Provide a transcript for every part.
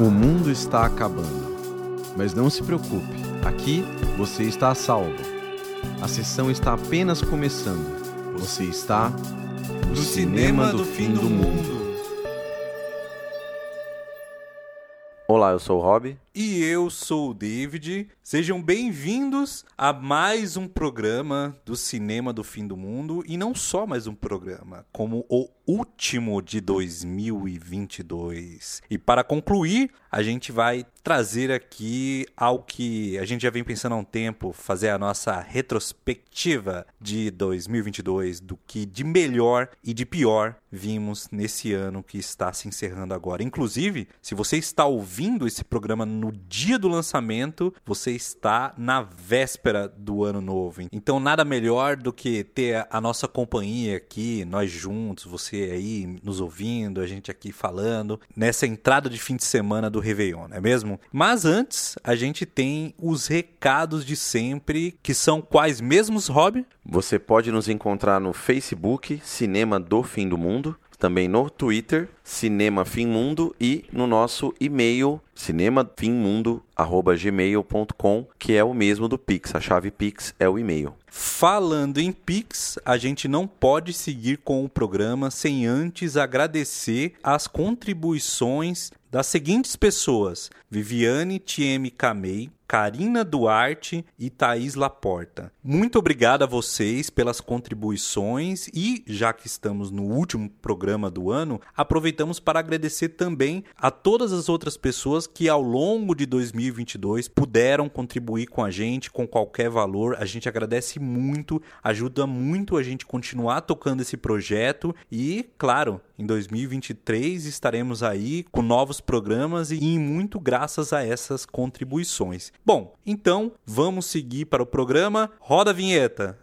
O mundo está acabando. Mas não se preocupe, aqui você está a salvo. A sessão está apenas começando. Você está no cinema do fim do mundo. Olá, eu sou o Rob. E eu sou o David. Sejam bem-vindos a mais um programa do Cinema do Fim do Mundo. E não só mais um programa, como o último de 2022. E para concluir, a gente vai trazer aqui algo que a gente já vem pensando há um tempo, fazer a nossa retrospectiva de 2022, do que de melhor e de pior vimos nesse ano que está se encerrando agora. Inclusive, se você está ouvindo esse programa no dia do lançamento, você está na véspera do ano novo. Então, nada melhor do que ter a nossa companhia aqui, nós juntos, você aí nos ouvindo, a gente aqui falando, nessa entrada de fim de semana do Réveillon, não é mesmo? Mas antes, a gente tem os recados de sempre, que são quais mesmos, Rob? Você pode nos encontrar no Facebook, Cinema do Fim do Mundo, também no Twitter, Cinema Fim Mundo e no nosso e-mail cinemafimmundo@gmail.com, que é o mesmo do Pix. A chave Pix é o e-mail. Falando em Pix, a gente não pode seguir com o programa sem antes agradecer as contribuições das seguintes pessoas: Viviane Tieme Camei, Karina Duarte e Thaís Laporta. Muito obrigado a vocês pelas contribuições e, já que estamos no último programa do ano, aproveitamos para agradecer também a todas as outras pessoas que ao longo de 2022 puderam contribuir com a gente com qualquer valor. A gente agradece muito, ajuda muito a gente continuar tocando esse projeto e, claro, em 2023 estaremos aí com novos programas e muito graças a essas contribuições. Bom, então vamos seguir para o programa. Roda a vinheta.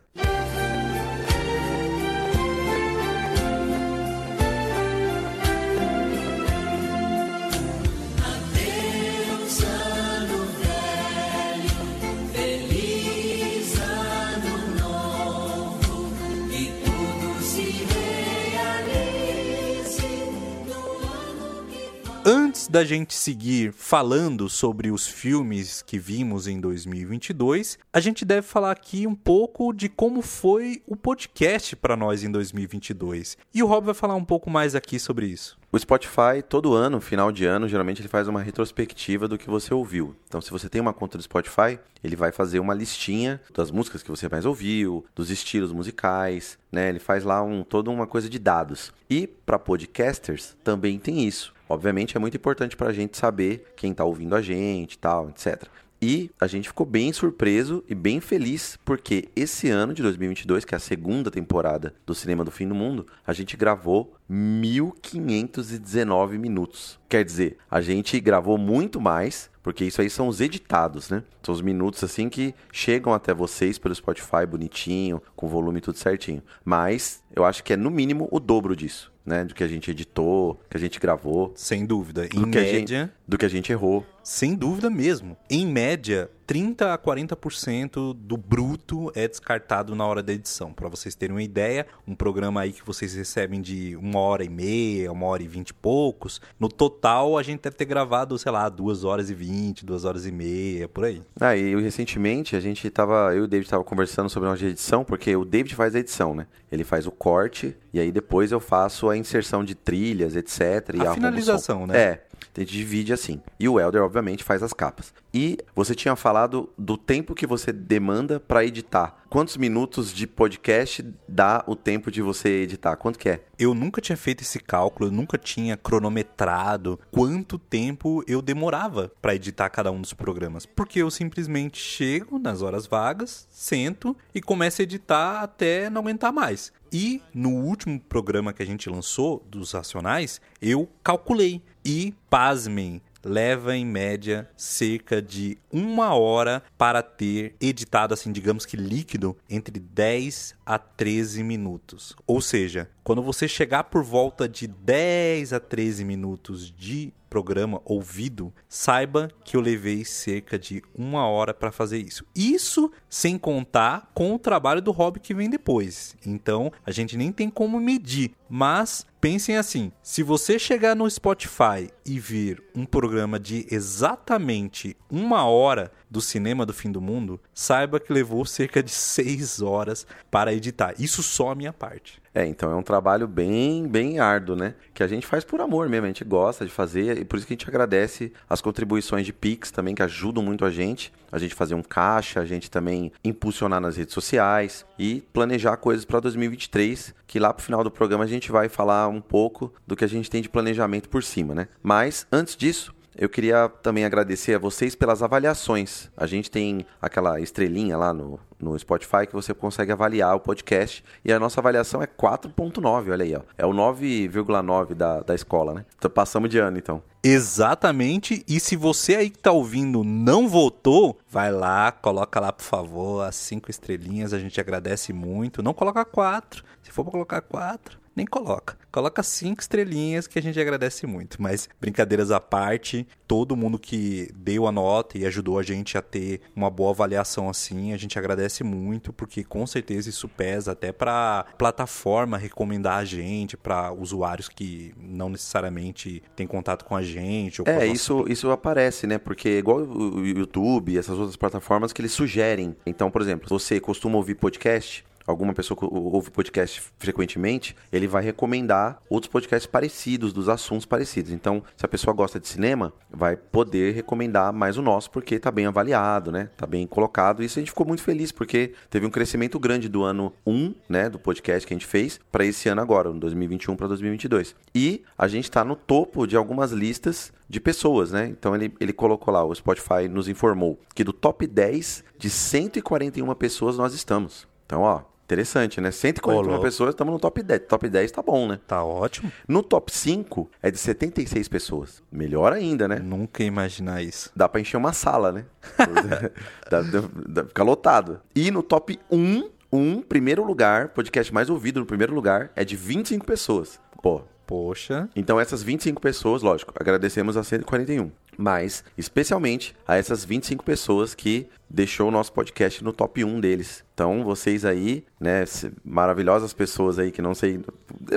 Antes da gente seguir falando sobre os filmes que vimos em 2022, a gente deve falar aqui um pouco de como foi o podcast para nós em 2022. E o Rob vai falar um pouco mais aqui sobre isso. O Spotify, todo ano, final de ano, geralmente ele faz uma retrospectiva do que você ouviu. Então, se você tem uma conta do Spotify, ele vai fazer uma listinha das músicas que você mais ouviu, dos estilos musicais, né? Ele faz lá um, toda uma coisa de dados. E para podcasters também tem isso. Obviamente é muito importante para a gente saber quem está ouvindo a gente, tal, etc. E a gente ficou bem surpreso e bem feliz porque esse ano de 2022, que é a segunda temporada do Cinema do Fim do Mundo, a gente gravou 1519 minutos. Quer dizer, a gente gravou muito mais, porque isso aí são os editados, né? São os minutos assim que chegam até vocês pelo Spotify bonitinho, com volume tudo certinho. Mas eu acho que é no mínimo o dobro disso. Né, do que a gente editou, que a gente gravou. Sem dúvida. Em do que média. Gente, do que a gente errou. Sem dúvida mesmo. Em média, 30 a 40% do bruto é descartado na hora da edição. Para vocês terem uma ideia, um programa aí que vocês recebem de uma hora e meia, uma hora e vinte e poucos, no total a gente deve ter gravado, sei lá, duas horas e vinte, duas horas e meia, por aí. Ah, e recentemente a gente tava, eu e o David tava conversando sobre uma edição, porque o David faz a edição, né? Ele faz o corte e aí depois eu faço a inserção de trilhas, etc. a finalização, né? É. A gente divide assim. E o Elder, obviamente, faz as capas. E você tinha falado do tempo que você demanda para editar. Quantos minutos de podcast dá o tempo de você editar? Quanto que é? Eu nunca tinha feito esse cálculo, eu nunca tinha cronometrado quanto tempo eu demorava para editar cada um dos programas. Porque eu simplesmente chego nas horas vagas, sento e começo a editar até não aguentar mais. E no último programa que a gente lançou, dos Racionais, eu calculei. E, pasmem, leva em média cerca de uma hora para ter editado, assim, digamos que líquido, entre 10 a 13 minutos. Ou seja, Quando você chegar por volta de 10 a 13 minutos de programa ouvido, saiba que eu levei cerca de uma hora para fazer isso. Isso sem contar com o trabalho do hobby que vem depois. Então a gente nem tem como medir. Mas pensem assim: se você chegar no Spotify e vir um programa de exatamente uma hora do cinema do fim do mundo, saiba que levou cerca de seis horas para editar. Isso só a minha parte. É, então é um trabalho bem, bem árduo, né? Que a gente faz por amor mesmo, a gente gosta de fazer e por isso que a gente agradece as contribuições de Pix também, que ajudam muito a gente. A gente fazer um caixa, a gente também impulsionar nas redes sociais e planejar coisas para 2023, que lá pro final do programa a gente vai falar um pouco do que a gente tem de planejamento por cima, né? Mas antes disso, eu queria também agradecer a vocês pelas avaliações. A gente tem aquela estrelinha lá no, no Spotify que você consegue avaliar o podcast. E a nossa avaliação é 4.9, olha aí, ó. É o 9,9 da, da escola, né? Então, passamos de ano, então. Exatamente. E se você aí que tá ouvindo não votou, vai lá, coloca lá, por favor, as cinco estrelinhas. A gente agradece muito. Não coloca quatro. Se for pra colocar quatro, nem coloca. Coloca cinco estrelinhas que a gente agradece muito. Mas brincadeiras à parte, todo mundo que deu a nota e ajudou a gente a ter uma boa avaliação assim, a gente agradece muito, porque com certeza isso pesa até para plataforma recomendar a gente para usuários que não necessariamente têm contato com a gente. é, isso, isso aparece, né? Porque igual o YouTube, essas outras plataformas que eles sugerem. Então, por exemplo, você costuma ouvir podcast, alguma pessoa que ouve podcast frequentemente, ele vai recomendar outros podcasts parecidos, dos assuntos parecidos. Então, se a pessoa gosta de cinema, vai poder recomendar mais o nosso, porque está bem avaliado, né? Tá bem colocado. Isso a gente ficou muito feliz, porque teve um crescimento grande do ano 1, né? Do podcast que a gente fez, para esse ano agora, 2021 para 2022. E a gente está no topo de algumas listas de pessoas, né? Então ele, ele colocou lá, o Spotify nos informou que do top 10 de 141 pessoas nós estamos. Então, ó, Interessante, né? 141 Olá. pessoas, estamos no top 10. Top 10 tá bom, né? Tá ótimo. No top 5 é de 76 pessoas. Melhor ainda, né? Nunca ia imaginar isso. Dá pra encher uma sala, né? dá, dá, dá, fica lotado. E no top 1, um primeiro lugar, podcast mais ouvido no primeiro lugar, é de 25 pessoas. Pô. Poxa. Então essas 25 pessoas, lógico, agradecemos a 141 mas especialmente a essas 25 pessoas que deixou o nosso podcast no top 1 deles. Então, vocês aí, né, maravilhosas pessoas aí que não sei,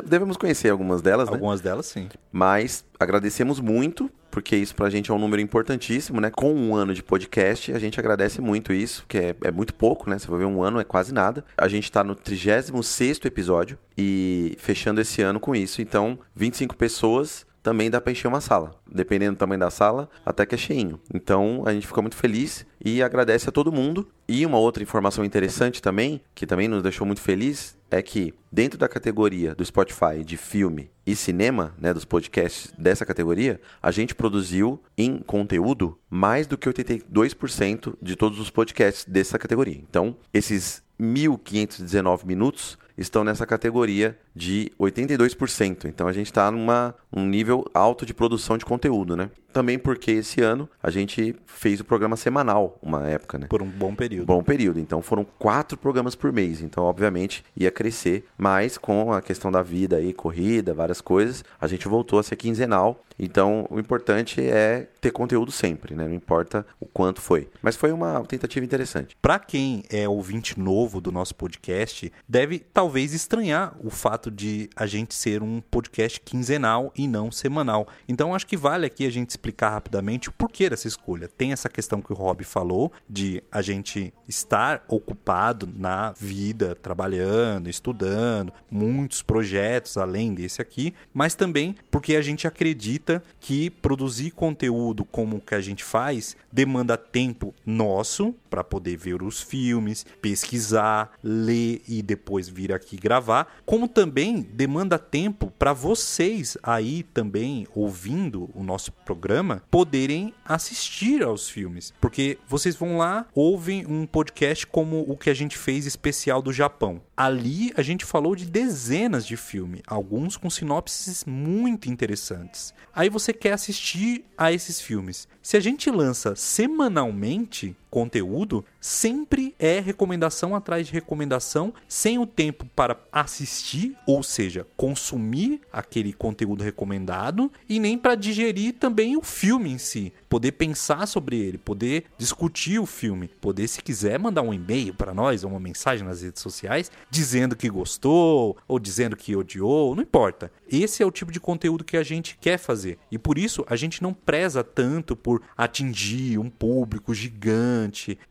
devemos conhecer algumas delas, né? Algumas delas, sim. Mas agradecemos muito, porque isso pra gente é um número importantíssimo, né? Com um ano de podcast, a gente agradece muito isso, que é, é muito pouco, né? Você vai ver um ano, é quase nada. A gente tá no 36º episódio e fechando esse ano com isso. Então, 25 pessoas também dá para encher uma sala. Dependendo do tamanho da sala, até que é cheinho. Então a gente fica muito feliz e agradece a todo mundo. E uma outra informação interessante também, que também nos deixou muito feliz, é que dentro da categoria do Spotify de filme e cinema, né, dos podcasts dessa categoria, a gente produziu em conteúdo mais do que 82% de todos os podcasts dessa categoria. Então, esses 1.519 minutos estão nessa categoria de 82%. Então a gente está num um nível alto de produção de conteúdo, né? Também porque esse ano a gente fez o programa semanal, uma época, né? Por um bom período. Bom período. Então foram quatro programas por mês. Então, obviamente, ia crescer. Mas com a questão da vida aí, corrida, várias coisas, a gente voltou a ser quinzenal. Então, o importante é ter conteúdo sempre, né? Não importa o quanto foi. Mas foi uma tentativa interessante. Para quem é ouvinte novo do nosso podcast, deve talvez estranhar o fato de a gente ser um podcast quinzenal e não semanal. Então, acho que vale aqui a gente explicar rapidamente o porquê dessa escolha. Tem essa questão que o Rob falou de a gente estar ocupado na vida, trabalhando, estudando, muitos projetos além desse aqui, mas também porque a gente acredita que produzir conteúdo como o que a gente faz demanda tempo nosso para poder ver os filmes, pesquisar, ler e depois vir aqui gravar, como também demanda tempo para vocês aí também ouvindo o nosso programa programa poderem assistir aos filmes. Porque vocês vão lá, ouvem um podcast como o que a gente fez especial do Japão. Ali a gente falou de dezenas de filmes, alguns com sinopses muito interessantes. Aí você quer assistir a esses filmes. Se a gente lança semanalmente conteúdo, sempre é recomendação atrás de recomendação, sem o tempo para assistir, ou seja, consumir aquele conteúdo recomendado, e nem para digerir também o filme em si, poder pensar sobre ele, poder discutir o filme, poder, se quiser, mandar um e-mail para nós, ou uma mensagem nas redes sociais, dizendo que gostou, ou dizendo que odiou, não importa. Esse é o tipo de conteúdo que a gente quer fazer. E por isso a gente não preza tanto por atingir um público gigante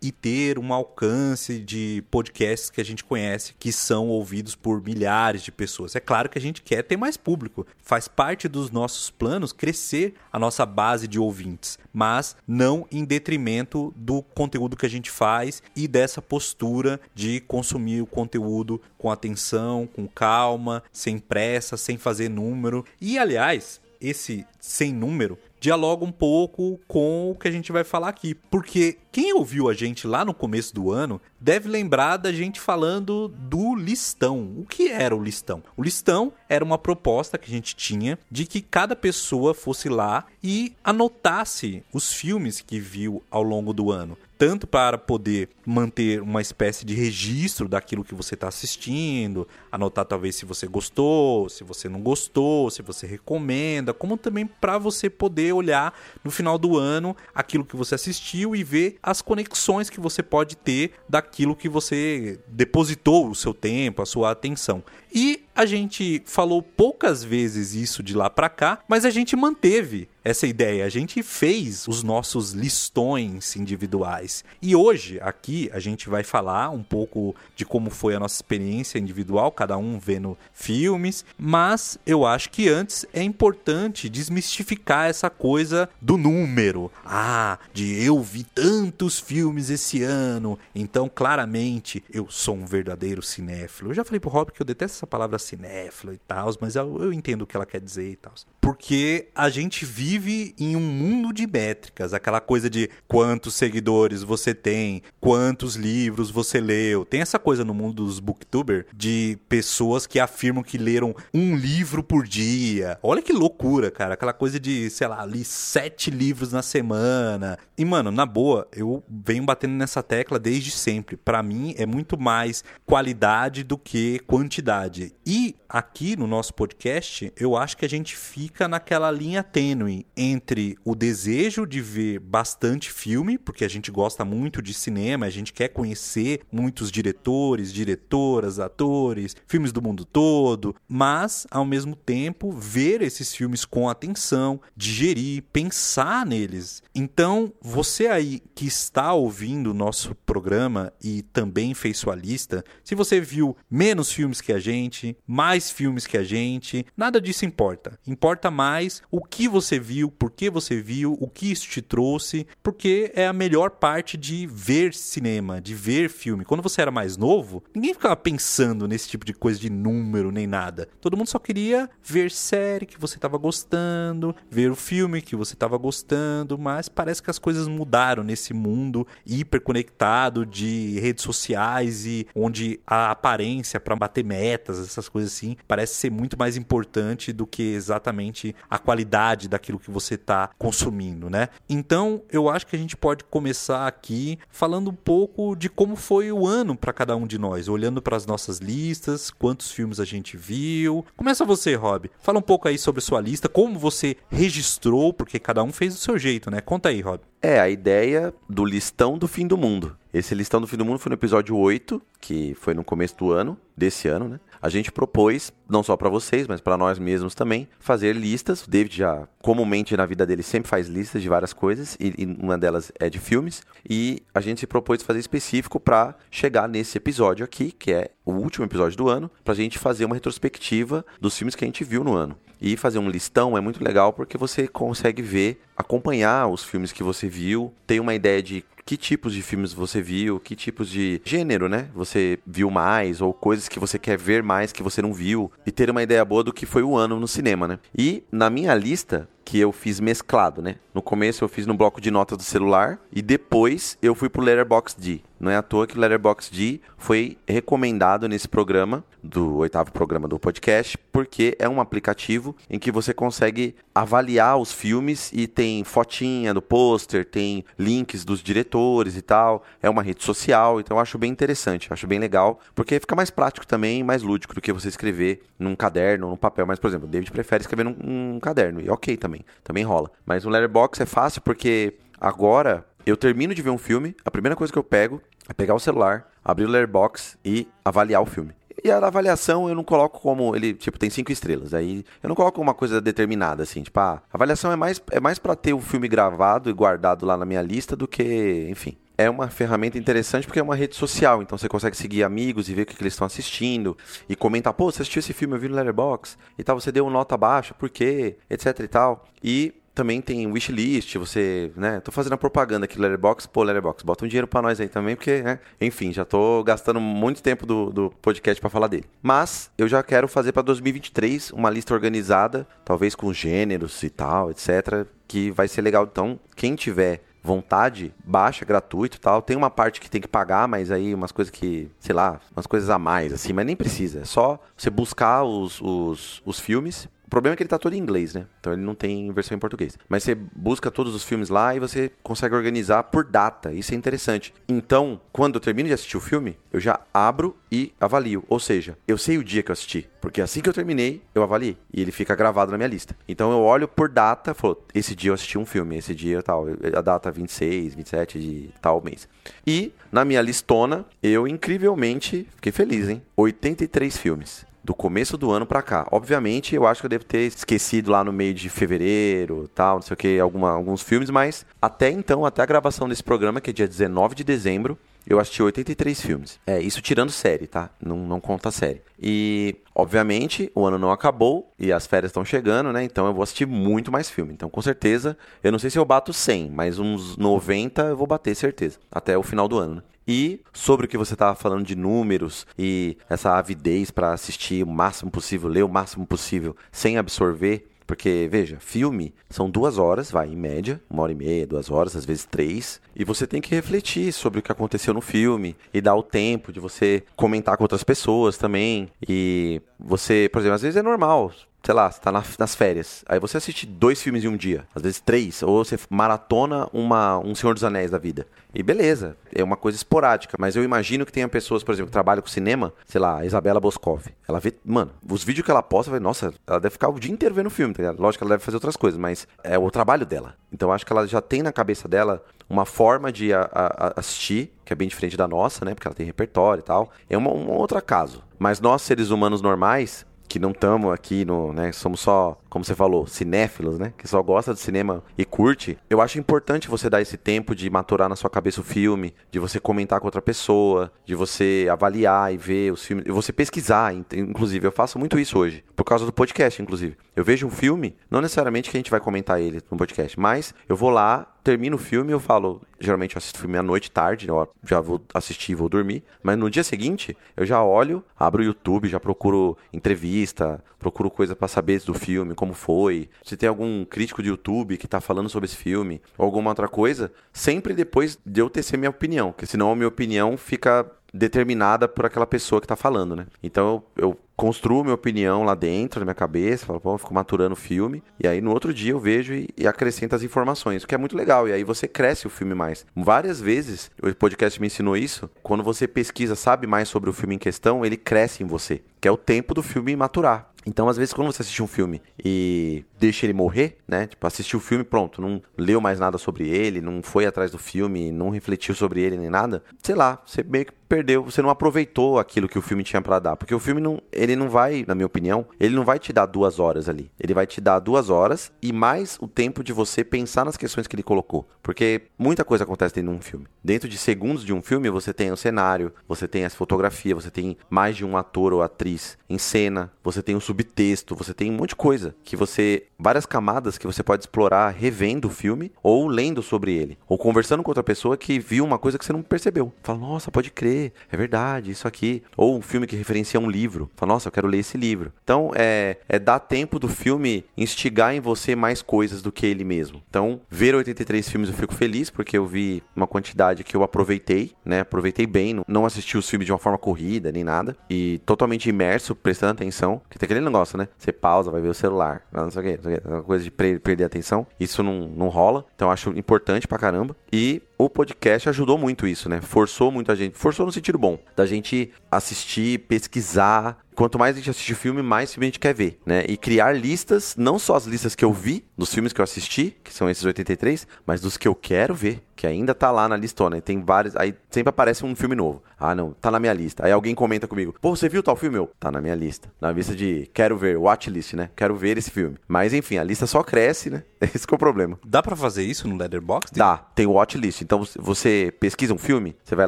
e ter um alcance de podcasts que a gente conhece que são ouvidos por milhares de pessoas. É claro que a gente quer ter mais público. Faz parte dos nossos planos crescer a nossa base de ouvintes, mas não em detrimento do conteúdo que a gente faz e dessa postura de consumir o conteúdo com atenção, com calma, sem pressa, sem fazer número. E aliás, esse sem número dialoga um pouco com o que a gente vai falar aqui. Porque quem ouviu a gente lá no começo do ano deve lembrar da gente falando do listão. O que era o listão? O listão era uma proposta que a gente tinha de que cada pessoa fosse lá e anotasse os filmes que viu ao longo do ano tanto para poder manter uma espécie de registro daquilo que você está assistindo, anotar talvez se você gostou, se você não gostou, se você recomenda, como também para você poder olhar no final do ano aquilo que você assistiu e ver as conexões que você pode ter daquilo que você depositou o seu tempo, a sua atenção. E a gente falou poucas vezes isso de lá para cá, mas a gente manteve essa ideia. A gente fez os nossos listões individuais. E hoje, aqui, a gente vai falar um pouco de como foi a nossa experiência individual, cada um vendo filmes. Mas eu acho que antes é importante desmistificar essa coisa do número. Ah, de eu vi tantos filmes esse ano, então claramente eu sou um verdadeiro cinéfilo. Eu já falei pro Rob que eu detesto essa palavra cinéfilo e tal, mas eu, eu entendo o que ela quer dizer e tal. Porque a gente vive em um mundo de métricas, aquela coisa de quantos seguidores você tem, quantos livros você leu. Tem essa coisa no mundo dos booktuber de pessoas que afirmam que leram um livro por dia. Olha que loucura, cara. Aquela coisa de, sei lá, li sete livros na semana. E, mano, na boa, eu venho batendo nessa tecla desde sempre. Para mim, é muito mais qualidade do que quantidade. E aqui no nosso podcast, eu acho que a gente fica naquela linha tênue entre o desejo de ver bastante filme, porque a gente gosta muito de cinema, a gente quer conhecer muitos diretores, diretoras, atores, filmes do mundo todo, mas ao mesmo tempo ver esses filmes com atenção, digerir, pensar neles. Então, você aí que está ouvindo o nosso programa e também fez sua lista, se você viu menos filmes que a gente, mais filmes que a gente, nada disso importa. Importa mais o que você viu, por que você viu, o que isso te trouxe, porque é a melhor parte de ver cinema, de ver filme. Quando você era mais novo, ninguém ficava pensando nesse tipo de coisa de número nem nada. Todo mundo só queria ver série que você estava gostando, ver o filme que você estava gostando, mas parece que as coisas mudaram nesse mundo hiperconectado de redes sociais e onde a aparência para bater metas, essas coisas assim, parece ser muito mais importante do que exatamente a qualidade daquilo que você está consumindo, né? Então, eu acho que a gente pode começar aqui falando um pouco de como foi o ano para cada um de nós, olhando para as nossas listas, quantos filmes a gente viu. Começa você, Rob. Fala um pouco aí sobre a sua lista, como você registrou, porque cada um fez do seu jeito, né? Conta aí, Rob. É a ideia do listão do fim do mundo. Esse listão do fim do mundo foi no episódio 8, que foi no começo do ano, desse ano, né? A gente propôs, não só para vocês, mas para nós mesmos também, fazer listas. O David já, comumente na vida dele, sempre faz listas de várias coisas, e, e uma delas é de filmes. E a gente se propôs fazer específico para chegar nesse episódio aqui, que é o último episódio do ano, para a gente fazer uma retrospectiva dos filmes que a gente viu no ano. E fazer um listão é muito legal porque você consegue ver, acompanhar os filmes que você viu, ter uma ideia de que tipos de filmes você viu, que tipos de gênero, né? Você viu mais, ou coisas que você quer ver mais que você não viu, e ter uma ideia boa do que foi o ano no cinema, né? E na minha lista, que eu fiz mesclado, né? No começo eu fiz no bloco de notas do celular e depois eu fui pro Letterboxd. Não é à toa que o Letterboxd foi recomendado nesse programa, do oitavo programa do podcast, porque é um aplicativo em que você consegue avaliar os filmes e tem fotinha do pôster, tem links dos diretores e tal. É uma rede social, então eu acho bem interessante, acho bem legal, porque fica mais prático também, mais lúdico do que você escrever num caderno, num papel. Mas, por exemplo, o David prefere escrever num, num caderno, e ok também, também rola. Mas o Letterboxd é fácil porque agora eu termino de ver um filme, a primeira coisa que eu pego é pegar o celular, abrir o Letterboxd e avaliar o filme. E a avaliação eu não coloco como ele, tipo, tem cinco estrelas. Aí eu não coloco uma coisa determinada, assim, tipo, ah, a avaliação é mais, é mais para ter o filme gravado e guardado lá na minha lista do que, enfim. É uma ferramenta interessante porque é uma rede social, então você consegue seguir amigos e ver o que, eles estão assistindo e comentar, pô, você assistiu esse filme, eu vi no Letterboxd e tal, você deu uma nota baixa, por quê, etc e tal. E também tem wishlist, você, né? Tô fazendo a propaganda aqui, Letterbox, pô, Letterbox, bota um dinheiro para nós aí também, porque, né? Enfim, já tô gastando muito tempo do, do podcast para falar dele. Mas eu já quero fazer para 2023 uma lista organizada, talvez com gêneros e tal, etc, que vai ser legal. Então, quem tiver vontade, baixa, gratuito e tal. Tem uma parte que tem que pagar, mas aí umas coisas que, sei lá, umas coisas a mais, assim, mas nem precisa. É só você buscar os, os, os filmes o problema é que ele tá todo em inglês, né? Então ele não tem versão em português. Mas você busca todos os filmes lá e você consegue organizar por data. Isso é interessante. Então, quando eu termino de assistir o filme, eu já abro e avalio. Ou seja, eu sei o dia que eu assisti. Porque assim que eu terminei, eu avaliei. E ele fica gravado na minha lista. Então eu olho por data, falo, esse dia eu assisti um filme, esse dia tal. A data 26, 27 de tal mês. E na minha listona, eu incrivelmente fiquei feliz, hein? 83 filmes do começo do ano para cá. Obviamente, eu acho que eu devo ter esquecido lá no meio de fevereiro, tal, não sei o que, alguma, alguns filmes, mas até então, até a gravação desse programa, que é dia 19 de dezembro, eu assisti 83 filmes. É, isso tirando série, tá? Não, não conta série. E, obviamente, o ano não acabou e as férias estão chegando, né? Então eu vou assistir muito mais filme. Então, com certeza, eu não sei se eu bato 100, mas uns 90 eu vou bater, certeza. Até o final do ano, né? E sobre o que você estava falando de números e essa avidez para assistir o máximo possível, ler o máximo possível, sem absorver, porque, veja, filme são duas horas, vai, em média, uma hora e meia, duas horas, às vezes três. E você tem que refletir sobre o que aconteceu no filme e dar o tempo de você comentar com outras pessoas também. E você, por exemplo, às vezes é normal sei lá, você tá na, nas férias. Aí você assiste dois filmes em um dia, às vezes três, ou você maratona uma, um Senhor dos Anéis da vida. E beleza, é uma coisa esporádica, mas eu imagino que tenha pessoas, por exemplo, que trabalham com cinema, sei lá, a Isabela Boscov. Ela vê, mano, os vídeos que ela posta, vai, nossa, ela deve ficar o dia inteiro vendo filme, tá ligado? Lógico que ela deve fazer outras coisas, mas é o trabalho dela. Então acho que ela já tem na cabeça dela uma forma de a, a, assistir, que é bem diferente da nossa, né? Porque ela tem repertório e tal. É uma, um outro caso. Mas nós, seres humanos normais, que não estamos aqui no, né, somos só, como você falou, cinéfilos, né, que só gosta de cinema e curte. Eu acho importante você dar esse tempo de maturar na sua cabeça o filme, de você comentar com outra pessoa, de você avaliar e ver os filmes, e você pesquisar, inclusive eu faço muito isso hoje, por causa do podcast, inclusive. Eu vejo um filme, não necessariamente que a gente vai comentar ele no podcast, mas eu vou lá termino o filme, eu falo, geralmente eu assisto filme à noite, tarde, eu já vou assistir e vou dormir, mas no dia seguinte eu já olho, abro o YouTube, já procuro entrevista, procuro coisa para saber do filme, como foi, se tem algum crítico de YouTube que tá falando sobre esse filme, ou alguma outra coisa, sempre depois de eu tecer minha opinião, porque senão a minha opinião fica determinada por aquela pessoa que está falando, né? Então eu, eu construo minha opinião lá dentro da minha cabeça, falo, pô, fico maturando o filme, e aí no outro dia eu vejo e, e acrescento as informações, o que é muito legal, e aí você cresce o filme mais. Várias vezes, o podcast me ensinou isso, quando você pesquisa, sabe mais sobre o filme em questão, ele cresce em você, que é o tempo do filme maturar. Então, às vezes, quando você assiste um filme e deixa ele morrer, né? Tipo, assistiu o filme, pronto, não leu mais nada sobre ele, não foi atrás do filme, não refletiu sobre ele nem nada, sei lá, você meio que perdeu, você não aproveitou aquilo que o filme tinha para dar. Porque o filme não, ele não vai, na minha opinião, ele não vai te dar duas horas ali. Ele vai te dar duas horas e mais o tempo de você pensar nas questões que ele colocou. Porque muita coisa acontece dentro de um filme. Dentro de segundos de um filme, você tem o cenário, você tem a fotografia, você tem mais de um ator ou atriz em cena, você tem o subtexto, você tem um monte de coisa que você. várias camadas que você pode explorar revendo o filme ou lendo sobre ele. Ou conversando com outra pessoa que viu uma coisa que você não percebeu. Fala, nossa, pode crer é verdade, isso aqui. Ou um filme que referencia um livro. Fala, nossa, eu quero ler esse livro. Então, é, é dar tempo do filme instigar em você mais coisas do que ele mesmo. Então, ver 83 filmes eu fico feliz, porque eu vi uma quantidade que eu aproveitei, né? Aproveitei bem, não assisti os filmes de uma forma corrida, nem nada. E totalmente imerso, prestando atenção. Que tem aquele negócio, né? Você pausa, vai ver o celular, não sei o quê, não sei o. Uma coisa de perder atenção. Isso não, não rola. Então, acho importante pra caramba. E o podcast ajudou muito isso, né? Forçou muito a gente. Forçou no sentido bom. Da gente assistir, pesquisar. Quanto mais a gente assiste filme, mais filme a gente quer ver, né? E criar listas, não só as listas que eu vi, dos filmes que eu assisti, que são esses 83, mas dos que eu quero ver, que ainda tá lá na listona. E tem vários. Aí sempre aparece um filme novo. Ah, não, tá na minha lista. Aí alguém comenta comigo: pô, você viu tal filme? Eu, tá na minha lista. Na lista de quero ver, watchlist, né? Quero ver esse filme. Mas enfim, a lista só cresce, né? Esse que é o problema. Dá para fazer isso no Letterboxd? Dá, tem watchlist. Então você pesquisa um filme, você vai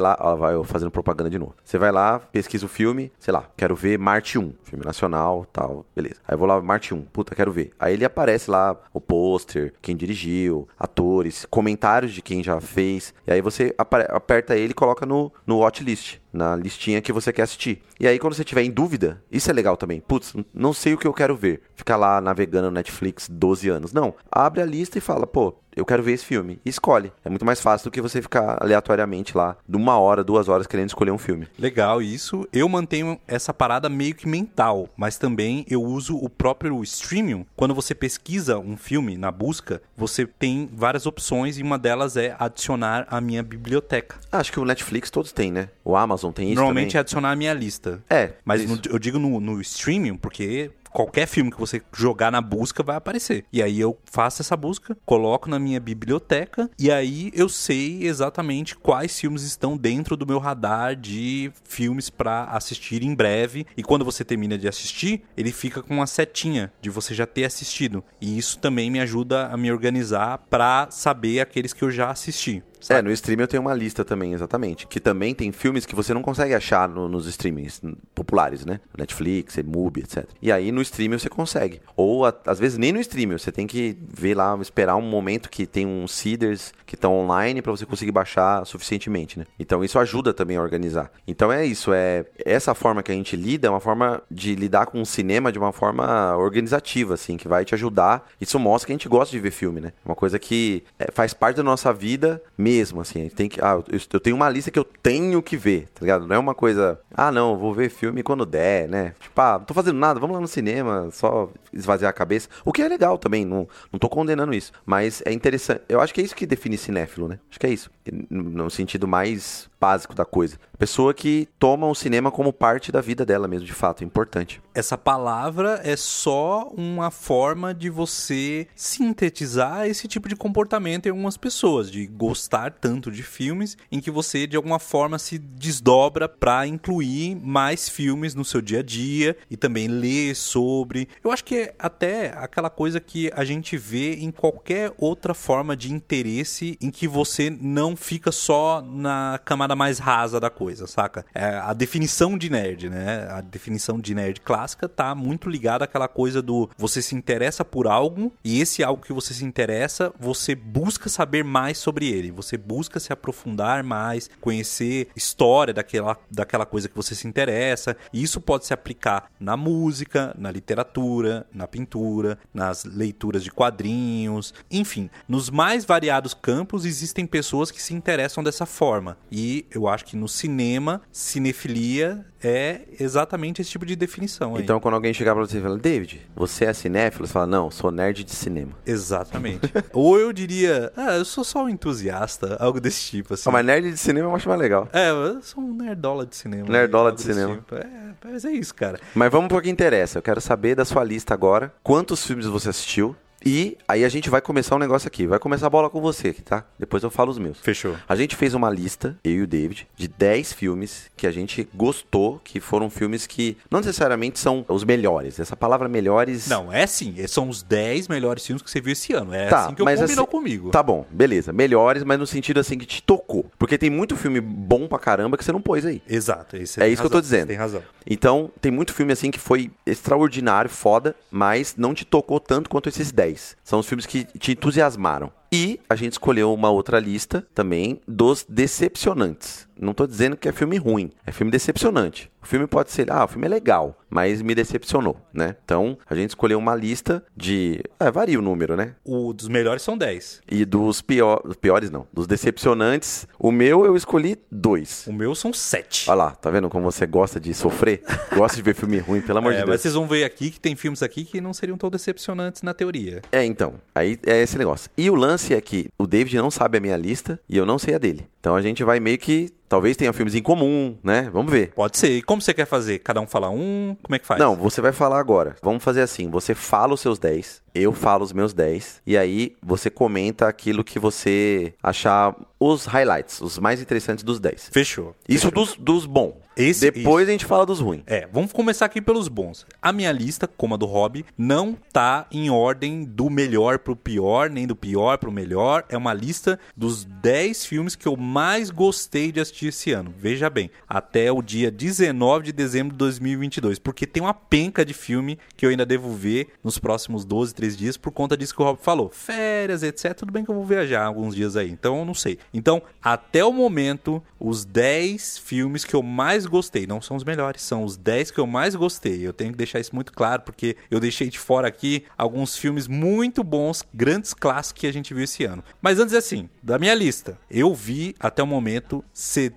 lá, ó, vai eu fazendo propaganda de novo. Você vai lá, pesquisa o filme, sei lá, quero ver Marte 1, filme nacional, tal, beleza. Aí eu vou lá, Marte 1, puta, quero ver. Aí ele aparece lá o pôster, quem dirigiu, atores, comentários de quem já fez. E aí você aperta ele e coloca no, no watchlist na listinha que você quer assistir. E aí, quando você tiver em dúvida, isso é legal também. Putz, não sei o que eu quero ver. Ficar lá navegando no Netflix 12 anos. Não. Abre a lista e fala, pô, eu quero ver esse filme. E escolhe. É muito mais fácil do que você ficar aleatoriamente lá, de uma hora, duas horas, querendo escolher um filme. Legal, isso. Eu mantenho essa parada meio que mental, mas também eu uso o próprio streaming. Quando você pesquisa um filme na busca, você tem várias opções e uma delas é adicionar a minha biblioteca. Ah, acho que o Netflix todos têm, né? O Amazon tem isso Normalmente também. é adicionar a minha lista. É, Mas no- eu digo no, no streaming, porque qualquer filme que você jogar na busca vai aparecer. E aí eu faço essa busca, coloco na minha biblioteca e aí eu sei exatamente quais filmes estão dentro do meu radar de filmes pra assistir em breve. E quando você termina de assistir, ele fica com uma setinha de você já ter assistido. E isso também me ajuda a me organizar pra saber aqueles que eu já assisti. É, no stream eu tenho uma lista também, exatamente. Que também tem filmes que você não consegue achar no- nos streamings populares, né? Netflix, Mubi, etc. E aí no stream você consegue. Ou a- às vezes nem no stream, você tem que ver lá, esperar um momento que tem uns seeders que estão online para você conseguir baixar suficientemente, né? Então isso ajuda também a organizar. Então é isso, é essa forma que a gente lida é uma forma de lidar com o cinema de uma forma organizativa, assim, que vai te ajudar. Isso mostra que a gente gosta de ver filme, né? Uma coisa que é, faz parte da nossa vida mesmo, assim. A gente tem que. Ah, eu, eu tenho uma lista que eu tenho que ver, tá ligado? Não é uma coisa. Ah, não, vou ver filme quando der, né? Tipo, ah, não tô fazendo nada, vamos lá no cinema, só esvaziar a cabeça. O que é legal também, não, não tô condenando isso. Mas é interessante. Eu acho que é isso que define cinéfilo, né? Acho que é isso. No sentido mais básico da coisa. Pessoa que toma o cinema como parte da vida dela mesmo, de fato, é importante. Essa palavra é só uma forma de você sintetizar esse tipo de comportamento em algumas pessoas, de gostar tanto de filmes em que você de alguma forma se desdobra para incluir mais filmes no seu dia a dia e também ler sobre. Eu acho que é até aquela coisa que a gente vê em qualquer outra forma de interesse em que você não fica só na camada mais rasa da coisa, saca? É a definição de nerd, né? A definição de nerd clássica tá muito ligada àquela coisa do você se interessa por algo e esse algo que você se interessa, você busca saber mais sobre ele, você busca se aprofundar mais, conhecer história daquela, daquela coisa que você se interessa. E isso pode se aplicar na música, na literatura, na pintura, nas leituras de quadrinhos, enfim, nos mais variados campos existem pessoas que se interessam dessa forma. E eu acho que no cinema, cinefilia é exatamente esse tipo de definição. aí. Então, quando alguém chegar pra você e falar, David, você é cinéfilo? Você fala, não, sou nerd de cinema. Exatamente. Ou eu diria, ah, eu sou só um entusiasta, algo desse tipo, assim. Ah, mas nerd de cinema eu acho mais legal. É, eu sou um nerdola de cinema. Nerdola de cinema. tipo. É, mas é isso, cara. Mas vamos pro que interessa. Eu quero saber da sua lista agora. Quantos filmes você assistiu? E aí a gente vai começar um negócio aqui. Vai começar a bola com você aqui, tá? Depois eu falo os meus. Fechou. A gente fez uma lista, eu e o David, de 10 filmes que a gente gostou, que foram filmes que não necessariamente são os melhores. Essa palavra melhores. Não, é sim. São os 10 melhores filmes que você viu esse ano. É Tá, assim que eu mas combinou assim- comigo. Tá bom, beleza. Melhores, mas no sentido assim que te tocou. Porque tem muito filme bom pra caramba que você não pôs aí. Exato. Isso É isso que eu tô dizendo. Tem razão. Então, tem muito filme assim que foi extraordinário, foda, mas não te tocou tanto quanto esses 10. São os filmes que te entusiasmaram. E a gente escolheu uma outra lista também dos decepcionantes. Não tô dizendo que é filme ruim, é filme decepcionante. O filme pode ser, ah, o filme é legal, mas me decepcionou, né? Então, a gente escolheu uma lista de. É, varia o número, né? O dos melhores são 10. E dos pior... piores, não. Dos decepcionantes, o meu eu escolhi dois. O meu são 7. Olha lá, tá vendo como você gosta de sofrer? gosta de ver filme ruim, pelo amor É, de mas Deus. vocês vão ver aqui que tem filmes aqui que não seriam tão decepcionantes na teoria. É, então. Aí é esse negócio. E o lance é que o David não sabe a minha lista e eu não sei a dele. Então a gente vai meio que. Talvez tenha filmes em comum, né? Vamos ver. Pode ser. E como você quer fazer? Cada um fala um? Como é que faz? Não, você vai falar agora. Vamos fazer assim: você fala os seus 10, eu falo os meus 10, e aí você comenta aquilo que você achar os highlights, os mais interessantes dos 10. Fechou. Isso Fechou. dos, dos bons. Esse- Depois a gente fala dos ruins. É, vamos começar aqui pelos bons. A minha lista, como a do Hobby, não tá em ordem do melhor pro pior, nem do pior pro melhor. É uma lista dos 10 filmes que eu mais gostei de assistir esse ano. Veja bem, até o dia 19 de dezembro de 2022. Porque tem uma penca de filme que eu ainda devo ver nos próximos 12, 13 dias por conta disso que o Rob falou. Férias, etc. Tudo bem que eu vou viajar alguns dias aí, então eu não sei. Então, até o momento, os 10 filmes que eu mais gostei, não são os melhores, são os 10 que eu mais gostei. Eu tenho que deixar isso muito claro, porque eu deixei de fora aqui alguns filmes muito bons, grandes clássicos que a gente viu esse ano. Mas antes assim, da minha lista, eu vi até o momento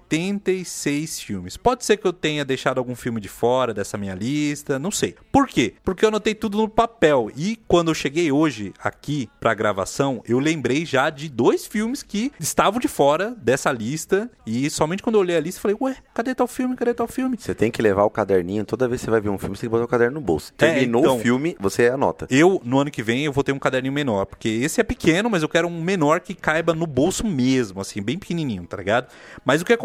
76 filmes. Pode ser que eu tenha deixado algum filme de fora dessa minha lista, não sei. Por quê? Porque eu anotei tudo no papel e quando eu cheguei hoje aqui pra gravação, eu lembrei já de dois filmes que estavam de fora dessa lista e somente quando eu olhei a lista falei, ué, cadê tal filme? Cadê tal filme? Você tem que levar o caderninho, toda vez que você vai ver um filme, você tem que botar o caderno no bolso. É, Terminou então. o filme, você anota. Eu, no ano que vem, eu vou ter um caderninho menor, porque esse é pequeno, mas eu quero um menor que caiba no bolso mesmo, assim, bem pequenininho, tá ligado? Mas o que acontece?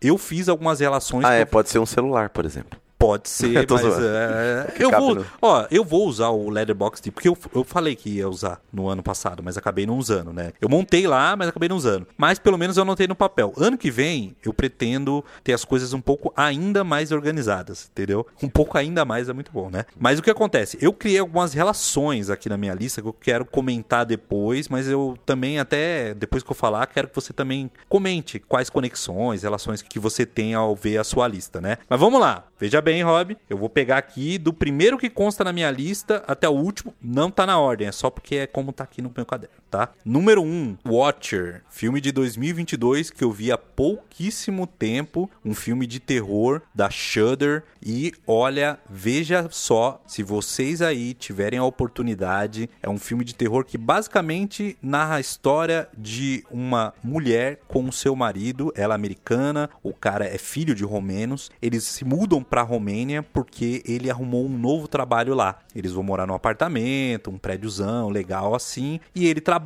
Eu fiz algumas relações Ah, é, pode ser um celular, por exemplo. Pode ser, mas é, eu vou, no- ó, eu vou usar o Letterboxd porque eu, eu falei que ia usar no ano passado, mas acabei não usando, né? Eu montei lá, mas acabei não usando. Mas pelo menos eu anotei no papel. Ano que vem eu pretendo ter as coisas um pouco ainda mais organizadas, entendeu? Um pouco ainda mais é muito bom, né? Mas o que acontece? Eu criei algumas relações aqui na minha lista que eu quero comentar depois, mas eu também até depois que eu falar, quero que você também comente quais conexões, relações que você tem ao ver a sua lista, né? Mas vamos lá. Veja bem, Rob, eu vou pegar aqui do primeiro que consta na minha lista até o último. Não tá na ordem, é só porque é como tá aqui no meu caderno, tá? Número 1, um, Watcher, filme de 2022 que eu vi há pouquíssimo tempo, um filme de terror da Shudder e olha, veja só, se vocês aí tiverem a oportunidade, é um filme de terror que basicamente narra a história de uma mulher com seu marido, ela é americana, o cara é filho de romenos, eles se mudam pra Romênia porque ele arrumou um novo trabalho lá. Eles vão morar num apartamento, um prédiozão legal assim, e ele trabalha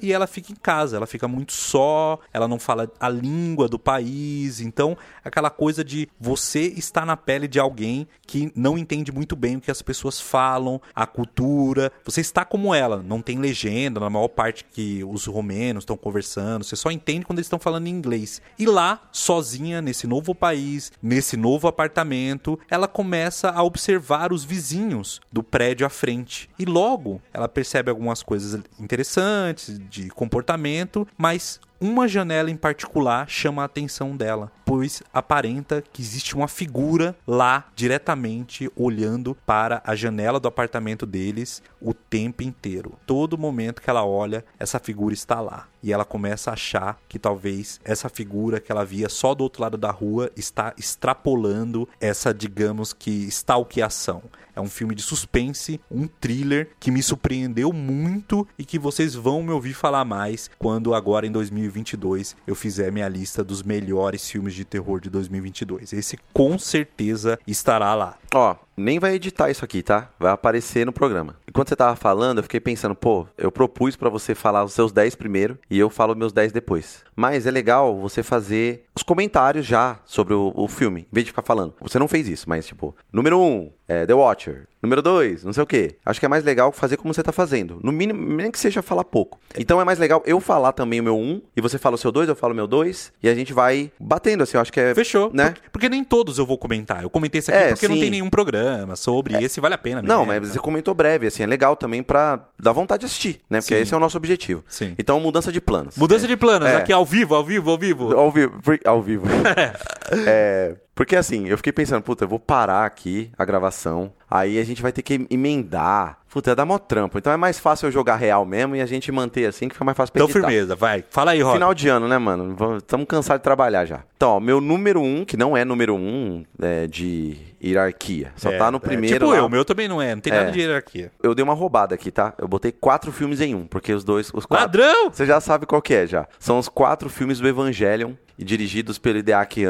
e ela fica em casa, ela fica muito só, ela não fala a língua do país, então aquela coisa de você estar na pele de alguém que não entende muito bem o que as pessoas falam, a cultura, você está como ela, não tem legenda na maior parte que os romenos estão conversando, você só entende quando eles estão falando em inglês. E lá, sozinha, nesse novo país, nesse novo apartamento, ela começa a observar os vizinhos do prédio à frente. E logo ela percebe algumas coisas interessantes de comportamento, mas uma janela em particular chama a atenção dela, pois aparenta que existe uma figura lá diretamente olhando para a janela do apartamento deles o tempo inteiro. Todo momento que ela olha, essa figura está lá. E ela começa a achar que talvez essa figura que ela via só do outro lado da rua está extrapolando essa, digamos que, stalkeação. É um filme de suspense, um thriller que me surpreendeu muito e que vocês vão me ouvir falar mais quando agora em 2022 eu fizer minha lista dos melhores filmes de terror de 2022. Esse com certeza estará lá. Ó, nem vai editar isso aqui, tá? Vai aparecer no programa. Enquanto você tava falando, eu fiquei pensando, pô, eu propus pra você falar os seus 10 primeiro e eu falo meus 10 depois. Mas é legal você fazer os comentários já sobre o, o filme, em vez de ficar falando. Você não fez isso, mas tipo, número 1, um, é The Watcher. Número 2, não sei o quê. Acho que é mais legal fazer como você tá fazendo. No mínimo, nem que seja falar pouco. Então é mais legal eu falar também o meu 1 um, e você fala o seu 2, eu falo o meu 2 e a gente vai batendo assim, eu acho que é Fechou. né? Porque, porque nem todos eu vou comentar. Eu comentei esse aqui É, porque não sim. tem nenhum programa. Programa sobre é. esse vale a pena. Não, mas você comentou breve, assim, é legal também pra dar vontade de assistir, né? Porque Sim. esse é o nosso objetivo. Sim. Então, mudança de planos. Mudança é. de planos, é. aqui ao vivo, ao vivo, ao vivo. Ao vivo, ao vivo. é, porque assim, eu fiquei pensando, puta, eu vou parar aqui a gravação, aí a gente vai ter que emendar. Puta, é dar mó trampo. Então é mais fácil eu jogar real mesmo e a gente manter assim, que fica mais fácil pra Então editar. firmeza, vai. Fala aí, Rob. Final de ano, né, mano? Estamos cansados de trabalhar já. Então, ó, meu número um, que não é número um é, de hierarquia. Só é, tá no é, primeiro. É, tipo lá. eu, o meu também não é, não tem nada é. de hierarquia. Eu dei uma roubada aqui, tá? Eu botei quatro filmes em um, porque os dois. Os quatro, Ladrão! Você já sabe qual que é já. São os quatro filmes do Evangelion e dirigidos pelo Hideaki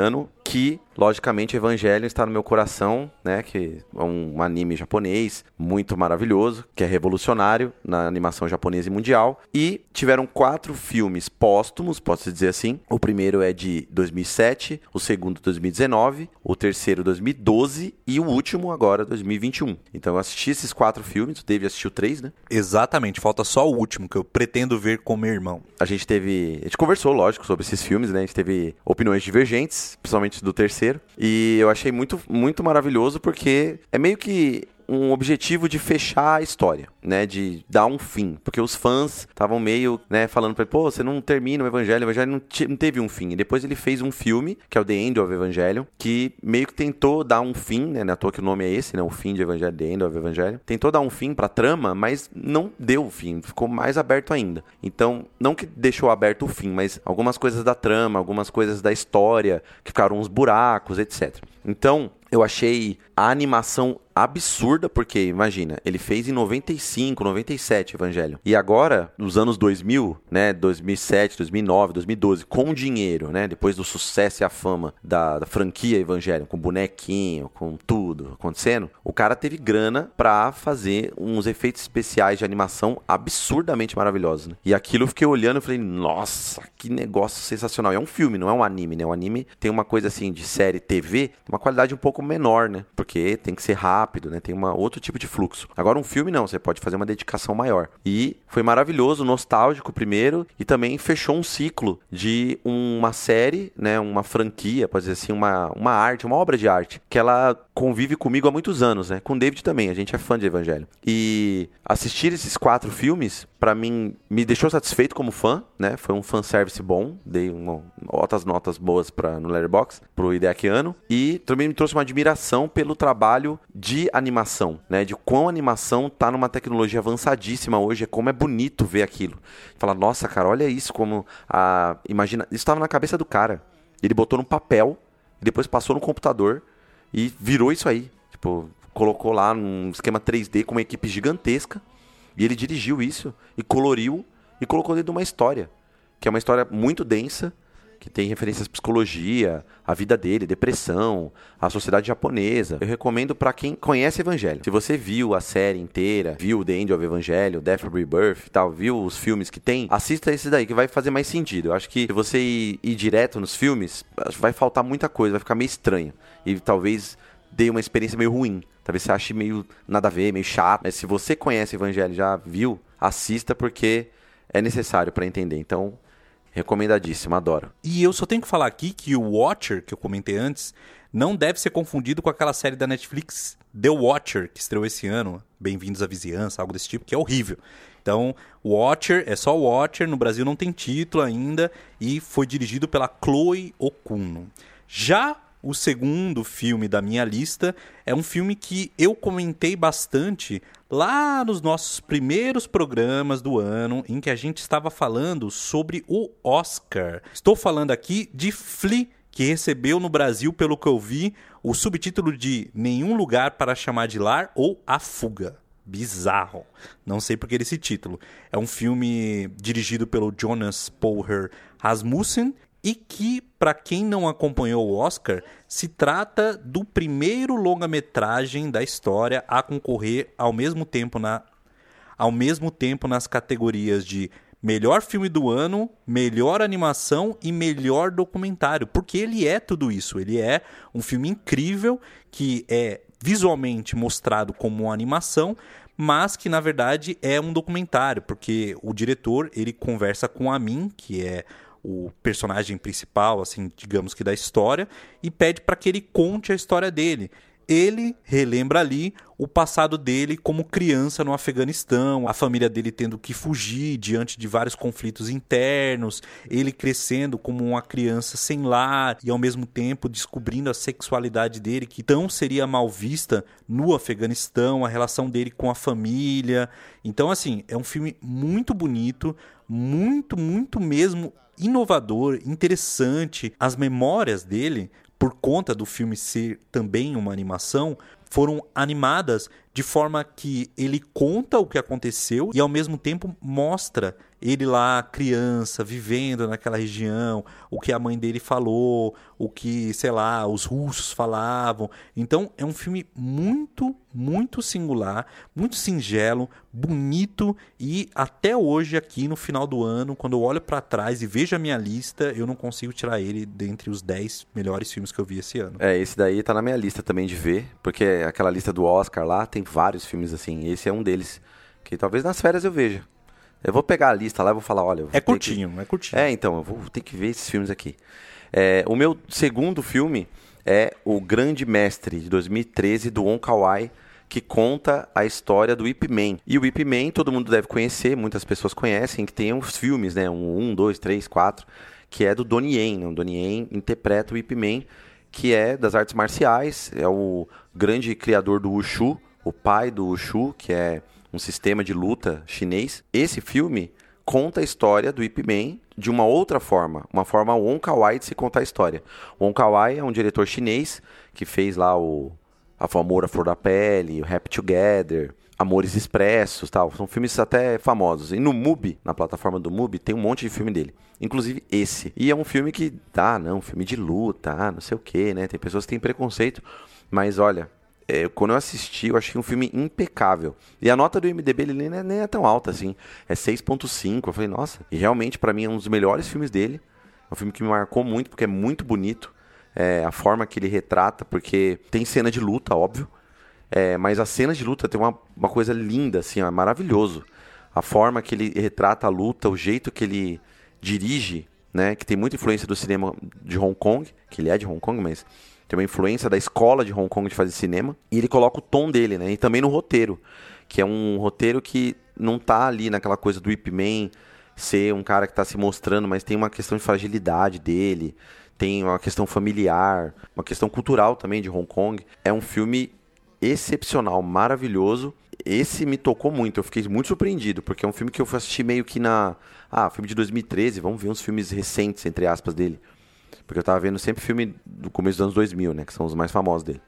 que, logicamente, Evangelion está no meu coração, né? Que é um anime japonês muito maravilhoso, que é revolucionário na animação japonesa e mundial. E tiveram quatro filmes póstumos, posso dizer assim. O primeiro é de 2007, o segundo 2019, o terceiro 2012 e o último agora 2021. Então eu assisti esses quatro filmes, o David assistiu três, né? Exatamente, falta só o último que eu pretendo ver com meu irmão. A gente teve, a gente conversou, lógico, sobre esses filmes, né? A gente teve opiniões divergentes, principalmente do terceiro, e eu achei muito muito maravilhoso porque é meio que um objetivo de fechar a história, né? De dar um fim. Porque os fãs estavam meio, né, falando pra ele, pô, você não termina o Evangelho, o Evangelho não, não, teve um fim. E depois ele fez um filme, que é o The End of Evangelion, que meio que tentou dar um fim, né? Na toa que o nome é esse, né? O fim de Evangelho, The End of Evangelion. Tentou dar um fim pra trama, mas não deu o fim. Ficou mais aberto ainda. Então, não que deixou aberto o fim, mas algumas coisas da trama, algumas coisas da história, que ficaram uns buracos, etc. Então, eu achei a animação absurda, porque imagina, ele fez em 95, 97 Evangelho. E agora, nos anos 2000, né, 2007, 2009, 2012, com dinheiro, né, depois do sucesso e a fama da, da franquia Evangelho, com bonequinho, com tudo acontecendo, o cara teve grana pra fazer uns efeitos especiais de animação absurdamente maravilhosos, né? E aquilo eu fiquei olhando e falei, nossa, que negócio sensacional. É um filme, não é um anime, né? O anime tem uma coisa assim de série TV, uma qualidade um pouco menor, né? Porque tem que ser rápido, né? Tem uma outro tipo de fluxo. Agora um filme não, você pode fazer uma dedicação maior. E foi maravilhoso, nostálgico primeiro e também fechou um ciclo de uma série, né, uma franquia, pode dizer assim, uma, uma arte, uma obra de arte, que ela convive comigo há muitos anos, né? Com David também, a gente é fã de Evangelho. E assistir esses quatro filmes, para mim, me deixou satisfeito como fã, né? Foi um fanservice bom, dei uma, notas boas para no Letterboxd pro Ideakiano e também me trouxe uma admiração pelo trabalho de animação, né? De quão a animação tá numa tecnologia avançadíssima hoje, é como é bonito ver aquilo. Fala, nossa, cara, olha isso como a imagina, isso estava na cabeça do cara. Ele botou no papel, depois passou no computador e virou isso aí. Tipo, colocou lá num esquema 3D com uma equipe gigantesca e ele dirigiu isso e coloriu e colocou dentro de uma história, que é uma história muito densa, que tem referências à psicologia, a vida dele, depressão, a sociedade japonesa. Eu recomendo para quem conhece Evangelho. Se você viu a série inteira, viu The End of Evangelho, Death of Rebirth e tal, viu os filmes que tem, assista esse daí que vai fazer mais sentido. Eu acho que se você ir, ir direto nos filmes, vai faltar muita coisa, vai ficar meio estranho. E talvez dê uma experiência meio ruim. Talvez você ache meio nada a ver, meio chato. Mas se você conhece Evangelho, já viu, assista porque é necessário para entender. Então, recomendadíssimo, adoro. E eu só tenho que falar aqui que o Watcher, que eu comentei antes, não deve ser confundido com aquela série da Netflix The Watcher, que estreou esse ano, Bem-vindos à Vizinhança, algo desse tipo, que é horrível. Então, Watcher é só Watcher, no Brasil não tem título ainda, e foi dirigido pela Chloe Okuno. Já o segundo filme da minha lista é um filme que eu comentei bastante lá nos nossos primeiros programas do ano, em que a gente estava falando sobre o Oscar. Estou falando aqui de Flea, que recebeu no Brasil, pelo que eu vi, o subtítulo de Nenhum Lugar para Chamar de Lar ou A Fuga. Bizarro. Não sei por que esse título. É um filme dirigido pelo Jonas Poher Rasmussen e que, para quem não acompanhou o Oscar, se trata do primeiro longa-metragem da história a concorrer ao mesmo tempo na ao mesmo tempo nas categorias de melhor filme do ano, melhor animação e melhor documentário, porque ele é tudo isso. Ele é um filme incrível que é visualmente mostrado como uma animação, mas que na verdade é um documentário, porque o diretor ele conversa com a mim, que é o personagem principal, assim, digamos que da história, e pede para que ele conte a história dele. ele relembra ali o passado dele como criança no Afeganistão, a família dele tendo que fugir diante de vários conflitos internos, ele crescendo como uma criança sem lar e ao mesmo tempo descobrindo a sexualidade dele que tão seria mal vista no Afeganistão, a relação dele com a família. Então assim, é um filme muito bonito, muito, muito mesmo inovador, interessante. As memórias dele por conta do filme ser também uma animação, foram animadas de forma que ele conta o que aconteceu e ao mesmo tempo mostra ele lá criança vivendo naquela região, o que a mãe dele falou, o que, sei lá, os russos falavam. Então é um filme muito, muito singular, muito singelo, bonito e até hoje aqui no final do ano, quando eu olho para trás e vejo a minha lista, eu não consigo tirar ele dentre os 10 melhores filmes que eu vi esse ano. É, esse daí tá na minha lista também de ver, porque aquela lista do Oscar lá tem vários filmes assim. Esse é um deles que talvez nas férias eu veja. Eu vou pegar a lista lá e vou falar, olha... Vou é curtinho, que... é curtinho. É, então, eu vou ter que ver esses filmes aqui. É, o meu segundo filme é O Grande Mestre, de 2013, do Kar-wai, que conta a história do Ip Man. E o Ip Man, todo mundo deve conhecer, muitas pessoas conhecem, que tem uns filmes, né? Um, um dois, três, quatro, que é do Donnie Yen. Né? O Donnie Yen interpreta o Ip Man, que é das artes marciais, é o grande criador do Wushu, o pai do Wushu, que é um sistema de luta chinês. Esse filme conta a história do Ip Man de uma outra forma, uma forma Wong Kar-wai de se contar a história. Wong Kar-wai é um diretor chinês que fez lá o A Amor à Flor da Pele, o Happy Together, Amores Expressos, tal. São filmes até famosos. E no MUBI, na plataforma do MUBI, tem um monte de filme dele. Inclusive esse. E é um filme que, ah, não, filme de luta, ah, não sei o que, né? Tem pessoas que têm preconceito. Mas olha, é, quando eu assisti, eu achei um filme impecável. E a nota do MDB ele nem é, nem é tão alta assim. É 6.5. Eu falei, nossa. E realmente, para mim, é um dos melhores filmes dele. É um filme que me marcou muito, porque é muito bonito. É, a forma que ele retrata, porque tem cena de luta, óbvio. É, mas as cenas de luta tem uma, uma coisa linda, assim, ó, é maravilhoso. A forma que ele retrata a luta, o jeito que ele dirige, né? Que tem muita influência do cinema de Hong Kong, que ele é de Hong Kong, mas tem uma influência da escola de Hong Kong de fazer cinema, e ele coloca o tom dele, né? E também no roteiro, que é um roteiro que não tá ali naquela coisa do Ip Man ser um cara que está se mostrando, mas tem uma questão de fragilidade dele, tem uma questão familiar, uma questão cultural também de Hong Kong. É um filme excepcional, maravilhoso. Esse me tocou muito, eu fiquei muito surpreendido, porque é um filme que eu assisti meio que na. Ah, filme de 2013, vamos ver uns filmes recentes, entre aspas, dele. Porque eu tava vendo sempre filme do começo dos anos 2000, né? Que são os mais famosos dele.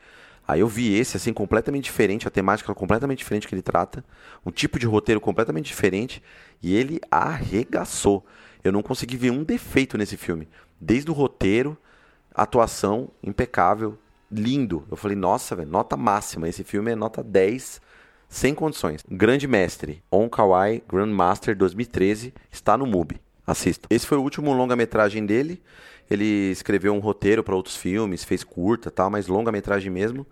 Aí eu vi esse, assim, completamente diferente, a temática completamente diferente que ele trata, um tipo de roteiro completamente diferente, e ele arregaçou. Eu não consegui ver um defeito nesse filme. Desde o roteiro, atuação impecável, lindo. Eu falei, nossa, velho, nota máxima. Esse filme é nota 10, sem condições. Grande Mestre, On Kawaii Grandmaster 2013, está no MUBI. Assista. Esse foi o último longa-metragem dele. Ele escreveu um roteiro para outros filmes, fez curta tal, mas longa-metragem mesmo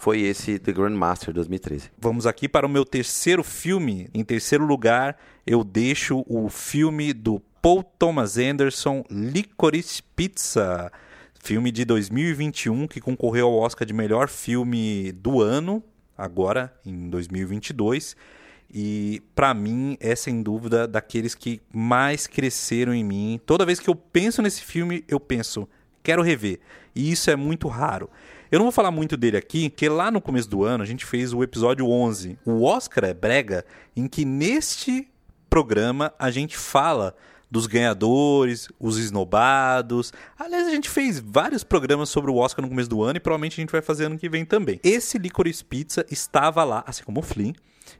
foi esse The Grandmaster 2013. Vamos aqui para o meu terceiro filme. Em terceiro lugar, eu deixo o filme do Paul Thomas Anderson, Licorice Pizza. Filme de 2021 que concorreu ao Oscar de melhor filme do ano, agora em 2022. E para mim é sem dúvida daqueles que mais cresceram em mim. Toda vez que eu penso nesse filme, eu penso, quero rever. E isso é muito raro. Eu não vou falar muito dele aqui, porque lá no começo do ano a gente fez o episódio 11, o Oscar é Brega, em que neste programa a gente fala dos ganhadores, os esnobados. Aliás, a gente fez vários programas sobre o Oscar no começo do ano e provavelmente a gente vai fazer ano que vem também. Esse Licorice Pizza estava lá, assim como o Flynn,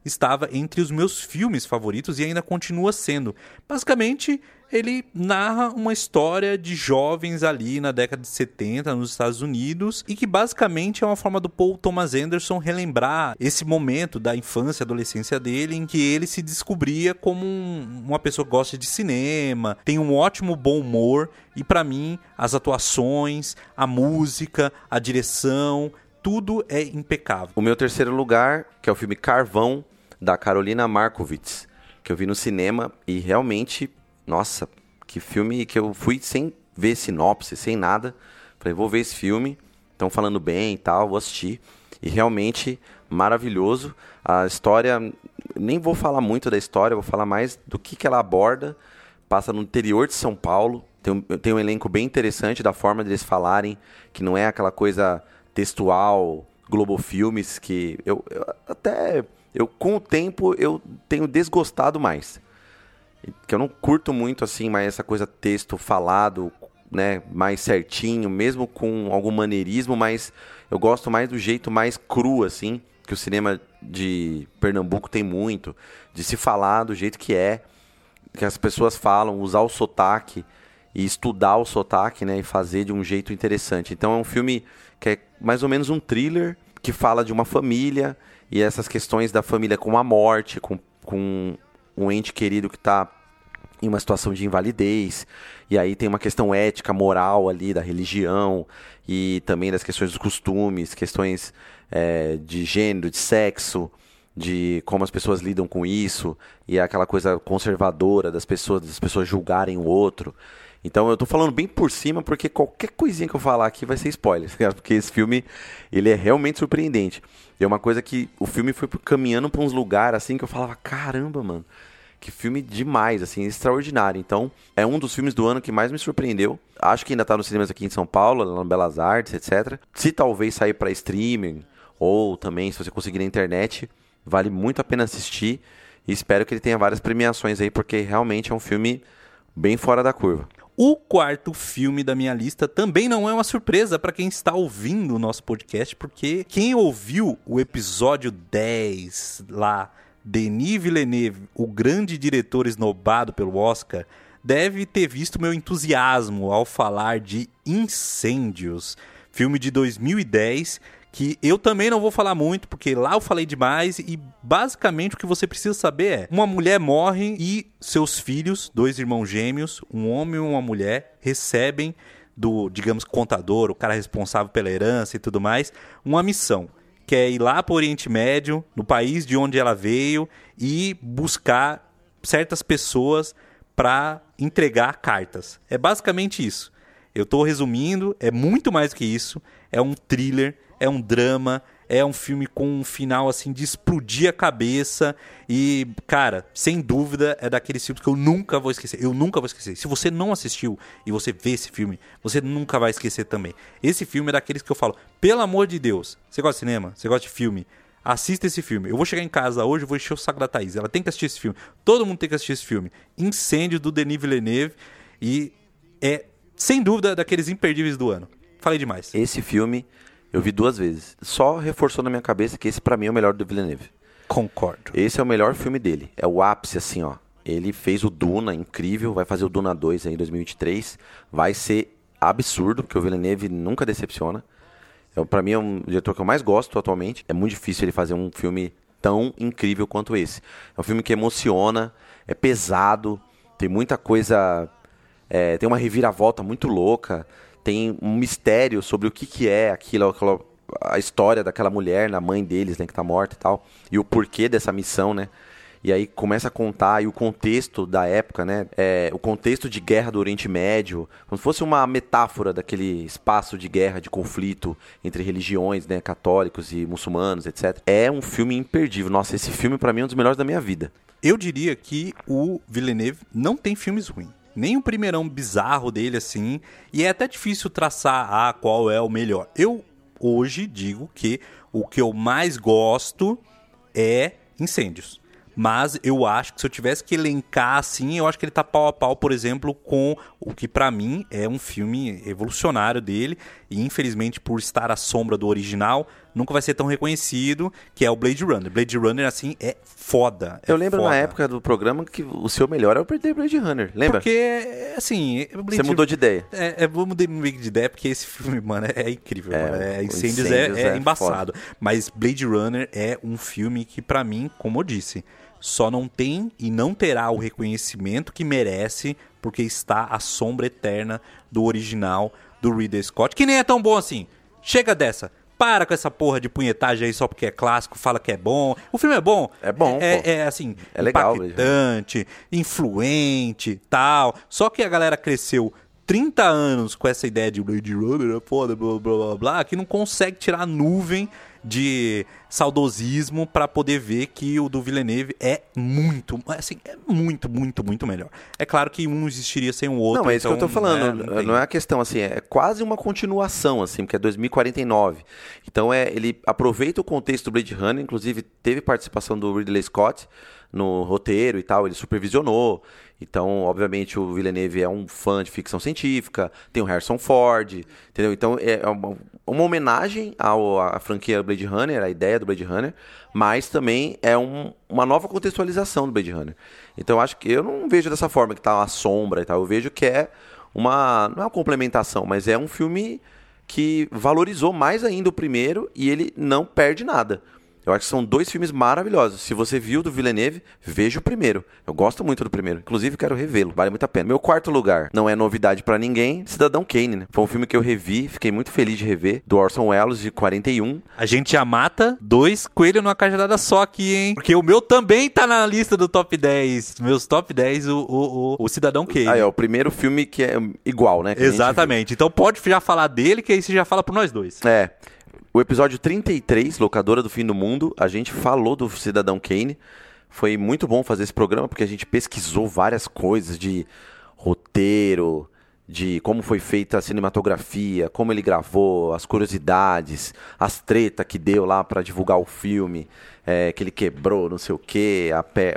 estava entre os meus filmes favoritos e ainda continua sendo. Basicamente, ele narra uma história de jovens ali na década de 70 nos Estados Unidos e que basicamente é uma forma do Paul Thomas Anderson relembrar esse momento da infância e adolescência dele em que ele se descobria como um, uma pessoa que gosta de cinema, tem um ótimo bom humor e para mim as atuações, a música, a direção, tudo é impecável. O meu terceiro lugar, que é o filme Carvão, da Carolina Markovits, que eu vi no cinema e realmente, nossa, que filme que eu fui sem ver sinopse, sem nada. Falei, vou ver esse filme, estão falando bem e tal, vou assistir. E realmente maravilhoso. A história, nem vou falar muito da história, vou falar mais do que, que ela aborda. Passa no interior de São Paulo. Tem um, tem um elenco bem interessante da forma deles falarem, que não é aquela coisa textual, Globo Filmes, que eu, eu até eu com o tempo eu tenho desgostado mais. Que eu não curto muito assim, mais essa coisa texto falado, né, mais certinho, mesmo com algum maneirismo, mas eu gosto mais do jeito mais cru assim, que o cinema de Pernambuco tem muito, de se falar do jeito que é, que as pessoas falam, usar o sotaque e estudar o sotaque, né, e fazer de um jeito interessante. Então é um filme que é mais ou menos um thriller que fala de uma família e essas questões da família com a morte, com, com um ente querido que está em uma situação de invalidez. E aí tem uma questão ética, moral ali da religião e também das questões dos costumes, questões é, de gênero, de sexo, de como as pessoas lidam com isso e aquela coisa conservadora das pessoas, das pessoas julgarem o outro. Então eu tô falando bem por cima porque qualquer coisinha que eu falar aqui vai ser spoiler, tá porque esse filme ele é realmente surpreendente. E é uma coisa que o filme foi caminhando para uns lugares assim que eu falava, caramba, mano, que filme demais, assim, extraordinário. Então, é um dos filmes do ano que mais me surpreendeu. Acho que ainda tá nos cinemas aqui em São Paulo, lá no Belas Artes, etc. Se talvez sair para streaming ou também se você conseguir na internet, vale muito a pena assistir. E espero que ele tenha várias premiações aí, porque realmente é um filme bem fora da curva. O quarto filme da minha lista também não é uma surpresa para quem está ouvindo o nosso podcast, porque quem ouviu o episódio 10 lá, Denis Villeneuve, o grande diretor esnobado pelo Oscar, deve ter visto meu entusiasmo ao falar de Incêndios, filme de 2010 que eu também não vou falar muito, porque lá eu falei demais e basicamente o que você precisa saber é: uma mulher morre e seus filhos, dois irmãos gêmeos, um homem e uma mulher, recebem do, digamos, contador, o cara responsável pela herança e tudo mais, uma missão. Que é ir lá para o Oriente Médio, no país de onde ela veio, e buscar certas pessoas para entregar cartas. É basicamente isso. Eu estou resumindo, é muito mais que isso. É um thriller é um drama, é um filme com um final assim de explodir a cabeça e, cara, sem dúvida é daqueles filmes que eu nunca vou esquecer. Eu nunca vou esquecer. Se você não assistiu e você vê esse filme, você nunca vai esquecer também. Esse filme é daqueles que eu falo, pelo amor de Deus, você gosta de cinema? Você gosta de filme? Assista esse filme. Eu vou chegar em casa hoje vou encher o saco da Thaís. Ela tem que assistir esse filme. Todo mundo tem que assistir esse filme. Incêndio do Denis Villeneuve. E é, sem dúvida, daqueles imperdíveis do ano. Falei demais. Esse filme eu vi duas vezes. Só reforçou na minha cabeça que esse para mim é o melhor do Villeneuve. Concordo. Esse é o melhor filme dele. É o ápice, assim, ó. Ele fez o Duna, incrível. Vai fazer o Duna 2 aí em 2023. Vai ser absurdo, porque o Villeneuve nunca decepciona. Então, para mim é um diretor que eu mais gosto atualmente. É muito difícil ele fazer um filme tão incrível quanto esse. É um filme que emociona, é pesado, tem muita coisa. É, tem uma reviravolta muito louca tem um mistério sobre o que, que é aquilo, aquela, a história daquela mulher, na mãe deles, né, que tá morta e tal, e o porquê dessa missão, né? E aí começa a contar e o contexto da época, né? É, o contexto de guerra do Oriente Médio, como se fosse uma metáfora daquele espaço de guerra, de conflito entre religiões, né? Católicos e muçulmanos, etc. É um filme imperdível. Nossa, esse filme para mim é um dos melhores da minha vida. Eu diria que o Villeneuve não tem filmes ruins nem o primeirão bizarro dele assim, e é até difícil traçar ah, qual é o melhor. Eu hoje digo que o que eu mais gosto é incêndios. Mas eu acho que se eu tivesse que elencar assim, eu acho que ele tá pau a pau, por exemplo, com o que para mim é um filme evolucionário dele. E infelizmente, por estar à sombra do original, nunca vai ser tão reconhecido, que é o Blade Runner. Blade Runner, assim, é foda. É eu lembro foda. na época do programa que o seu melhor é o Blade Runner, lembra? Porque, assim... Blade Você mudou de ideia. É, é, eu mudei de ideia porque esse filme, mano, é, é incrível. É, mano. É, Incêndios, Incêndios é, é, embaçado. Foda. Mas Blade Runner é um filme que, para mim, como eu disse só não tem e não terá o reconhecimento que merece porque está a sombra eterna do original do Ridley Scott, que nem é tão bom assim. Chega dessa. Para com essa porra de punhetagem aí só porque é clássico, fala que é bom. O filme é bom. É bom. É, é, é assim, é legal, impactante, influente, tal. Só que a galera cresceu 30 anos com essa ideia de Blade Runner é foda, blá blá blá blá, que não consegue tirar a nuvem de saudosismo para poder ver que o do Villeneuve é muito, assim, é muito, muito, muito melhor. É claro que um existiria sem o outro. Não, é isso então, que eu tô falando. né, não, tem- é a questão, assim, é quase uma continuação, assim, porque é 2049. Então é, ele aproveita o contexto do Blade Runner, inclusive teve participação do Ridley Scott no roteiro e tal, ele supervisionou. Então, obviamente, o Villeneuve é um fã de ficção científica, tem o Harrison Ford, entendeu? Então é uma, uma homenagem ao, à franquia Blade Runner, à ideia do Blade Runner, mas também é um- uma nova contextualização do Blade Runner. Então, eu acho que eu não vejo dessa forma que tá uma sombra e tal, eu vejo que é uma não é uma complementação, mas é um filme que valorizou mais ainda o primeiro e ele não perde nada. Eu acho que são dois filmes maravilhosos. Se você viu do Villeneuve, veja o primeiro. Eu gosto muito do primeiro. Inclusive, quero revê-lo. Vale muito a pena. Meu quarto lugar, não é novidade pra ninguém, Cidadão Kane, né? Foi um filme que eu revi, fiquei muito feliz de rever, do Orson Welles, de 41. A gente já mata dois coelhos numa cajadada só aqui, hein? Porque o meu também tá na lista do top 10. Meus top 10, o, o, o, o Cidadão Kane. Aí, é o primeiro filme que é igual, né? que Exatamente. Então pode já falar dele, que aí você já fala por nós dois. É. O episódio 33, Locadora do Fim do Mundo, a gente falou do Cidadão Kane. Foi muito bom fazer esse programa, porque a gente pesquisou várias coisas de roteiro, de como foi feita a cinematografia, como ele gravou, as curiosidades, as tretas que deu lá pra divulgar o filme, é, que ele quebrou, não sei o que,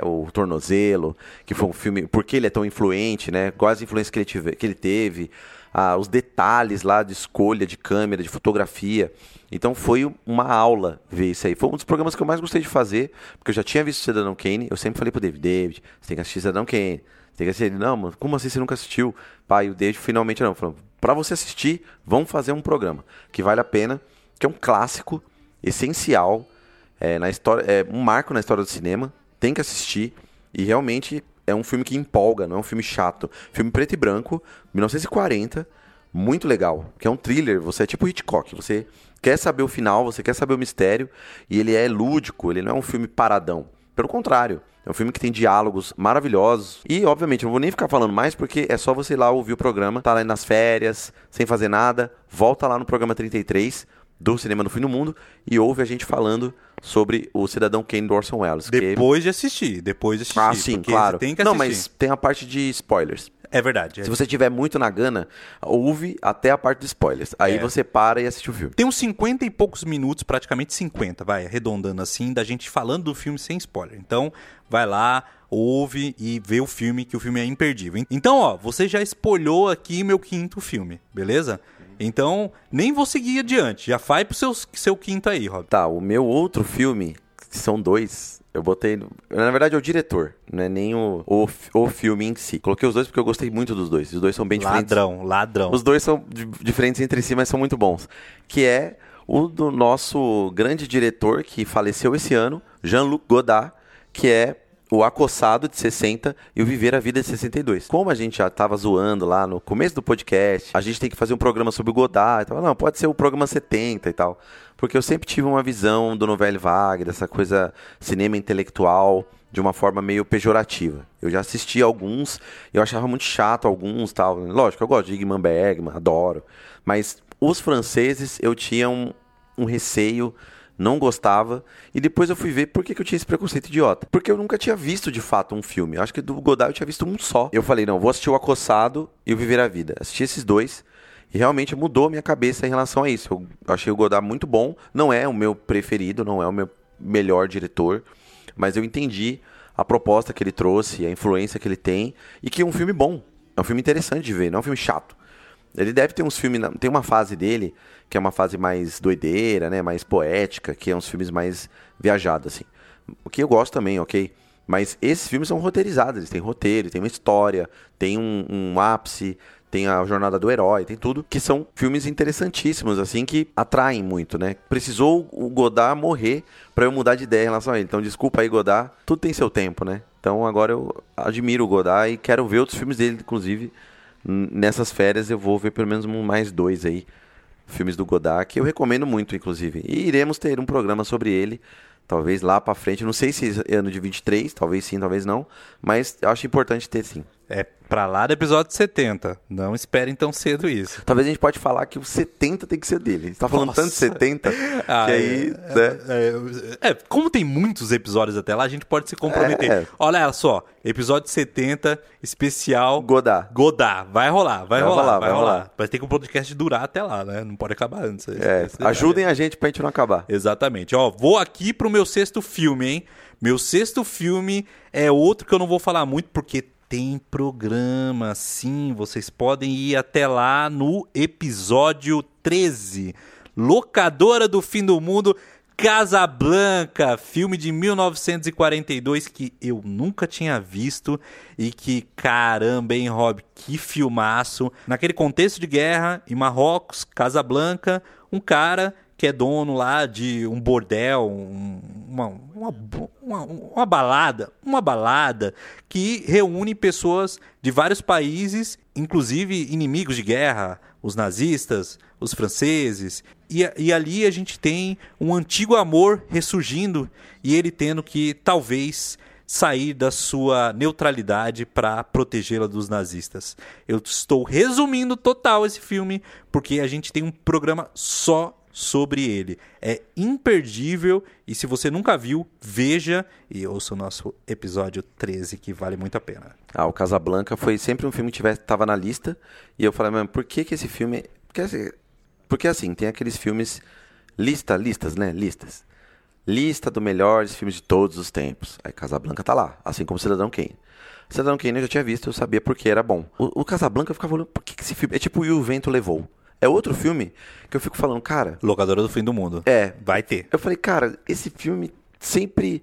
o tornozelo, que foi um filme, porque ele é tão influente, né? Quais as influências que ele, tive, que ele teve, ah, os detalhes lá de escolha de câmera, de fotografia. Então foi uma aula ver isso aí. Foi um dos programas que eu mais gostei de fazer, porque eu já tinha visto Cidadão Kane. Eu sempre falei pro David, David, você tem que assistir Cidadão Kane. Você tem que assistir. Ele, não, mano, como assim você nunca assistiu? Pai, o David finalmente não. Falou, pra você assistir, vamos fazer um programa que vale a pena, que é um clássico, essencial, é, na história, é um marco na história do cinema. Tem que assistir. E realmente é um filme que empolga, não é um filme chato. Filme preto e branco, 1940, muito legal. Que é um thriller, você é tipo Hitchcock, você quer saber o final, você quer saber o mistério, e ele é lúdico, ele não é um filme paradão. Pelo contrário, é um filme que tem diálogos maravilhosos. E, obviamente, não vou nem ficar falando mais, porque é só você ir lá ouvir o programa, tá lá nas férias, sem fazer nada, volta lá no programa 33 do Cinema no Fim do Mundo e ouve a gente falando sobre o Cidadão Kane do Orson Welles. que- Depois de assistir, depois de assistir. ah, sim, claro. Tem que Não, assistir. mas tem a parte de spoilers. É verdade. é. Se você tiver muito na gana, ouve até a parte de spoilers. Aí É. você para e assiste o filme. Tem uns 50 e poucos minutos, praticamente 50, vai, arredondando assim, da gente falando do filme sem spoiler. Então, vai lá, ouve e vê o filme, que o filme é imperdível. Então, ó, você já espolhou aqui meu quinto filme, beleza? Então, nem vou seguir adiante. Já vai pro seu, seu quinto aí, Rob. Tá, o meu outro filme, que são dois, eu botei. Na verdade é o diretor, não é nem o, o, o filme em si. Coloquei os dois porque eu gostei muito dos dois. Os dois são bem diferentes. Ladrão, ladrão. Os dois são di- diferentes entre si, mas são muito bons. Que é o do nosso grande diretor que faleceu esse ano, Jean-Luc Godard, que é o Acossado de 60 e o Viver a Vida de 62. Como a gente já tava zoando lá no começo do podcast, a gente tem que fazer um programa sobre o Godard e tal. Não, pode ser o programa 70 e tal. Porque eu sempre tive uma visão do Novelle Vague, dessa coisa cinema intelectual, de uma forma meio pejorativa. Eu já assisti alguns, eu achava muito chato alguns tal. Lógico, eu gosto de Igman Bergman, adoro. Mas os franceses eu tinha um, um receio, não gostava. E depois eu fui ver por que, que eu tinha esse preconceito idiota. Porque eu nunca tinha visto de fato um filme. Eu acho que do Godard eu tinha visto um só. Eu falei, não, vou assistir o Acossado e o Viver a Vida. Assisti esses dois. E realmente mudou minha cabeça em relação a isso. Eu achei o Godard muito bom. Não é o meu preferido, não é o meu melhor diretor. Mas eu entendi a proposta que ele trouxe, a influência que ele tem. E que é um filme bom. É um filme interessante de ver, não é um filme chato. Ele deve ter uns filmes. Tem uma fase dele que é uma fase mais doideira, né? Mais poética, que é uns filmes mais viajados, assim. O que eu gosto também, ok? Mas esses filmes são roteirizados, eles têm roteiro, tem uma história, tem um, um ápice, tem a jornada do herói, tem tudo, que são filmes interessantíssimos, assim, que atraem muito, né? Precisou o Godard morrer pra eu mudar de ideia em relação a ele. Então, desculpa aí, Godard, tudo tem seu tempo, né? Então, agora eu admiro o Godard e quero ver outros filmes dele, inclusive. Nessas férias eu vou ver pelo menos mais dois aí, filmes do Godard, que eu recomendo muito, inclusive. E iremos ter um programa sobre ele, talvez lá pra frente. Não sei se é ano de 23, talvez sim, talvez não, mas acho importante ter sim. É pra lá do episódio 70. Não esperem tão cedo isso. Talvez a gente pode falar que o 70 tem que ser dele. Você tá falando Nossa. tanto de 70 Ah, que aí, é, né? é, é, como tem muitos episódios até lá, a gente pode se comprometer. É. Olha só, episódio 70, especial Godard. Godard. Vai rolar, vai, Vai rolar, rolar, vai rolar. rolar. Vai ter que o podcast durar até lá, né? Não pode acabar antes. É, ajudem a gente pra gente não acabar. Exatamente. Ó, vou aqui pro meu sexto filme, hein? Meu sexto filme é outro que eu não vou falar muito porque tem programa, sim. Vocês podem ir até lá no episódio 13. Locadora do Fim do Mundo. Casablanca, filme de 1942 que eu nunca tinha visto e que, caramba, hein, Rob, que filmaço. Naquele contexto de guerra, em Marrocos, Casablanca, um cara que é dono lá de um bordel, um- uma, uma, uma, uma balada, uma balada que reúne pessoas de vários países, inclusive inimigos de guerra, os nazistas, os franceses. E, e ali a gente tem um antigo amor ressurgindo e ele tendo que talvez sair da sua neutralidade para protegê-la dos nazistas. Eu estou resumindo total esse filme porque a gente tem um programa só sobre ele. É imperdível e se você nunca viu, veja e ouça o nosso episódio 13 que vale muito a pena. Ah, o Casablanca foi sempre um filme que tivesse, tava na lista. E eu falei, mano, por que que esse filme... Porque assim, porque assim, tem aqueles filmes... Lista, listas, né? Listas. Lista dos melhores filmes de todos os tempos. Aí Casablanca tá lá, assim como Cidadão Kane. Cidadão Kane eu já tinha visto, eu sabia porque era bom. O, o Casablanca ficava olhando, por que, que esse filme... É tipo E o Vento Levou. É outro filme que eu fico falando, cara... Locadora do Fim do Mundo. É, Vai ter. eu falei, cara, esse filme sempre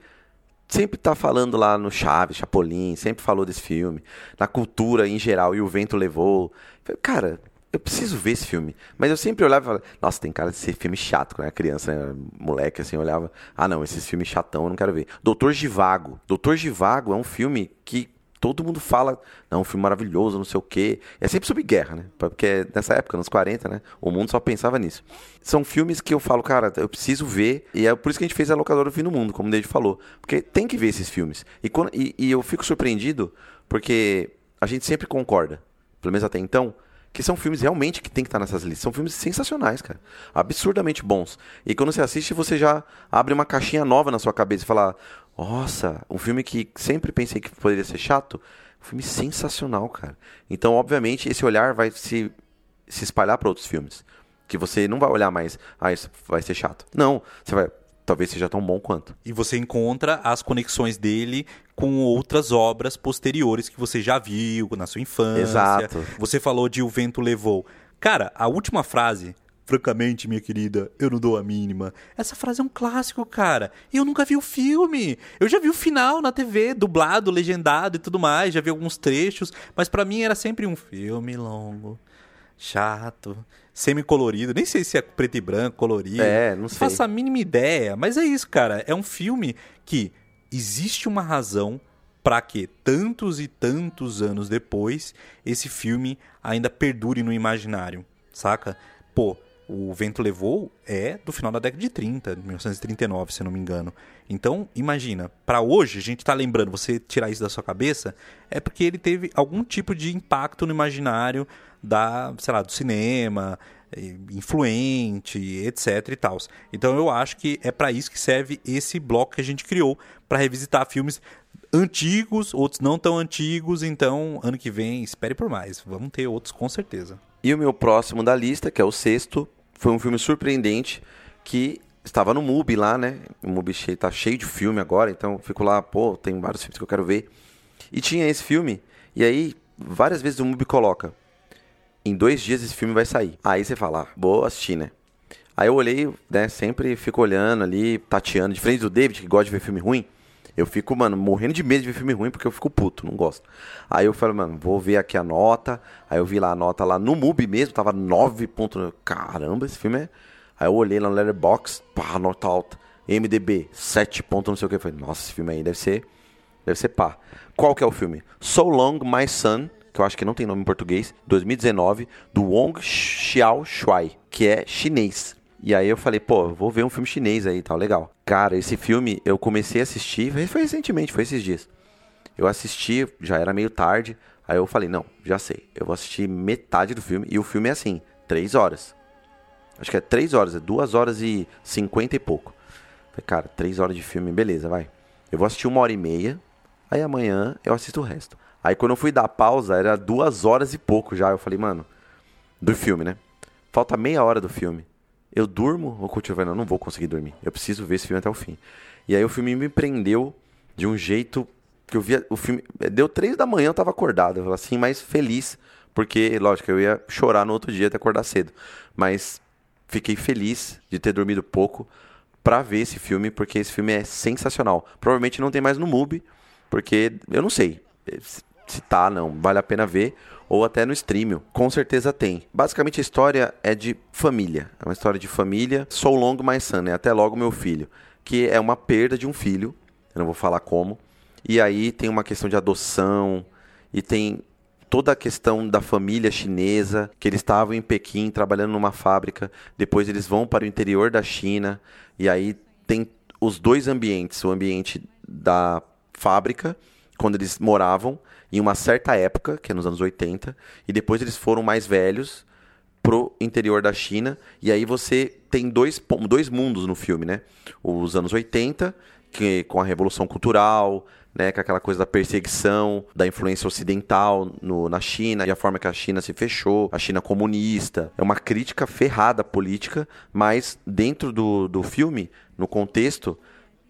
sempre tá falando lá no Chaves, Chapolin, sempre falou desse filme, na cultura em geral, e o vento levou. Falei, cara, eu preciso ver esse filme. Mas eu sempre olhava e falava, nossa, tem cara de ser filme chato quando era criança, né? moleque, assim, olhava, ah não, esses filmes chatão eu não quero ver. Doutor Givago. Doutor Givago é um filme que todo mundo fala, não, um filme maravilhoso, não sei o quê. É sempre sobre guerra, né? Porque nessa época, nos 40, né? O mundo só pensava nisso. São filmes que eu falo, cara, eu preciso ver. E é por isso que a gente fez a locadora do fim do mundo, como o David falou. Porque tem que ver esses filmes. E, quando- e- e eu fico surpreendido, porque a gente sempre concorda, pelo menos até então, que são filmes realmente que tem que estar nessas listas. São filmes sensacionais, cara. Absurdamente bons. E quando você assiste, você já abre uma caixinha nova na sua cabeça e fala: Nossa, um filme que sempre pensei que poderia ser chato. Um filme sensacional, cara. Então, obviamente, esse olhar vai se, se espalhar para outros filmes. Que você não vai olhar mais, ah, isso vai ser chato. Não, você vai. Talvez seja tão bom quanto. E você encontra as conexões dele com outras obras posteriores que você já viu na sua infância. Exato. Você falou de O Vento Levou. Cara, a última frase, francamente, minha querida, eu não dou a mínima. Essa frase é um clássico, cara. E eu nunca vi o filme. Eu já vi o final na TV, dublado, legendado e tudo mais, já vi alguns trechos, mas pra mim era sempre um filme longo, chato, semi-colorido. Nem sei se é preto e branco, colorido. É, não sei. Faço a mínima ideia, mas é isso, cara. É um filme que existe uma razão para que tantos e tantos anos depois esse filme ainda perdure no imaginário, saca? Pô, o Vento Levou é do final da década de 30, 1939, se eu não me engano. Então, imagina, para hoje a gente tá lembrando, você tirar isso da sua cabeça, é porque ele teve algum tipo de impacto no imaginário da, sei lá, do cinema, influente, etc e tal. Então eu acho que é para isso que serve esse bloco que a gente criou para revisitar filmes antigos, outros não tão antigos, então ano que vem espere por mais. Vamos ter outros com certeza. E o meu próximo da lista, que é o sexto, foi um filme surpreendente que estava no MUBI lá, né? O MUBI cheio, tá cheio de filme agora, então fico lá, pô, tem vários filmes que eu quero ver. E tinha esse filme, e aí várias vezes o MUBI coloca, em dois dias esse filme vai sair. Aí você fala, ah, vou assistir, né? Aí eu olhei, né, sempre fico olhando ali, tateando, diferente do David, que gosta de ver filme ruim. Eu fico, mano, morrendo de medo de ver filme ruim porque eu fico puto, não gosto. Aí eu falei, mano, vou ver aqui a nota. Aí eu vi lá a nota lá no MUBI mesmo, tava 9 pontos. Caramba, esse filme é. Aí eu olhei lá no Letterboxd, pá, nota alta. MDB, 7 pontos, não sei o que. Eu falei, nossa, esse filme aí deve ser. Deve ser pá. Qual que é o filme? So Long My Son, que eu acho que não tem nome em português, 2019, do Wong Xiao Shuai, que é chinês. E aí eu falei, pô, vou ver um filme chinês aí e tal, legal. Cara, esse filme eu comecei a assistir, foi recentemente, foi esses dias. Eu assisti, já era meio tarde, Aí eu falei, não, já sei. Eu vou assistir metade do filme. E o filme é assim, três horas. Acho que é três horas, é duas horas e cinquenta e pouco. Falei, cara, três horas de filme, beleza, vai. Eu vou assistir uma hora e meia. Aí amanhã eu assisto o resto. Aí quando eu fui dar pausa, era duas horas e pouco já. Eu falei, mano, do filme, né? Falta meia hora do filme. Eu durmo ou continuo vendo? Eu não vou conseguir dormir. Eu preciso ver esse filme até o fim. E aí o filme me prendeu de um jeito que eu via o filme. Deu três da manhã, eu tava acordado, assim, mais feliz. Porque, lógico, eu ia chorar no outro dia até acordar cedo. Mas fiquei feliz de ter dormido pouco para ver esse filme, porque esse filme é sensacional. Provavelmente não tem mais no MUBI, porque eu não sei se tá, não, vale a pena ver, ou até no streaming, com certeza tem. Basicamente a história é de família, é uma história de família, So Long My Son, né? até logo meu filho, que é uma perda de um filho, eu não vou falar como, e aí tem uma questão de adoção, e tem toda a questão da família chinesa, que eles estavam em Pequim trabalhando numa fábrica, depois eles vão para o interior da China, e aí tem os dois ambientes, o ambiente da fábrica, quando eles moravam, em uma certa época, que é nos anos 80, e depois eles foram mais velhos pro interior da China, e aí você tem dois, dois mundos no filme, né? Os anos 80, que com a revolução cultural, né, com aquela coisa da perseguição, da influência ocidental no, na China e a forma que a China se fechou, a China comunista. É uma crítica ferrada política, mas dentro do, do filme, no contexto,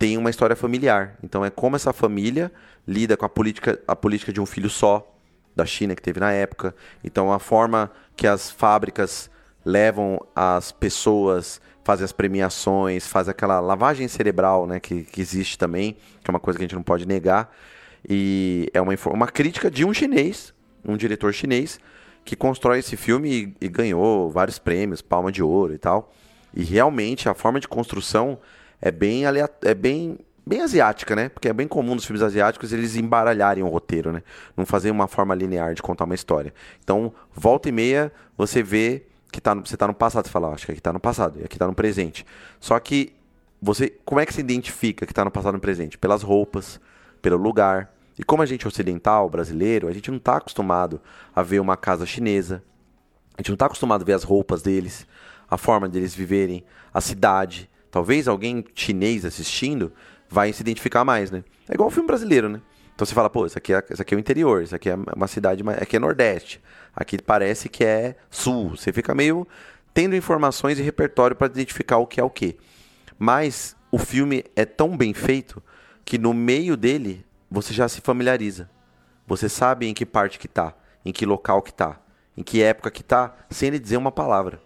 tem uma história familiar. Então é como essa família lida com a política, a política de um filho só da China que teve na época. Então a forma que as fábricas levam as pessoas, fazem as premiações, faz aquela lavagem cerebral, né, que, que existe também, que é uma coisa que a gente não pode negar. E é uma, uma crítica de um chinês, um diretor chinês, que constrói esse filme e, e ganhou vários prêmios, Palma de Ouro e tal. E realmente a forma de construção é bem, é bem bem asiática, né? Porque é bem comum nos filmes asiáticos eles embaralharem o roteiro, né? Não fazer uma forma linear de contar uma história. Então, volta e meia, você vê que tá no, você está no passado, você fala, ah, acho que aqui está no passado, e aqui está no presente. Só que você, como é que se identifica que está no passado e no presente? Pelas roupas, pelo lugar. E como a gente é ocidental, brasileiro, a gente não está acostumado a ver uma casa chinesa. A gente não está acostumado a ver as roupas deles, a forma deles viverem, a cidade. Talvez alguém chinês assistindo vai se identificar mais, né? É igual o filme brasileiro, né? Então você fala, pô, isso aqui é, isso aqui é o interior, isso aqui é uma cidade, aqui é Nordeste, aqui parece que é Sul. Você fica meio tendo informações e repertório para identificar o que é o que. Mas o filme é tão bem feito que no meio dele você já se familiariza. Você sabe em que parte que tá, em que local que tá, em que época que tá, sem ele dizer uma palavra.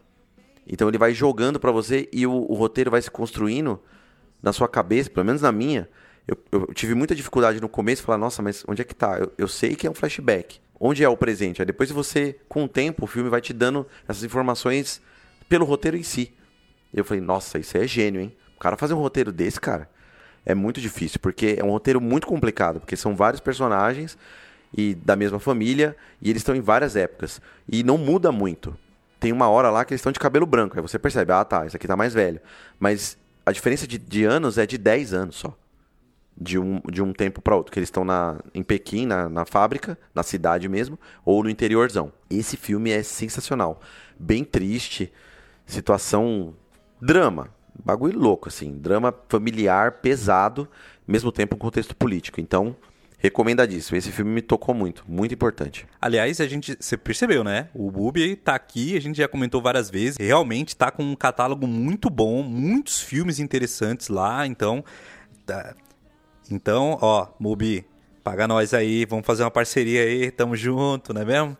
Então ele vai jogando para você e o, o roteiro vai se construindo na sua cabeça, pelo menos na minha, eu, eu tive muita dificuldade no começo, falar, nossa, mas onde é que tá? Eu, eu, sei que é um flashback. Onde é o presente? Aí depois você, com o tempo, o filme vai te dando essas informações pelo roteiro em si. Eu falei, nossa, isso é gênio, hein? O cara fazer um roteiro desse, cara, é muito difícil, porque é um roteiro muito complicado, porque são vários personagens e da mesma família, e eles estão em várias épocas. E não muda muito. Tem uma hora lá que eles estão de cabelo branco, aí você percebe, ah tá, esse aqui tá mais velho. Mas a diferença de, de anos é de 10 anos só. De um, de um tempo para outro. Que eles estão na, em Pequim, na, na fábrica, na cidade mesmo, ou no interiorzão. Esse filme é sensacional. Bem triste. Situação. Drama. Bagulho louco, assim. Drama familiar, pesado, mesmo tempo um contexto político. Então, Recomendadíssimo. Esse filme me tocou muito, muito importante. Aliás, a gente, você percebeu, né? O Bubi tá aqui, a gente já comentou várias vezes. Realmente tá com um catálogo muito bom, muitos filmes interessantes lá. Então, tá... então, ó, Mubi, paga nós aí, vamos fazer uma parceria aí, tamo junto, não é mesmo?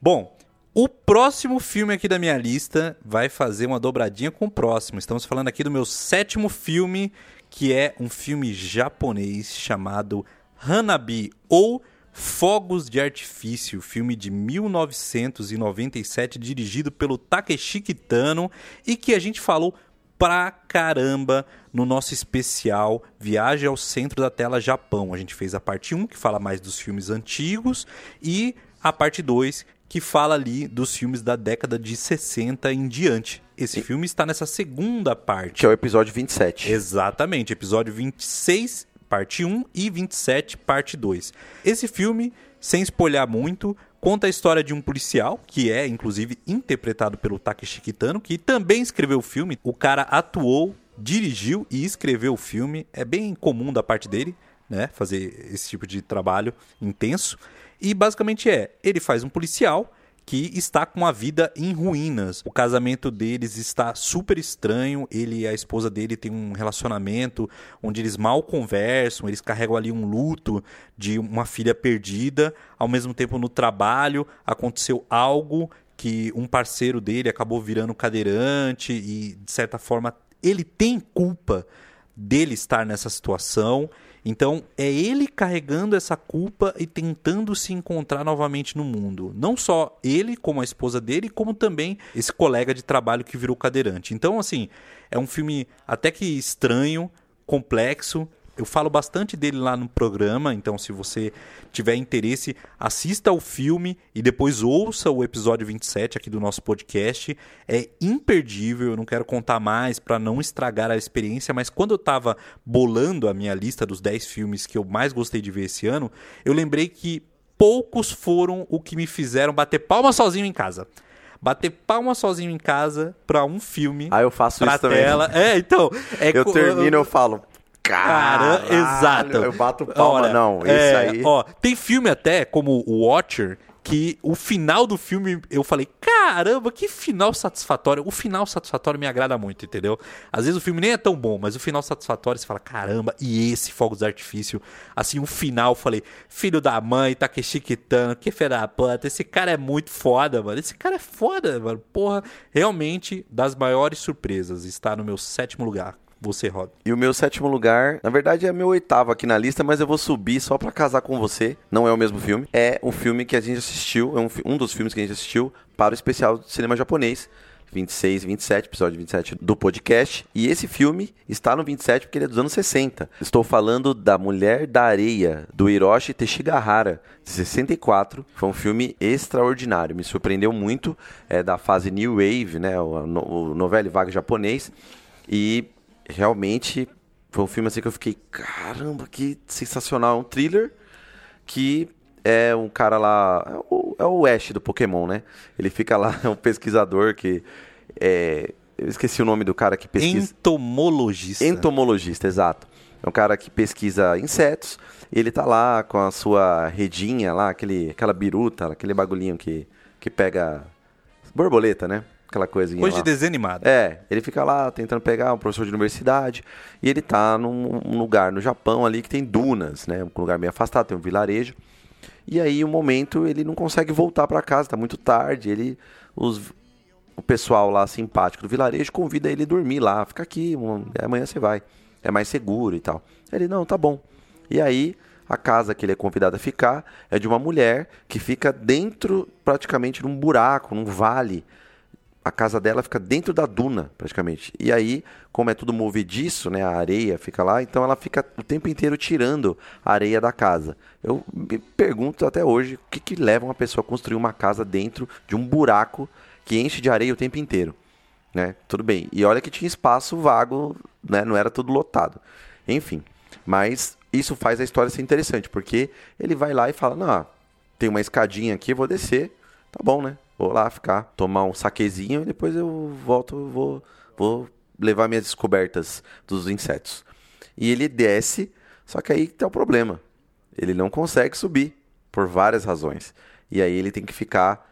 Bom, o próximo filme aqui da minha lista vai fazer uma dobradinha com o próximo. Estamos falando aqui do meu sétimo filme, que é um filme japonês chamado Hanabi ou Fogos de Artifício, filme de 1997 dirigido pelo Takeshi Kitano e que a gente falou pra caramba no nosso especial Viagem ao Centro da Tela Japão. A gente fez a parte 1, que fala mais dos filmes antigos, e a parte 2, que fala ali dos filmes da década de 60 em diante. Esse e... filme está nessa segunda parte. Que é o episódio 27. Exatamente, episódio 26 parte 1 e 27, parte 2. Esse filme sem espolhar muito, conta a história de um policial, que é, inclusive, interpretado pelo Takeshi Kitano, que também escreveu o filme. O cara atuou, dirigiu e escreveu o filme. É bem comum da parte dele, né? Fazer esse tipo de trabalho intenso. E basicamente é, ele faz um policial que está com a vida em ruínas. O casamento deles está super estranho. Ele e a esposa dele têm um relacionamento onde eles mal conversam, eles carregam ali um luto de uma filha perdida. Ao mesmo tempo, no trabalho, aconteceu algo que um parceiro dele acabou virando cadeirante e, de certa forma, ele tem culpa dele estar nessa situação. Então, é ele carregando essa culpa e tentando se encontrar novamente no mundo. Não só ele, como a esposa dele, como também esse colega de trabalho que virou cadeirante. Então, assim, é um filme até que estranho, complexo, eu falo bastante dele lá no programa, então se você tiver interesse, assista ao filme e depois ouça o episódio 27 aqui do nosso podcast. É imperdível, eu não quero contar mais para não estragar a experiência, mas quando eu estava bolando a minha lista dos 10 filmes que eu mais gostei de ver esse ano, eu lembrei que poucos foram o que me fizeram bater palma sozinho em casa bater palma sozinho em casa pra um filme. Ah, eu faço isso tela. também. É, então. É eu termino, eu falo, Cara, exato. Eu bato palma, Olha, não. Isso é, aí. Ó, tem filme até, como o Watcher, que o final do filme eu falei, caramba, que final satisfatório. O final satisfatório me agrada muito, entendeu? Às vezes o filme nem é tão bom, mas o final satisfatório você fala, caramba, e esse Fogos de Artifício? Assim, o final, eu falei, filho da mãe, que chiquitando, que fé da puta, esse cara é muito foda, mano. Esse cara é foda, mano. Porra, realmente, das maiores surpresas, está no meu sétimo lugar você, Rob? E o meu sétimo lugar, na verdade é meu oitavo aqui na lista, mas eu vou subir só para casar com você. Não é o mesmo filme. É um filme que a gente assistiu, é um, um dos filmes que a gente assistiu para o especial de cinema japonês. 26 e 27, episódio 27 do podcast. E esse filme está no 27 porque ele é dos anos 60. Estou falando da Mulher da Areia, do Hiroshi Teshigahara, de 64. Foi um filme extraordinário, me surpreendeu muito. É da fase New Wave, né? O, o novela vaga japonês. E realmente foi um filme assim que eu fiquei, caramba, que sensacional. É um thriller que é um cara lá. É o, é o Ash do Pokémon, né? Ele fica lá, é um pesquisador que. É, eu esqueci o nome do cara que pesquisa. Entomologista. Entomologista, exato. É um cara que pesquisa insetos. ele tá lá com a sua redinha lá, aquele, aquela biruta, aquele bagulhinho que, que pega borboleta, né? Aquela coisinha Coisa lá. de desanimado. É, ele fica lá tentando pegar um professor de universidade e ele tá num, num lugar no Japão ali que tem dunas, né? Um lugar meio afastado, tem um vilarejo. E aí, um momento, ele não consegue voltar para casa, tá muito tarde. Ele, os, o pessoal lá simpático do vilarejo convida ele a dormir lá, fica aqui, amanhã você vai, é mais seguro e tal. Ele, não, tá bom. E aí, a casa que ele é convidado a ficar é de uma mulher que fica dentro, praticamente, num buraco, num vale a casa dela fica dentro da duna, praticamente. E aí, como é tudo movediço, né, a areia fica lá, então ela fica o tempo inteiro tirando a areia da casa. Eu me pergunto até hoje o que, que leva uma pessoa a construir uma casa dentro de um buraco que enche de areia o tempo inteiro. Né? Tudo bem. E olha que tinha espaço vago, né? não era tudo lotado. Enfim, mas isso faz a história ser interessante, porque ele vai lá e fala: Não, tem uma escadinha aqui, vou descer, tá bom, né? Vou lá ficar, tomar um saquezinho e depois eu volto, vou, vou levar minhas descobertas dos insetos. E ele desce, só que aí tem o problema. Ele não consegue subir por várias razões. E aí ele tem que ficar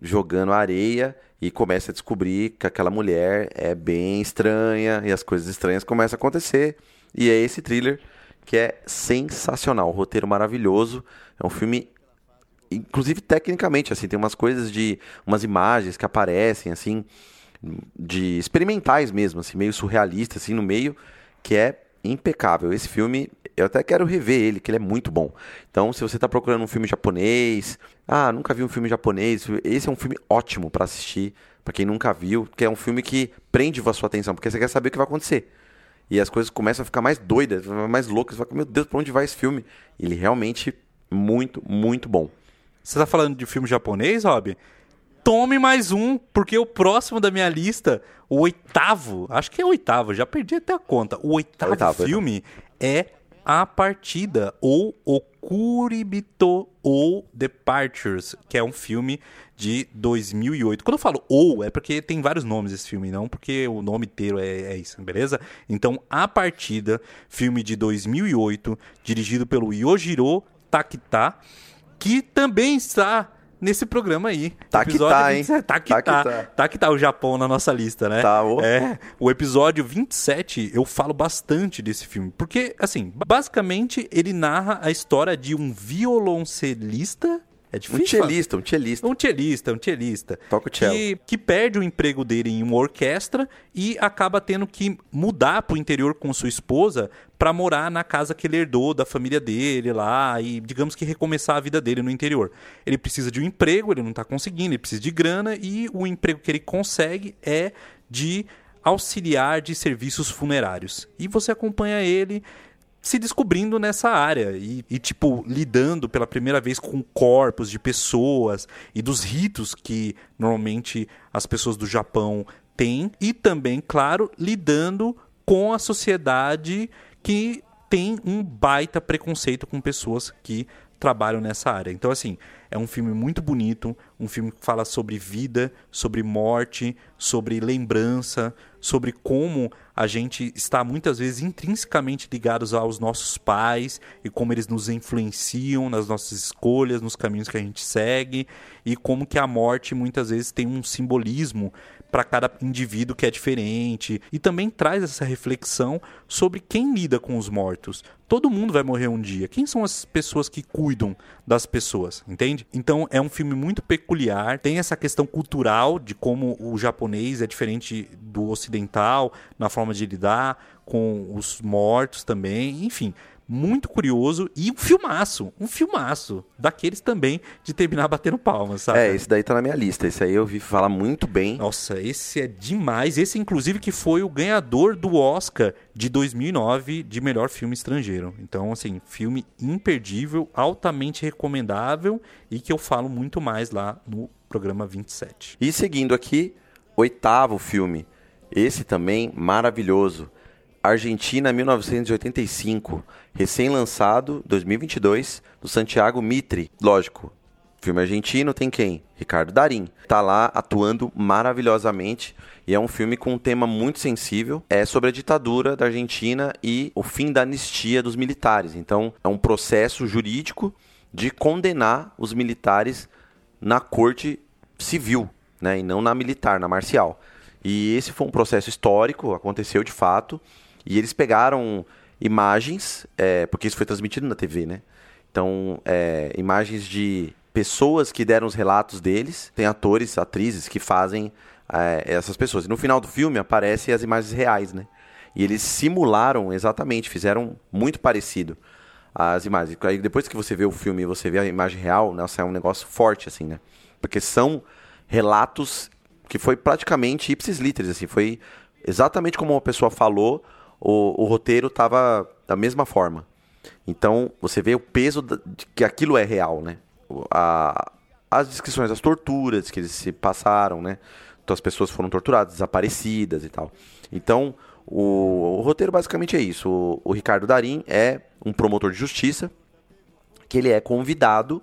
jogando areia e começa a descobrir que aquela mulher é bem estranha e as coisas estranhas começam a acontecer. E é esse thriller que é sensacional, roteiro maravilhoso, é um filme inclusive tecnicamente, assim, tem umas coisas de umas imagens que aparecem assim de experimentais mesmo, assim, meio surrealista assim no meio, que é impecável. Esse filme, eu até quero rever ele, que ele é muito bom. Então, se você está procurando um filme japonês, ah, nunca vi um filme japonês, esse é um filme ótimo para assistir, para quem nunca viu, que é um filme que prende a sua atenção, porque você quer saber o que vai acontecer. E as coisas começam a ficar mais doidas, mais loucas. Você fala, meu Deus, para onde vai esse filme? Ele realmente muito, muito bom. Você tá falando de filme japonês, Rob? Tome mais um, porque o próximo da minha lista, o oitavo, acho que é o oitavo, já perdi até a conta. O oitavo, oitavo filme é A Partida ou O Kuribito ou Departures, que é um filme de 2008. Quando eu falo ou, é porque tem vários nomes esse filme, não porque o nome inteiro é, é isso, beleza? Então, A Partida, filme de 2008, dirigido pelo Yojiro Takita, que também está nesse programa aí. Tá que tá, hein? Tá que tá. tá. Que tá. tá que tá o Japão na nossa lista, né? Tá. É, o episódio 27, eu falo bastante desse filme. Porque, assim, basicamente ele narra a história de um violoncelista é difícil. Um cellista, um cellista. Um cellista, um cellista. Toca o cello. Que, que perde o emprego dele em uma orquestra e acaba tendo que mudar pro interior com sua esposa para morar na casa que ele herdou da família dele lá e, digamos que, recomeçar a vida dele no interior. Ele precisa de um emprego, ele não tá conseguindo, ele precisa de grana e o emprego que ele consegue é de auxiliar de serviços funerários. E você acompanha ele se descobrindo nessa área e, e, tipo, lidando pela primeira vez com corpos de pessoas e dos ritos que normalmente as pessoas do Japão têm e também, claro, lidando com a sociedade que tem um baita preconceito com pessoas que trabalham nessa área. Então, assim, é um filme muito bonito, um filme que fala sobre vida, sobre morte, sobre lembrança, sobre como a gente está muitas vezes intrinsecamente ligados aos nossos pais e como eles nos influenciam nas nossas escolhas, nos caminhos que a gente segue e como que a morte muitas vezes tem um simbolismo para cada indivíduo que é diferente e também traz essa reflexão sobre quem lida com os mortos. Todo mundo vai morrer um dia. Quem são as pessoas que cuidam das pessoas, entende? Então é um filme muito peculiar, tem essa questão cultural de como o japonês é diferente do ocidental na forma de lidar com os mortos também, enfim muito curioso e um filmaço, um filmaço, daqueles também de terminar batendo palmas, sabe? É, esse daí tá na minha lista, esse aí eu vi falar muito bem. Nossa, esse é demais, esse inclusive que foi o ganhador do Oscar de 2009 de melhor filme estrangeiro. Então, assim, filme imperdível, altamente recomendável e que eu falo muito mais lá no programa 27. E seguindo aqui, oitavo filme, esse também maravilhoso, Argentina 1985, recém-lançado 2022, do Santiago Mitre. Lógico, filme argentino tem quem? Ricardo Darim. Tá lá atuando maravilhosamente e é um filme com um tema muito sensível. É sobre a ditadura da Argentina e o fim da anistia dos militares. Então, é um processo jurídico de condenar os militares na corte civil, né, e não na militar, na marcial. E esse foi um processo histórico, aconteceu de fato. E eles pegaram imagens, é, porque isso foi transmitido na TV, né? Então, é, imagens de pessoas que deram os relatos deles. Tem atores, atrizes que fazem é, essas pessoas. E no final do filme aparecem as imagens reais, né? E eles simularam exatamente, fizeram muito parecido as imagens. Aí depois que você vê o filme e você vê a imagem real, nossa, é um negócio forte, assim, né? Porque são relatos que foi praticamente ipsis literis, assim, foi exatamente como uma pessoa falou, o, o roteiro estava da mesma forma. Então, você vê o peso de que aquilo é real, né? A, as descrições das torturas que eles se passaram, né? Então, as pessoas foram torturadas, desaparecidas e tal. Então, o, o roteiro basicamente é isso. O, o Ricardo Darim é um promotor de justiça que ele é convidado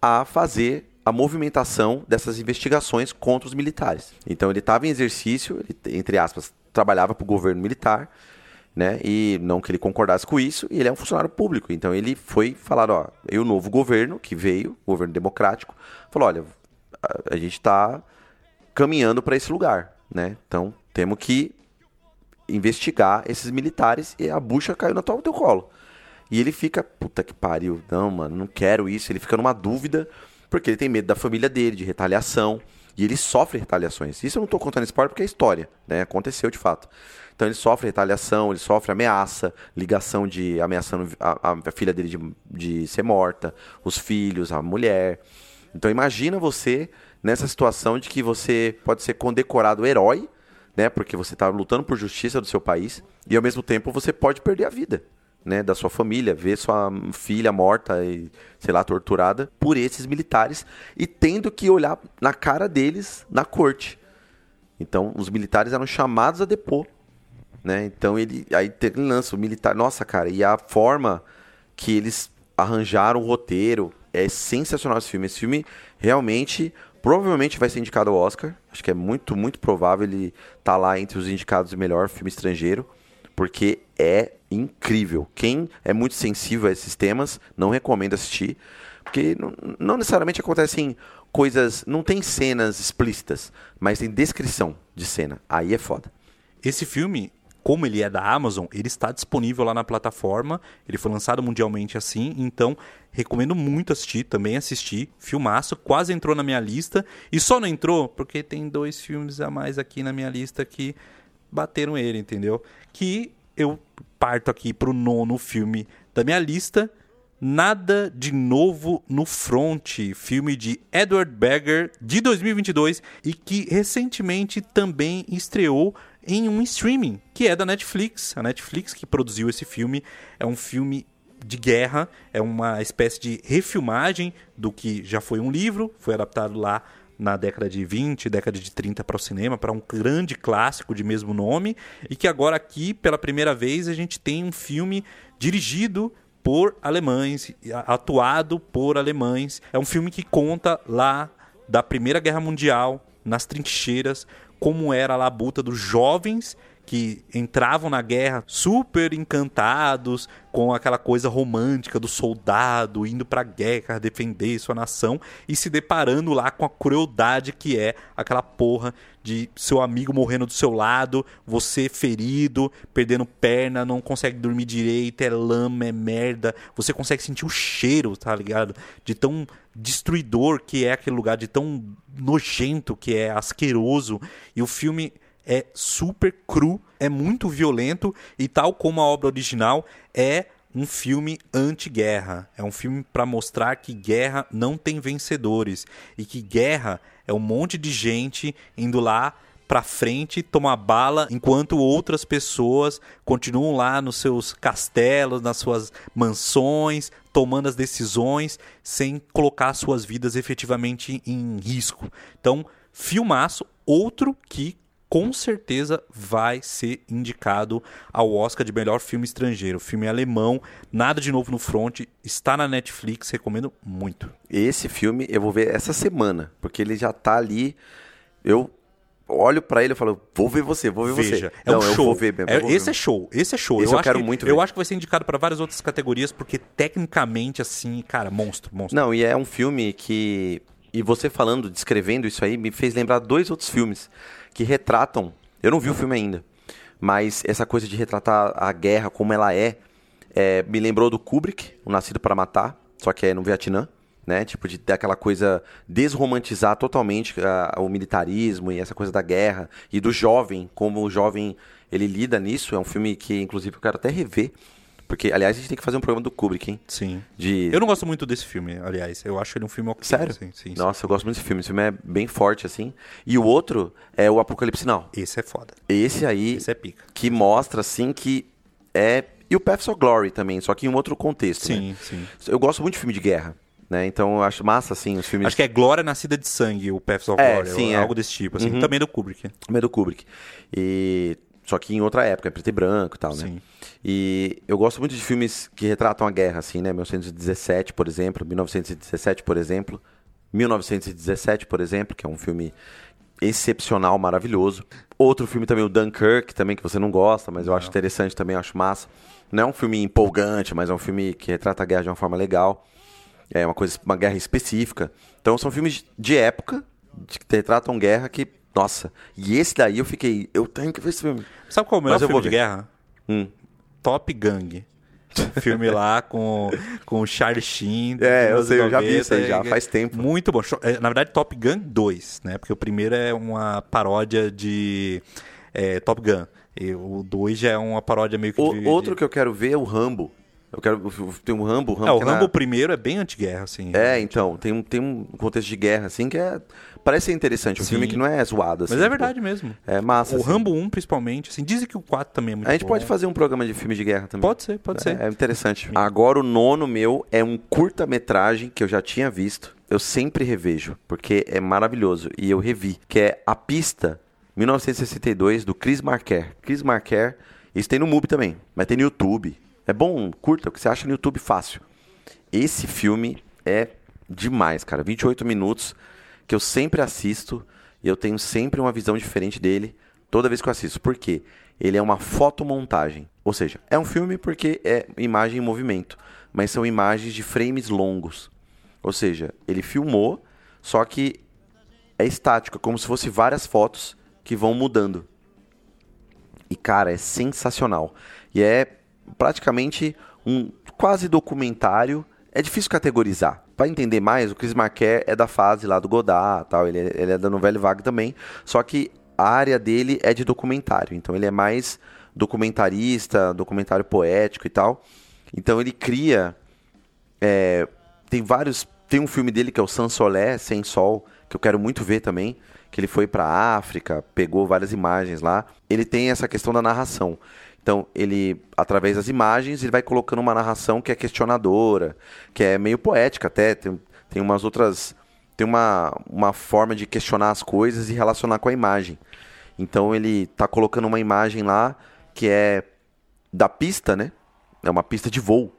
a fazer a movimentação dessas investigações contra os militares. Então ele estava em exercício, ele, entre aspas, trabalhava para o governo militar né? E não que ele concordasse com isso, e ele é um funcionário público. Então ele foi falar, ó, e o novo governo que veio, o governo democrático, falou, olha, a, a gente está caminhando para esse lugar, né? Então temos que investigar esses militares e a bucha caiu no teu colo. E ele fica, puta que pariu, não, mano, não quero isso. Ele fica numa dúvida, porque ele tem medo da família dele, de retaliação. E ele sofre retaliações. Isso eu não estou contando spoiler porque é história, né? Aconteceu de fato. Então ele sofre retaliação, ele sofre ameaça, ligação de ameaçando a, a filha dele de, de ser morta, os filhos, a mulher. Então imagina você nessa situação de que você pode ser condecorado herói, né? Porque você está lutando por justiça do seu país e ao mesmo tempo você pode perder a vida, né? Da sua família, ver sua filha morta e sei lá torturada por esses militares e tendo que olhar na cara deles na corte. Então os militares eram chamados a depor né? Então ele aí tem lança o militar. Nossa, cara, e a forma que eles arranjaram o roteiro é sensacional esse filme. Esse filme realmente provavelmente vai ser indicado ao Oscar. Acho que é muito, muito provável ele tá lá entre os indicados de melhor filme estrangeiro, porque é incrível. Quem é muito sensível a esses temas, não recomendo assistir, porque não, não necessariamente acontecem coisas, não tem cenas explícitas, mas tem descrição de cena. Aí é foda. Esse filme, como ele é da Amazon, ele está disponível lá na plataforma. Ele foi lançado mundialmente assim, então recomendo muito assistir, também assisti. Filmaço, quase entrou na minha lista. E só não entrou porque tem dois filmes a mais aqui na minha lista que bateram ele, entendeu? Que eu parto aqui pro nono filme da minha lista. Nada de novo no front, filme de Edward Berger de 2022 e que recentemente também estreou em um streaming, que é da Netflix. A Netflix que produziu esse filme é um filme de guerra, é uma espécie de refilmagem do que já foi um livro, foi adaptado lá na década de 20, década de 30 para o cinema, para um grande clássico de mesmo nome, e que agora aqui, pela primeira vez, a gente tem um filme dirigido por alemães, atuado por alemães. É um filme que conta lá da Primeira Guerra Mundial, nas trincheiras, como era a labuta dos jovens que entravam na guerra super encantados com aquela coisa romântica do soldado indo para a guerra defender sua nação e se deparando lá com a crueldade que é aquela porra de seu amigo morrendo do seu lado, você ferido, perdendo perna, não consegue dormir direito, é lama, é merda, você consegue sentir o cheiro, tá ligado? De tão destruidor que é aquele lugar, de tão nojento que é, asqueroso. E o filme é super cru, é muito violento e tal como a obra original é um filme anti-guerra. É um filme para mostrar que guerra não tem vencedores e que guerra é um monte de gente indo lá para frente tomar bala enquanto outras pessoas continuam lá nos seus castelos, nas suas mansões, tomando as decisões sem colocar suas vidas efetivamente em risco. Então, filmaço outro que com certeza vai ser indicado ao Oscar de melhor filme estrangeiro. Filme alemão, nada de novo no front, está na Netflix, recomendo muito. Esse filme eu vou ver essa semana, porque ele já tá ali. Eu olho para ele e falo, vou ver você, vou ver Veja, você. É Não, um eu show. mesmo. É- eu ver esse é show, esse é show. Esse eu quero que, muito Eu ver. acho que vai ser indicado para várias outras categorias, porque tecnicamente, assim, cara, monstro, monstro. Não, e é um filme que. E você falando, descrevendo isso aí, me fez lembrar dois outros filmes que retratam. Eu não vi o filme ainda, mas essa coisa de retratar a guerra como ela é, é, me lembrou do Kubrick, O Nascido para Matar, só que é no Vietnã, né? Tipo, de ter aquela coisa, desromantizar totalmente ah, o militarismo e essa coisa da guerra, e do jovem, como o jovem ele lida nisso. É um filme que, inclusive, eu quero até rever. Porque, aliás, a gente tem que fazer um programa do Kubrick, hein? Sim. De... Eu não gosto muito desse filme, aliás. Eu acho ele um filme ok. Sério? Sim, sim, sim. Nossa, eu gosto muito desse filme. Esse filme é bem forte, assim. E o outro é o Apocalipse Now. Esse é foda. Esse aí, Esse é pica. que mostra, assim, que é... E o Paths of Glory também, só que em um outro contexto, né? Sim, sim. Eu gosto muito de filme de guerra, né? Então eu acho massa, assim, os filmes... Acho que é Glória Nascida de Sangue, o Paths of É, Glory. sim, é. Algo desse tipo, assim. Uhum. Também do Kubrick. Também é do Kubrick. E... Só que em outra época, é preto e branco e tal, né? Sim. E eu gosto muito de filmes que retratam a guerra, assim, né? 1917, por exemplo, 1917, por exemplo. 1917, por exemplo, que é um filme excepcional, maravilhoso. Outro filme também, o Dunkirk, também, que você não gosta, mas eu acho interessante também, eu acho massa. Não é um filme empolgante, mas é um filme que retrata a guerra de uma forma legal. É uma coisa, uma guerra específica. Então são filmes de época, que retratam guerra que, nossa. E esse daí eu fiquei, eu tenho que ver esse filme. Sabe qual é o melhor Mas filme de guerra? Hum. Top Gang. Filme lá com, com o Charlie Sheen. É, eu sei, eu já vi 90, isso aí já, faz tempo. Muito bom. É, Na verdade, Top Gun 2, né? Porque o primeiro é uma paródia de é, Top Gun. E o 2 já é uma paródia meio que O- de... outro de... que eu quero ver é o Rambo. Eu quero. Tem um Rambo, o Rambo. É, o na- Rambo primeiro é bem anti-guerra, assim. É, então, tem um, tem um contexto de guerra, assim, que é. Parece ser interessante. Um Sim. filme que não é zoado, assim. Mas é tipo, verdade mesmo. É massa. O assim. Rambo 1, principalmente, assim, dizem que o 4 também é muito A gente bom. pode fazer um programa de filme de guerra também. Pode ser, pode ser. É, é interessante. Agora o nono meu é um curta-metragem que eu já tinha visto. Eu sempre revejo, porque é maravilhoso. E eu revi, que é A Pista 1962, do Chris Marker. Chris Marker, isso tem no MUBI também, mas tem no YouTube. É bom, curta, o que você acha no YouTube fácil. Esse filme é demais, cara. 28 minutos que eu sempre assisto e eu tenho sempre uma visão diferente dele toda vez que eu assisto. Por quê? Ele é uma fotomontagem. Ou seja, é um filme porque é imagem em movimento, mas são imagens de frames longos. Ou seja, ele filmou, só que é estático, é como se fosse várias fotos que vão mudando. E cara, é sensacional. E é praticamente um quase documentário. É difícil categorizar. Para entender mais, o Chris Marquer é da fase lá do Godard, tal. Ele, é, ele é da novela vaga também. Só que a área dele é de documentário. Então ele é mais documentarista, documentário poético e tal. Então ele cria. É, tem vários. Tem um filme dele que é o Sansolé, Sem Sol, que eu quero muito ver também. Que ele foi para África, pegou várias imagens lá. Ele tem essa questão da narração. Então, ele, através das imagens, ele vai colocando uma narração que é questionadora, que é meio poética até. Tem, tem umas outras. Tem uma, uma forma de questionar as coisas e relacionar com a imagem. Então, ele tá colocando uma imagem lá que é da pista, né? É uma pista de voo.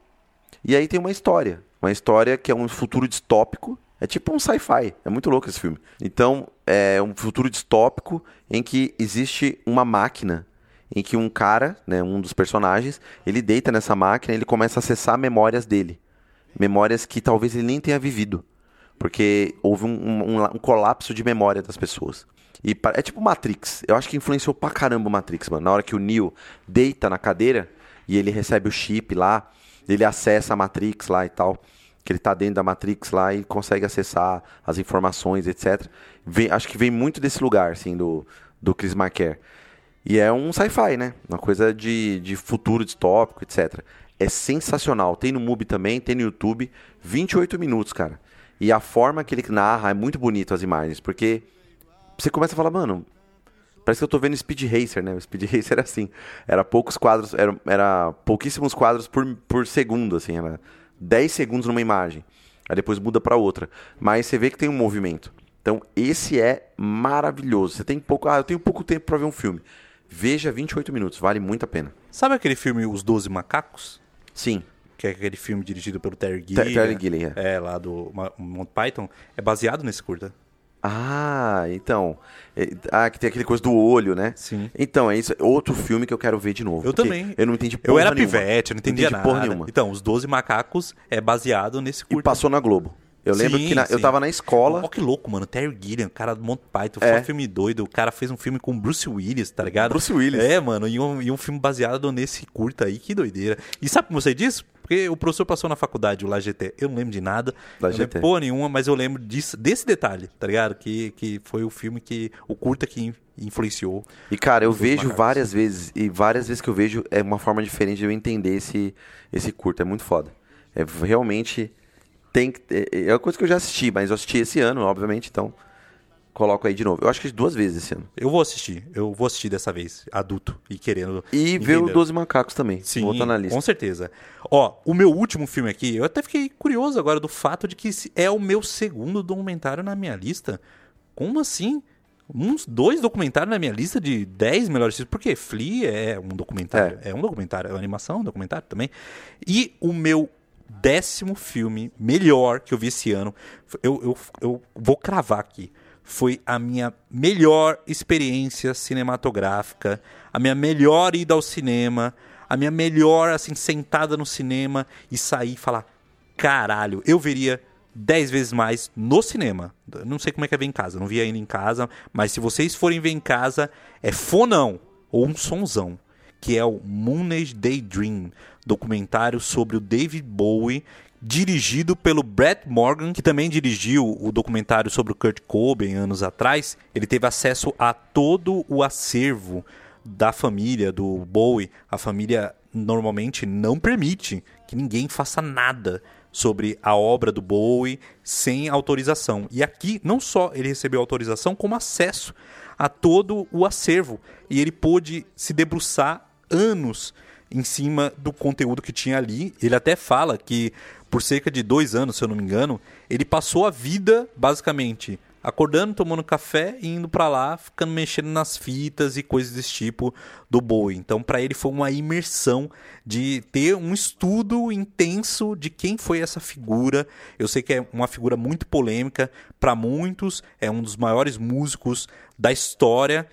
E aí tem uma história. Uma história que é um futuro distópico. É tipo um sci-fi. É muito louco esse filme. Então, é um futuro distópico em que existe uma máquina em que um cara, né, um dos personagens, ele deita nessa máquina e ele começa a acessar memórias dele. Memórias que talvez ele nem tenha vivido. Porque houve um, um, um colapso de memória das pessoas. E é tipo Matrix. Eu acho que influenciou pra caramba o Matrix, mano. Na hora que o Neo deita na cadeira e ele recebe o chip lá, ele acessa a Matrix lá e tal. Que ele tá dentro da Matrix lá e consegue acessar as informações, etc. Vem, acho que vem muito desse lugar, assim, do, do Chris Marker. E é um sci-fi, né? Uma coisa de, de futuro distópico, etc. É sensacional. Tem no MUBI também, tem no YouTube. 28 minutos, cara. E a forma que ele narra é muito bonito as imagens, porque você começa a falar, mano, parece que eu tô vendo Speed Racer, né? O Speed Racer era assim, era poucos quadros, era, era pouquíssimos quadros por, por segundo, assim, era 10 segundos numa imagem. Aí depois muda para outra. Mas você vê que tem um movimento. Então, esse é maravilhoso. Você tem pouco, ah, eu tenho pouco tempo para ver um filme. Veja 28 minutos, vale muito a pena. Sabe aquele filme Os Doze Macacos? Sim. Que é aquele filme dirigido pelo Terry Gilliam. Terry Gilliam, é. é. lá do Monty Python. É baseado nesse curta. Ah, então. É, ah, que tem aquele coisa do olho, né? Sim. Então, é isso. Outro filme que eu quero ver de novo. Eu também. Eu não entendi porra Eu era nenhuma. pivete, eu não entendia não entendi nada. porra nenhuma. Então, Os Doze Macacos é baseado nesse curta. E passou na Globo. Eu lembro Sim, que na- eu tava na escola. Ó, que louco, mano. Terry Gilliam, cara do Monty Python, É. só filme doido. O cara fez um filme com Bruce Willis, tá ligado? Bruce Willis. É, mano, e um, e um filme baseado nesse curta aí, que doideira. E sabe como sei disso? Porque o professor passou na faculdade, o LAGT. Eu não lembro de nada. Não LAGT. lembro porra nenhuma, mas eu lembro disso, desse detalhe, tá ligado? Que, que foi o filme que. O curta que in- influenciou. E, cara, eu vejo macacos. várias vezes. E várias vezes que eu vejo é uma forma diferente de eu entender esse, esse curto. É muito foda. É realmente. Tem que. É é uma coisa que eu já assisti, mas eu assisti esse ano, obviamente, então. Coloco aí de novo. Eu acho que duas vezes esse ano. Eu vou assistir. Eu vou assistir dessa vez, adulto e querendo. E ver o entender. 12 Macacos também. Sim, Vou na lista. com certeza. Ó, o meu último filme aqui, eu até fiquei curioso agora do fato de que é o meu segundo documentário na minha lista. Como assim? Uns dois documentários na minha lista de 10 melhores filmes. Porque Flea é um documentário. É, um documentário. É uma animação, um documentário também. E o meu décimo filme melhor que eu vi esse ano, eu, eu, eu vou cravar aqui. Foi a minha melhor experiência cinematográfica, a minha melhor ida ao cinema, a minha melhor, assim, sentada no cinema e sair e falar: caralho, eu veria 10 vezes mais no cinema. Não sei como é que é ver em casa, não vi ainda em casa, mas se vocês forem ver em casa, é fonão ou um sonzão, que é o Moonage Daydream, documentário sobre o David Bowie, dirigido pelo Brett Morgan, que também dirigiu o documentário sobre o Kurt Cobain anos atrás. Ele teve acesso a todo o acervo da família do Bowie. A família normalmente não permite que ninguém faça nada sobre a obra do Bowie sem autorização. E aqui não só ele recebeu autorização, como acesso a todo o acervo. E ele pôde se debruçar anos em cima do conteúdo que tinha ali. Ele até fala que por cerca de dois anos, se eu não me engano, ele passou a vida basicamente acordando, tomando café e indo para lá, ficando mexendo nas fitas e coisas desse tipo do Bowie. Então, para ele foi uma imersão de ter um estudo intenso de quem foi essa figura. Eu sei que é uma figura muito polêmica para muitos, é um dos maiores músicos da história,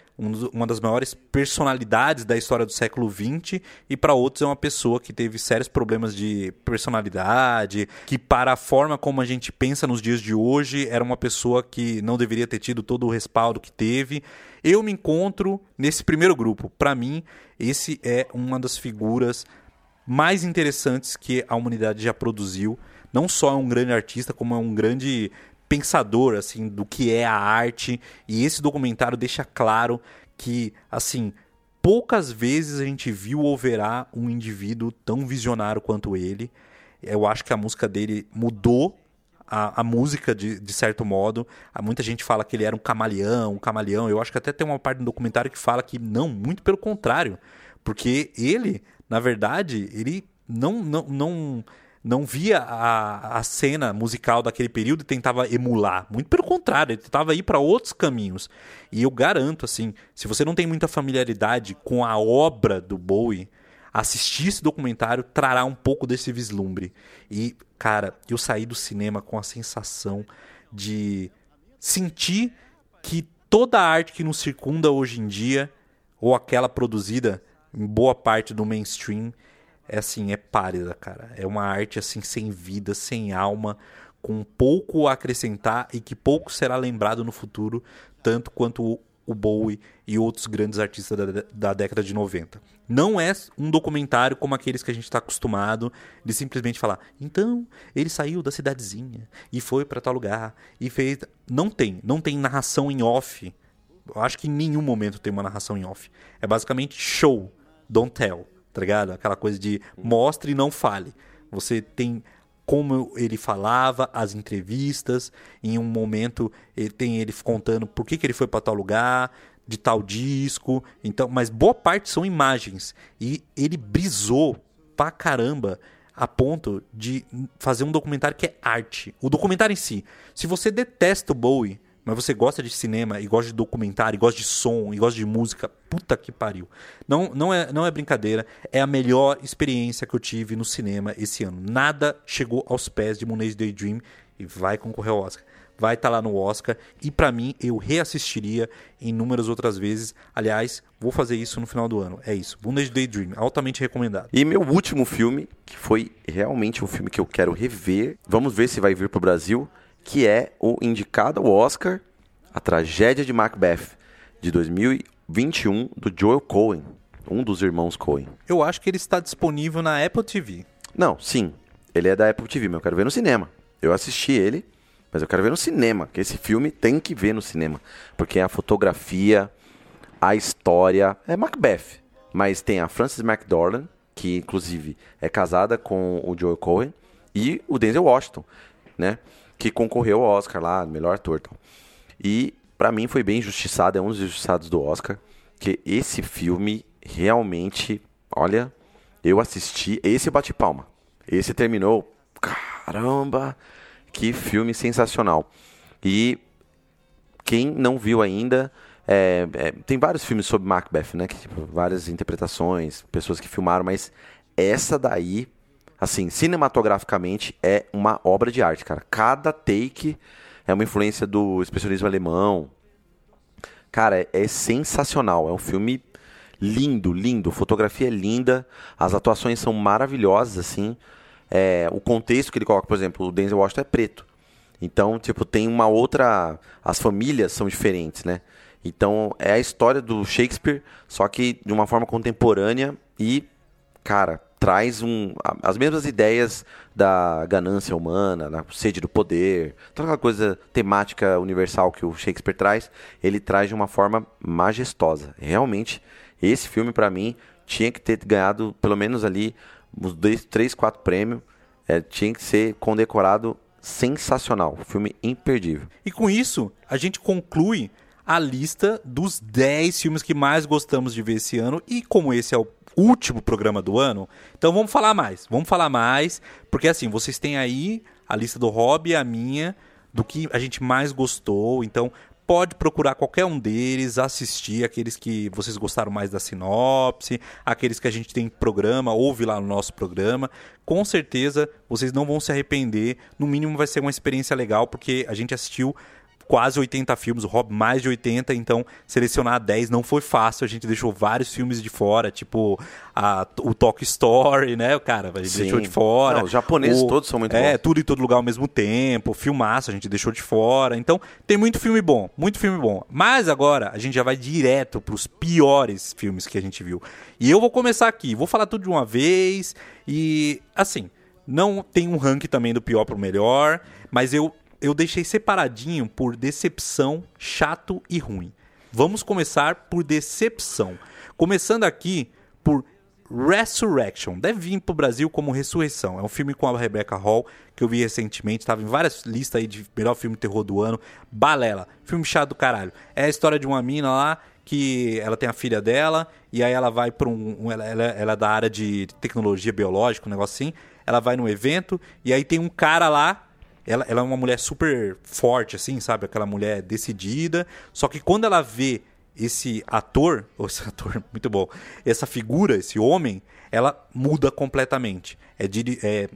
uma das maiores personalidades da história do século XX, e para outros é uma pessoa que teve sérios problemas de personalidade, que para a forma como a gente pensa nos dias de hoje, era uma pessoa que não deveria ter tido todo o respaldo que teve. Eu me encontro nesse primeiro grupo. Para mim, esse é uma das figuras mais interessantes que a humanidade já produziu. Não só é um grande artista, como é um grande pensador assim do que é a arte e esse documentário deixa claro que assim poucas vezes a gente viu ou verá um indivíduo tão visionário quanto ele. Eu acho que a música dele mudou a, a música de, de certo modo. Há muita gente fala que ele era um camaleão, um camaleão. Eu acho que até tem uma parte do documentário que fala que não, muito pelo contrário. Porque ele, na verdade, ele não, não, não não via a, a cena musical daquele período e tentava emular. Muito pelo contrário, ele tentava ir para outros caminhos. E eu garanto, assim, se você não tem muita familiaridade com a obra do Bowie, assistir esse documentário trará um pouco desse vislumbre. E, cara, eu saí do cinema com a sensação de sentir que toda a arte que nos circunda hoje em dia, ou aquela produzida em boa parte do mainstream, é assim, é pálida, cara. É uma arte assim sem vida, sem alma, com pouco a acrescentar e que pouco será lembrado no futuro, tanto quanto o Bowie e outros grandes artistas da, da década de 90. Não é um documentário como aqueles que a gente está acostumado de simplesmente falar, então ele saiu da cidadezinha e foi para tal lugar e fez. Não tem, não tem narração em off. Eu acho que em nenhum momento tem uma narração em off. É basicamente show, don't tell tá ligado? Aquela coisa de mostre e não fale. Você tem como ele falava, as entrevistas, em um momento ele tem ele contando por que, que ele foi para tal lugar, de tal disco. Então, mas boa parte são imagens e ele brisou pra caramba a ponto de fazer um documentário que é arte. O documentário em si, se você detesta o Bowie, mas você gosta de cinema e gosta de documentário, e gosta de som, e gosta de música, puta que pariu. Não, não, é, não é brincadeira, é a melhor experiência que eu tive no cinema esse ano. Nada chegou aos pés de Moonage Daydream e vai concorrer ao Oscar. Vai estar tá lá no Oscar e para mim eu reassistiria inúmeras outras vezes. Aliás, vou fazer isso no final do ano. É isso. Moonage Daydream, altamente recomendado. E meu último filme, que foi realmente um filme que eu quero rever. Vamos ver se vai vir pro Brasil que é o indicado ao Oscar A Tragédia de Macbeth, de 2021, do Joel Cohen, um dos irmãos Cohen. Eu acho que ele está disponível na Apple TV. Não, sim, ele é da Apple TV, mas eu quero ver no cinema. Eu assisti ele, mas eu quero ver no cinema, que esse filme tem que ver no cinema, porque a fotografia, a história, é Macbeth, mas tem a Frances McDormand, que inclusive é casada com o Joel Cohen, e o Denzel Washington, né? Que concorreu ao Oscar lá, melhor ator. Então. E para mim foi bem injustiçado, é um dos injustiçados do Oscar, que esse filme realmente, olha, eu assisti, esse bate palma. Esse terminou, caramba, que filme sensacional. E quem não viu ainda, é, é, tem vários filmes sobre Macbeth, né? Que, tipo, várias interpretações, pessoas que filmaram, mas essa daí assim, cinematograficamente é uma obra de arte, cara. Cada take é uma influência do expressionismo alemão. Cara, é, é sensacional. É um filme lindo, lindo. Fotografia é linda. As atuações são maravilhosas, assim. É, o contexto que ele coloca, por exemplo, o Denzel Washington é preto. Então, tipo, tem uma outra. As famílias são diferentes, né? Então, é a história do Shakespeare, só que de uma forma contemporânea e, cara, traz um, as mesmas ideias da ganância humana, da sede do poder, toda aquela coisa temática universal que o Shakespeare traz, ele traz de uma forma majestosa. Realmente, esse filme para mim tinha que ter ganhado pelo menos ali uns dois, três, quatro prêmios, é, tinha que ser condecorado sensacional, filme imperdível. E com isso, a gente conclui a lista dos 10 filmes que mais gostamos de ver esse ano. E como esse é o último programa do ano, então vamos falar mais. Vamos falar mais, porque assim, vocês têm aí a lista do Hobby, a minha, do que a gente mais gostou. Então, pode procurar qualquer um deles, assistir aqueles que vocês gostaram mais da sinopse, aqueles que a gente tem programa, ouve lá no nosso programa. Com certeza vocês não vão se arrepender. No mínimo vai ser uma experiência legal, porque a gente assistiu quase 80 filmes, o Rob mais de 80, então selecionar 10 não foi fácil, a gente deixou vários filmes de fora, tipo a, o Talk Story, né, cara, a gente Sim. deixou de fora. Não, os japoneses o, todos são muito é, bons. É, tudo em todo lugar ao mesmo tempo, filmaço a gente deixou de fora, então tem muito filme bom, muito filme bom. Mas agora a gente já vai direto para os piores filmes que a gente viu. E eu vou começar aqui, vou falar tudo de uma vez e assim, não tem um ranking também do pior pro melhor, mas eu eu deixei separadinho por decepção, chato e ruim. Vamos começar por decepção. Começando aqui por Resurrection. Deve vir pro Brasil como Ressurreição. É um filme com a Rebecca Hall que eu vi recentemente. Estava em várias listas aí de melhor filme terror do ano. Balela. Filme chato do caralho. É a história de uma mina lá que ela tem a filha dela e aí ela vai para um, um ela, ela, ela, é da área de tecnologia biológica, um negócio assim. Ela vai num evento e aí tem um cara lá ela, ela é uma mulher super forte, assim, sabe? Aquela mulher decidida. Só que quando ela vê esse ator, ou esse ator, muito bom, essa figura, esse homem, ela muda completamente. É, de, é,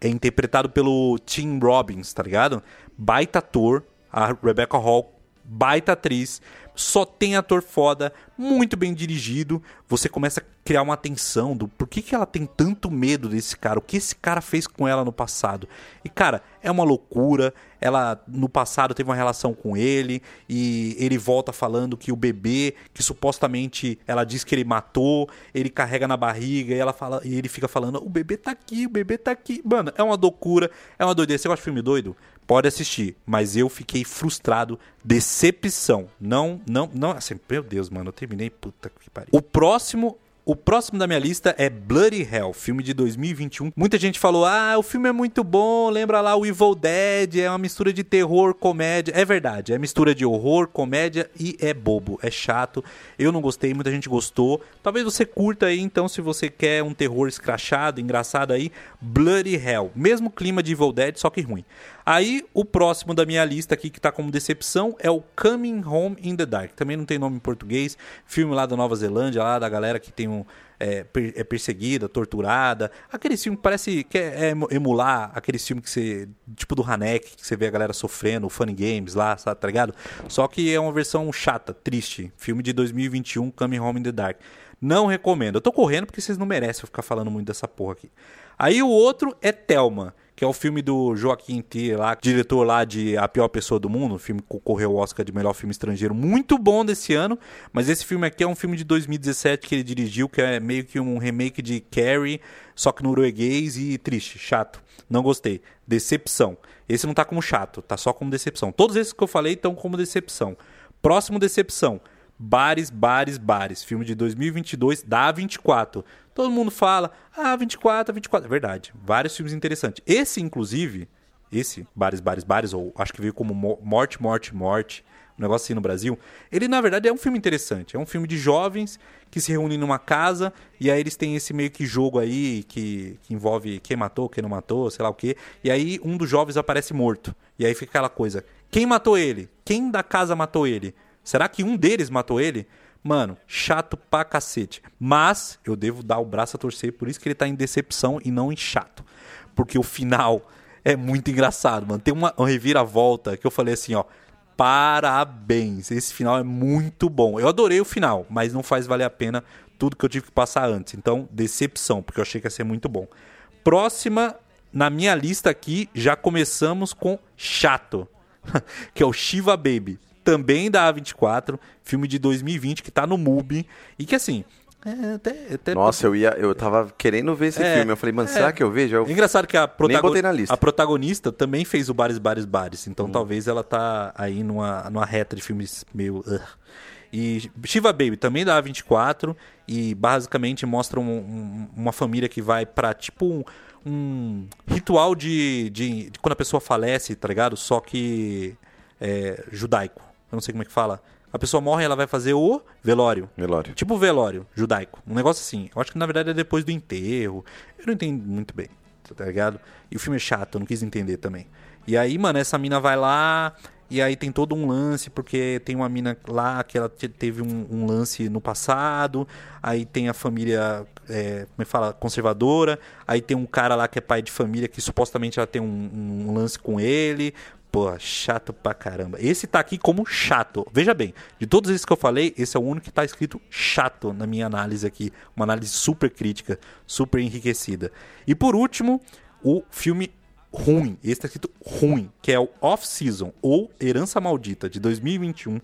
é interpretado pelo Tim Robbins, tá ligado? Baita ator, a Rebecca Hall, baita atriz só tem ator foda, muito bem dirigido. Você começa a criar uma tensão do por que, que ela tem tanto medo desse cara, o que esse cara fez com ela no passado. E cara, é uma loucura. Ela no passado teve uma relação com ele e ele volta falando que o bebê, que supostamente ela diz que ele matou, ele carrega na barriga e ela fala e ele fica falando: "O bebê tá aqui, o bebê tá aqui". Mano, é uma loucura, é uma doideira. Você gosta de filme doido? Pode assistir, mas eu fiquei frustrado, decepção. Não, não, não, assim, meu Deus, mano, eu terminei, puta que pariu. O próximo o próximo da minha lista é Bloody Hell, filme de 2021. Muita gente falou: ah, o filme é muito bom, lembra lá o Evil Dead, é uma mistura de terror, comédia. É verdade, é mistura de horror, comédia e é bobo, é chato. Eu não gostei, muita gente gostou. Talvez você curta aí, então, se você quer um terror escrachado, engraçado aí, Bloody Hell. Mesmo clima de Evil Dead, só que ruim. Aí, o próximo da minha lista aqui, que tá como decepção, é o Coming Home in the Dark. Também não tem nome em português. Filme lá da Nova Zelândia, lá da galera que tem um. É, é perseguida, torturada. Aquele filme que parece que é, é emular aquele filme que você. Tipo do Hanek, que você vê a galera sofrendo, o Funny Games lá, sabe, tá ligado? Só que é uma versão chata, triste. Filme de 2021, Coming Home in the Dark. Não recomendo. Eu tô correndo porque vocês não merecem eu ficar falando muito dessa porra aqui. Aí o outro é Thelma que é o filme do Joaquim T, lá, diretor lá de A Pior Pessoa do Mundo, o filme que concorreu ao Oscar de melhor filme estrangeiro, muito bom desse ano, mas esse filme aqui é um filme de 2017 que ele dirigiu, que é meio que um remake de Carrie, só que norueguês e triste, chato. Não gostei. Decepção. Esse não tá como chato, tá só como decepção. Todos esses que eu falei estão como decepção. Próximo decepção. Bares, Bares, Bares. Filme de 2022 da 24. Todo mundo fala, ah, 24, 24. É verdade. Vários filmes interessantes. Esse, inclusive, esse, Bares, Bares, Bares, ou acho que veio como Morte, Morte, Morte, um negócio assim no Brasil. Ele, na verdade, é um filme interessante. É um filme de jovens que se reúnem numa casa e aí eles têm esse meio que jogo aí que, que envolve quem matou, quem não matou, sei lá o quê. E aí um dos jovens aparece morto. E aí fica aquela coisa: quem matou ele? Quem da casa matou ele? Será que um deles matou ele? Mano, chato pra cacete. Mas eu devo dar o braço a torcer, por isso que ele tá em decepção e não em chato. Porque o final é muito engraçado, mano. Tem uma, uma reviravolta que eu falei assim, ó. Parabéns, esse final é muito bom. Eu adorei o final, mas não faz valer a pena tudo que eu tive que passar antes. Então, decepção, porque eu achei que ia ser muito bom. Próxima, na minha lista aqui, já começamos com chato, que é o Shiva Baby também da A24, filme de 2020 que tá no MUBI e que assim, é, até, até... Nossa, eu ia, eu tava querendo ver esse é, filme. Eu falei, mano, é, será que eu vejo? Eu... Engraçado que a, protagon... a protagonista também fez o Bares, Bares, Bares. Então hum. talvez ela tá aí numa, numa reta de filmes meio. Uh. E Shiva Baby também da A24 e basicamente mostra um, um, uma família que vai para tipo um, um ritual de, de, de, quando a pessoa falece, tá ligado? Só que é, judaico. Eu não sei como é que fala. A pessoa morre ela vai fazer o velório. Velório. Tipo velório judaico. Um negócio assim. Eu acho que na verdade é depois do enterro. Eu não entendo muito bem, tá ligado? E o filme é chato, eu não quis entender também. E aí, mano, essa mina vai lá, e aí tem todo um lance, porque tem uma mina lá que ela teve um, um lance no passado, aí tem a família, é, como é que fala, conservadora, aí tem um cara lá que é pai de família que supostamente ela tem um, um lance com ele. Pô, chato pra caramba. Esse tá aqui como chato. Veja bem, de todos esses que eu falei, esse é o único que tá escrito chato na minha análise aqui. Uma análise super crítica, super enriquecida. E por último, o filme ruim. Esse tá escrito ruim, que é o Off Season ou Herança Maldita de 2021,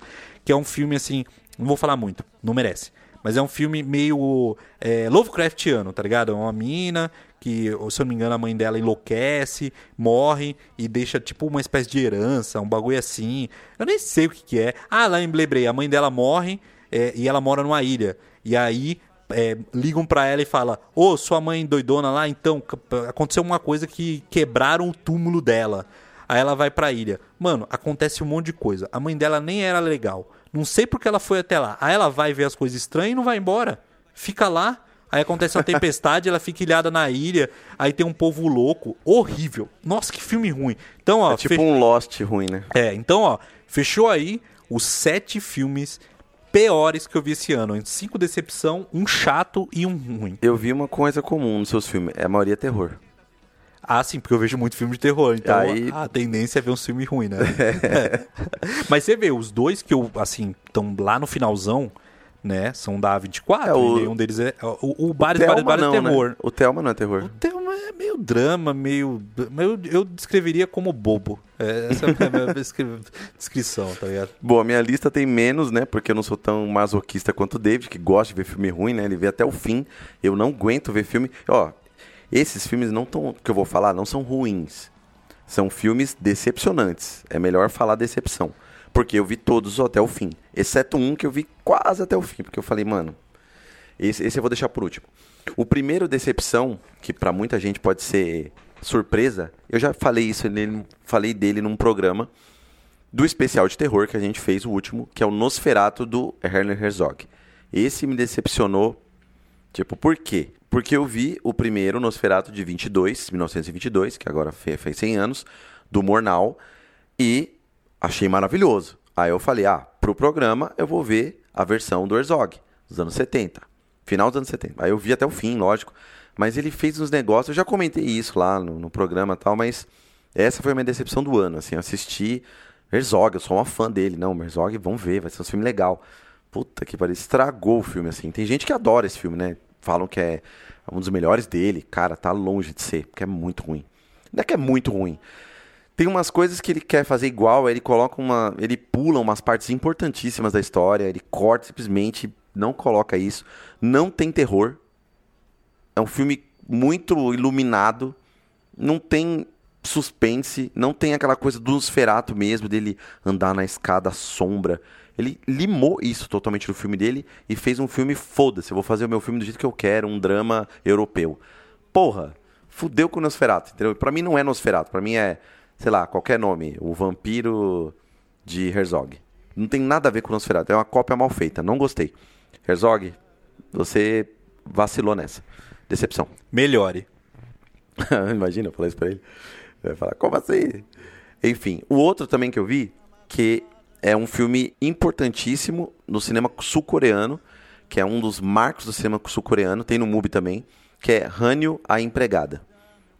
que é um filme assim, não vou falar muito, não merece. Mas é um filme meio é, Lovecraftiano, tá ligado? É uma mina que, se eu não me engano, a mãe dela enlouquece, morre e deixa tipo uma espécie de herança, um bagulho assim. Eu nem sei o que, que é. Ah, lá em lembrei, a mãe dela morre é, e ela mora numa ilha. E aí é, ligam para ela e falam: Ô, oh, sua mãe doidona lá, então aconteceu uma coisa que quebraram o túmulo dela. Aí ela vai pra ilha. Mano, acontece um monte de coisa. A mãe dela nem era legal. Não sei porque ela foi até lá. Aí ela vai ver as coisas estranhas e não vai embora. Fica lá. Aí acontece uma tempestade, ela fica ilhada na ilha. Aí tem um povo louco. Horrível. Nossa, que filme ruim. Então, ó. É tipo um Lost ruim, né? É, então, ó. Fechou aí os sete filmes piores que eu vi esse ano. Cinco decepção, um chato e um ruim. Eu vi uma coisa comum nos seus filmes. É a maioria terror. Ah, sim, porque eu vejo muito filme de terror. Então Aí... a tendência é ver um filme ruim, né? É. Mas você vê, os dois que eu, assim, estão lá no finalzão, né? São da A24. É, o... E um deles é. O, o Bares, Bares, Bares é terror. Né? O Thelma não é terror. O Thelma é meio drama, meio. Eu, eu descreveria como bobo. É, essa é a minha descrição, tá ligado? Bom, a minha lista tem menos, né? Porque eu não sou tão masoquista quanto o David, que gosta de ver filme ruim, né? Ele vê até o fim. Eu não aguento ver filme. Ó, esses filmes não tão, que eu vou falar não são ruins. São filmes decepcionantes. É melhor falar decepção. Porque eu vi todos até o fim. Exceto um que eu vi quase até o fim. Porque eu falei, mano, esse, esse eu vou deixar por último. O primeiro decepção, que para muita gente pode ser surpresa, eu já falei isso nele, falei dele num programa do especial de terror que a gente fez, o último, que é o Nosferato do Werner Herzog. Esse me decepcionou. Tipo, por quê? Porque eu vi o primeiro Nosferatu de 22, 1922, que agora fez 100 anos, do Mornal, e achei maravilhoso. Aí eu falei, ah, pro programa eu vou ver a versão do Herzog, dos anos 70, final dos anos 70. Aí eu vi até o fim, lógico, mas ele fez uns negócios, eu já comentei isso lá no, no programa e tal, mas essa foi a minha decepção do ano, assim, assisti Herzog, eu sou uma fã dele, não, Herzog, vamos ver, vai ser um filme legal. Puta que pariu, estragou o filme, assim. Tem gente que adora esse filme, né? falam que é um dos melhores dele. Cara, tá longe de ser, porque é muito ruim. Não é que é muito ruim. Tem umas coisas que ele quer fazer igual, ele coloca uma. Ele pula umas partes importantíssimas da história, ele corta simplesmente, não coloca isso. Não tem terror. É um filme muito iluminado. Não tem suspense, não tem aquela coisa do Nosferatu mesmo, dele andar na escada sombra. Ele limou isso totalmente no filme dele e fez um filme foda-se. Eu vou fazer o meu filme do jeito que eu quero, um drama europeu. Porra, fudeu com o Nosferatu, entendeu? Pra mim não é Nosferatu, pra mim é, sei lá, qualquer nome. O Vampiro de Herzog. Não tem nada a ver com o Nosferatu, é uma cópia mal feita, não gostei. Herzog, você vacilou nessa. Decepção. Melhore. Imagina eu falar isso pra ele. Vai falar, como assim? Enfim, o outro também que eu vi, que é um filme importantíssimo no cinema sul-coreano, que é um dos marcos do cinema sul-coreano, tem no MUBI também, que é Hanyo, a Empregada.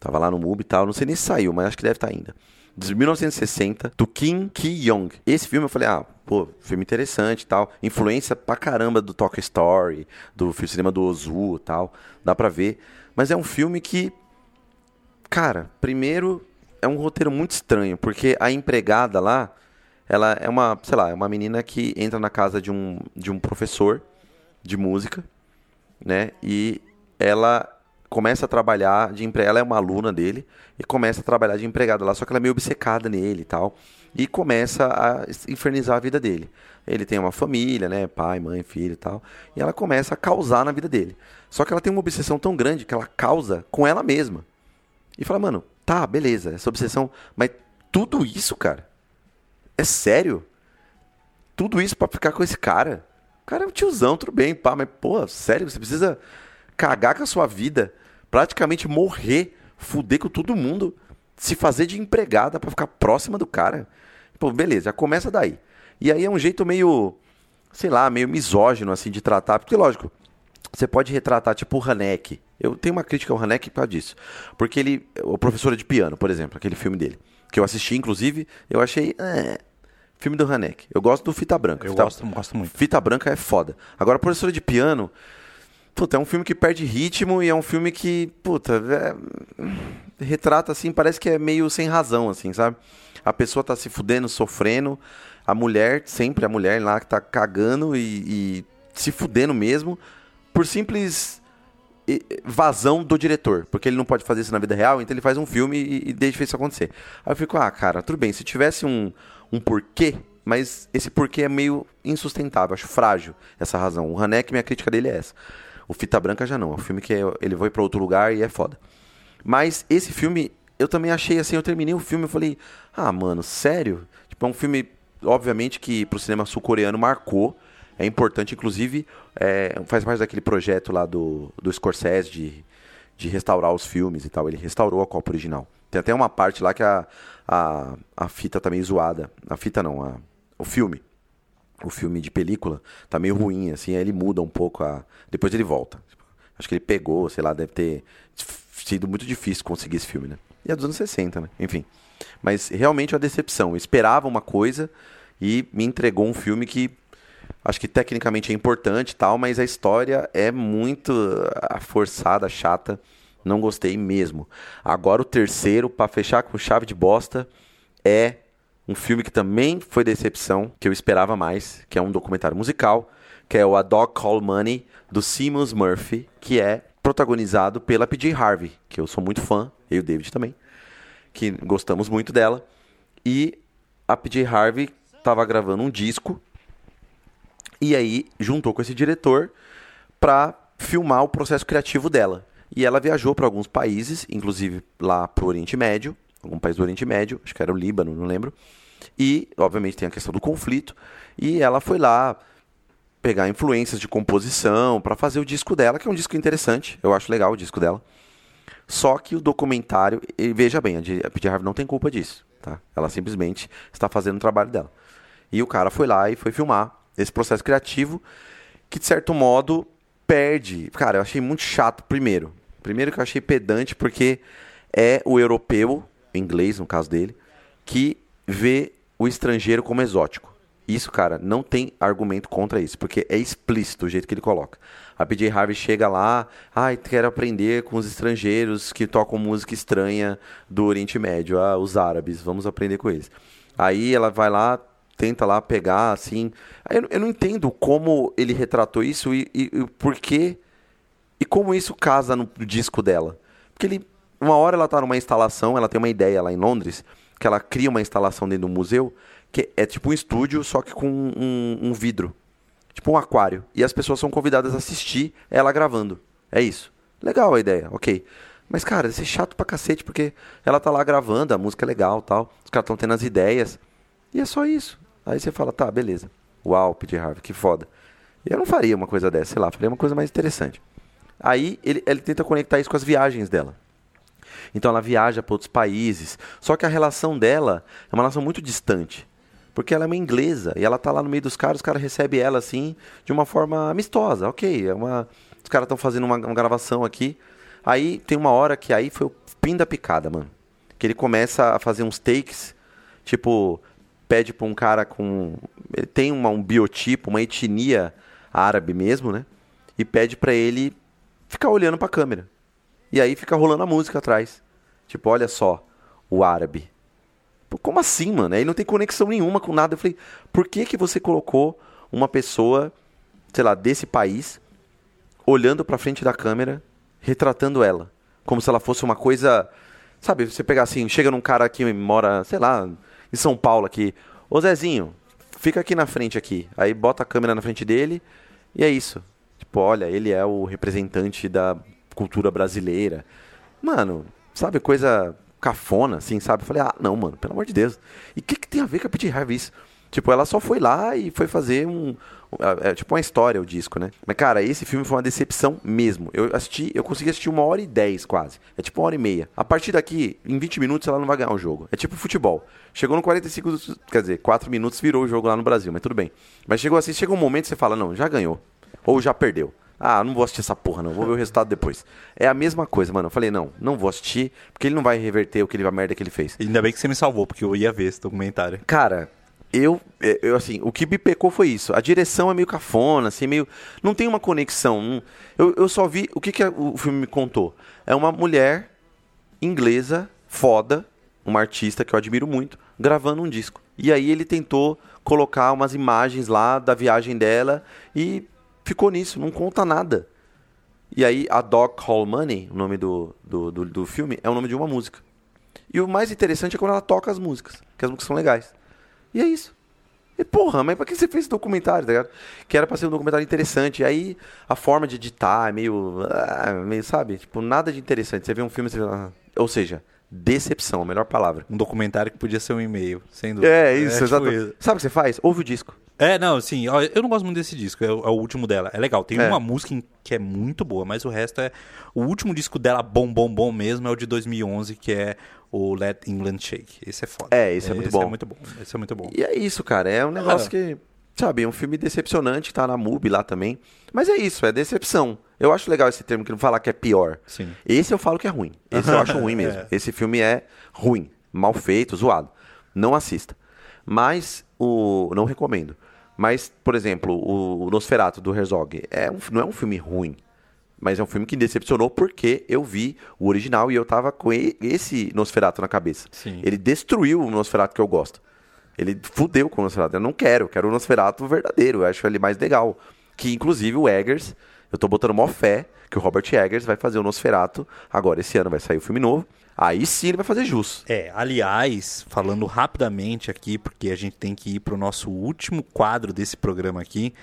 Tava lá no MUBI e tal, não sei nem se saiu, mas acho que deve estar tá ainda. De 1960, do Kim Ki-young. Esse filme eu falei, ah, pô, filme interessante e tal. Influência pra caramba do Talk Story, do cinema do Ozu e tal. Dá pra ver. Mas é um filme que, cara, primeiro é um roteiro muito estranho, porque a empregada lá, ela é uma, sei lá, é uma menina que entra na casa de um, de um professor de música, né? E ela começa a trabalhar de empre... ela é uma aluna dele e começa a trabalhar de empregada lá, só que ela é meio obcecada nele e tal, e começa a infernizar a vida dele. Ele tem uma família, né, pai, mãe, filho e tal, e ela começa a causar na vida dele. Só que ela tem uma obsessão tão grande que ela causa com ela mesma. E fala, mano, tá, beleza, essa obsessão, mas tudo isso, cara, é sério? Tudo isso para ficar com esse cara? O cara é um tiozão, tudo bem, pá, mas, pô, sério, você precisa cagar com a sua vida, praticamente morrer, fuder com todo mundo, se fazer de empregada para ficar próxima do cara. Pô, beleza, já começa daí. E aí é um jeito meio, sei lá, meio misógino, assim, de tratar. Porque, lógico, você pode retratar, tipo, o Haneck. Eu tenho uma crítica ao Haneck por causa disso. Porque ele, o professor de piano, por exemplo, aquele filme dele, que eu assisti, inclusive, eu achei. É, filme do Haneck. Eu gosto do Fita Branca. Eu Fita, gosto, gosto muito. Fita Branca é foda. Agora, professora de piano. Puta, é um filme que perde ritmo e é um filme que, puta, é, retrata assim, parece que é meio sem razão, assim, sabe? A pessoa tá se fudendo, sofrendo, a mulher, sempre a mulher lá que tá cagando e, e se fudendo mesmo, por simples vazão do diretor, porque ele não pode fazer isso na vida real, então ele faz um filme e, e deixa isso acontecer. Aí eu fico, ah, cara, tudo bem, se tivesse um, um porquê, mas esse porquê é meio insustentável, acho frágil essa razão. O Haneck, minha crítica dele é essa. O Fita Branca já não, é um filme que é, ele vai para outro lugar e é foda. Mas esse filme, eu também achei assim, eu terminei o filme e falei, ah, mano, sério? Tipo, é um filme, obviamente, que pro cinema sul-coreano marcou, é importante, inclusive, é, faz parte daquele projeto lá do, do Scorsese de, de restaurar os filmes e tal. Ele restaurou a Copa original. Tem até uma parte lá que a, a, a fita tá meio zoada. A fita não, a, o filme. O filme de película tá meio ruim, assim, aí ele muda um pouco a. Depois ele volta. Acho que ele pegou, sei lá, deve ter sido muito difícil conseguir esse filme, né? E é dos anos 60, né? Enfim. Mas realmente é uma decepção. Eu esperava uma coisa e me entregou um filme que acho que tecnicamente é importante tal, mas a história é muito ah, forçada, chata. Não gostei mesmo. Agora o terceiro, para fechar com chave de bosta, é um filme que também foi decepção, que eu esperava mais, que é um documentário musical, que é o A Dog Call Money, do Simmons Murphy, que é protagonizado pela PJ Harvey, que eu sou muito fã, e o David também, que gostamos muito dela. E a PJ Harvey estava gravando um disco e aí juntou com esse diretor para filmar o processo criativo dela. E ela viajou para alguns países, inclusive lá para o Oriente Médio, algum país do Oriente Médio, acho que era o Líbano, não lembro. E, obviamente, tem a questão do conflito. E ela foi lá pegar influências de composição para fazer o disco dela, que é um disco interessante, eu acho legal o disco dela. Só que o documentário, e veja bem, a P.J. Harvey não tem culpa disso, tá? Ela simplesmente está fazendo o trabalho dela. E o cara foi lá e foi filmar esse processo criativo que, de certo modo, perde. Cara, eu achei muito chato, primeiro. Primeiro que eu achei pedante, porque é o europeu, inglês no caso dele, que vê o estrangeiro como exótico. Isso, cara, não tem argumento contra isso, porque é explícito o jeito que ele coloca. A PJ Harvey chega lá, ai, ah, quero aprender com os estrangeiros que tocam música estranha do Oriente Médio, ah, os árabes, vamos aprender com eles. Aí ela vai lá, tenta lá pegar, assim. Eu, eu não entendo como ele retratou isso e, e, e por quê e como isso casa no disco dela. Porque ele, uma hora ela tá numa instalação, ela tem uma ideia lá em Londres, que ela cria uma instalação dentro do museu, que é tipo um estúdio, só que com um, um vidro. Tipo um aquário. E as pessoas são convidadas a assistir ela gravando. É isso. Legal a ideia, ok. Mas, cara, isso é chato pra cacete, porque ela tá lá gravando, a música é legal tal. Os caras estão tendo as ideias. E é só isso. Aí você fala, tá, beleza. Uau, P.J. Harvey, que foda. Eu não faria uma coisa dessa, sei lá, faria uma coisa mais interessante. Aí ele, ele tenta conectar isso com as viagens dela. Então ela viaja para outros países. Só que a relação dela é uma relação muito distante. Porque ela é uma inglesa e ela tá lá no meio dos caras, os caras recebem ela assim, de uma forma amistosa. Ok, é uma... os caras estão fazendo uma, uma gravação aqui. Aí tem uma hora que aí foi o fim da picada, mano. Que ele começa a fazer uns takes, tipo, pede pra um cara com. Ele tem uma, um biotipo, uma etnia árabe mesmo, né? E pede para ele ficar olhando pra câmera. E aí fica rolando a música atrás. Tipo, olha só, o árabe. Pô, como assim, mano? Aí não tem conexão nenhuma com nada. Eu falei, por que que você colocou uma pessoa, sei lá, desse país, olhando pra frente da câmera, retratando ela? Como se ela fosse uma coisa. Sabe, você pegar assim, chega num cara que mora, sei lá, em São Paulo aqui. Ô Zezinho, fica aqui na frente aqui. Aí bota a câmera na frente dele e é isso. Tipo, olha, ele é o representante da cultura brasileira. Mano, sabe, coisa cafona, assim, sabe? Falei, ah, não, mano, pelo amor de Deus. E o que, que tem a ver com a Pete Harvey isso? Tipo, ela só foi lá e foi fazer um. É, é tipo uma história o disco, né? Mas, cara, esse filme foi uma decepção mesmo. Eu assisti, eu consegui assistir uma hora e dez quase. É tipo uma hora e meia. A partir daqui, em 20 minutos, ela não vai ganhar o jogo. É tipo futebol. Chegou no 45, quer dizer, 4 minutos virou o jogo lá no Brasil, mas tudo bem. Mas chegou assim, chega um momento que você fala, não, já ganhou. Ou já perdeu. Ah, não vou assistir essa porra, não. Vou ver o resultado depois. É a mesma coisa, mano. Eu falei, não, não vou assistir, porque ele não vai reverter o que ele, a merda que ele fez. Ainda bem que você me salvou, porque eu ia ver esse documentário. Cara, eu, é, eu, assim, o que me pecou foi isso. A direção é meio cafona, assim, meio. Não tem uma conexão. Eu, eu só vi. O que, que o filme me contou? É uma mulher inglesa, foda, uma artista que eu admiro muito, gravando um disco. E aí ele tentou colocar umas imagens lá da viagem dela e ficou nisso, não conta nada. E aí a Dog Call Money, o nome do, do, do, do filme, é o nome de uma música. E o mais interessante é quando ela toca as músicas, que as músicas são legais. E é isso. E porra, mas pra que você fez esse documentário, tá ligado? Que era pra ser um documentário interessante. E aí a forma de editar é meio. Ah, meio, sabe? Tipo, nada de interessante. Você vê um filme e você vê. Ah. Ou seja, decepção, a melhor palavra. Um documentário que podia ser um e-mail, sem dúvida. É, isso, é, tipo exato. Isso. Sabe o que você faz? Ouve o disco. É, não, sim. Eu não gosto muito desse disco, é o, é o último dela. É legal, tem é. uma música que é muito boa, mas o resto é. O último disco dela, bom, bom, bom mesmo, é o de 2011, que é o Let England Shake. Esse é foda. É, esse é muito esse bom. É muito bom. Esse é muito bom. E é isso, cara. É um negócio que, sabe, é um filme decepcionante, tá na MUBI lá também. Mas é isso, é decepção. Eu acho legal esse termo que não falar que é pior. Sim. Esse eu falo que é ruim. Esse eu acho ruim mesmo. é. Esse filme é ruim, mal feito, zoado. Não assista. Mas o não recomendo. Mas, por exemplo, o Nosferatu do Herzog é um, não é um filme ruim. Mas é um filme que decepcionou porque eu vi o original e eu tava com esse Nosferatu na cabeça. Sim. Ele destruiu o Nosferatu que eu gosto. Ele fudeu com o Nosferatu. Eu não quero, eu quero o Nosferatu verdadeiro. Eu acho ele mais legal. Que inclusive o Eggers, eu tô botando mó fé que o Robert Eggers vai fazer o Nosferatu. Agora, esse ano vai sair o filme novo. Aí sim ele vai fazer jus. É, aliás, falando rapidamente aqui, porque a gente tem que ir pro nosso último quadro desse programa aqui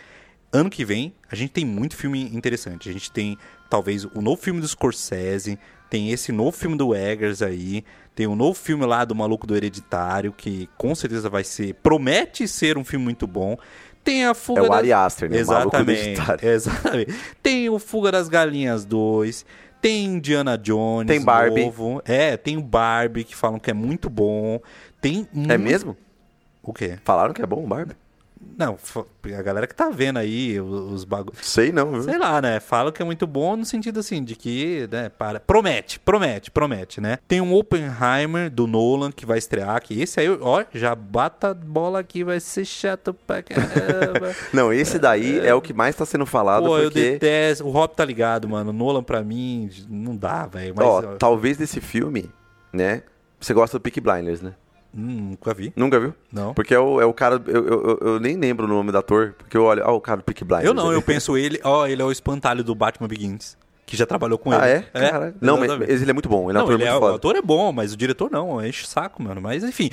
ano que vem a gente tem muito filme interessante. A gente tem talvez o novo filme do Scorsese, tem esse novo filme do Eggers aí, tem o um novo filme lá do Maluco do Hereditário, que com certeza vai ser, promete ser um filme muito bom. Tem a Fuga É o Ari Aster, né? Exatamente, exatamente. Tem o Fuga das Galinhas 2, tem Indiana Jones Tem Barbie. Novo. É, tem o Barbie, que falam que é muito bom. Tem... É mesmo? O quê? Falaram que é bom o Barbie? Não, a galera que tá vendo aí os bagulhos. Sei não, viu? Sei lá, né? Fala que é muito bom no sentido assim, de que, né, para. Promete, promete, promete, né? Tem um Oppenheimer do Nolan que vai estrear, que esse aí, ó, já bata a bola aqui, vai ser chato pra caramba. não, esse daí é... é... o que mais tá sendo falado. Pô, porque... eu detesto. O Rob tá ligado, mano. Nolan pra mim não dá, velho. Ó, talvez desse filme, né? Você gosta do Peak Blinders, né? Hum, nunca vi. Nunca viu? Não. Porque é o, é o cara. Eu, eu, eu, nem lembro o nome do ator, porque eu olho. Ó, o cara do Peak Blinders. Eu não, eu penso ele. Ó, ele é o espantalho do Batman Begins. Que já trabalhou com ah, ele. Ah, é? é não, mas ele é muito bom. Ele é um ator muito é, foda. O ator é bom, mas o diretor não. Enche o saco, mano. Mas enfim.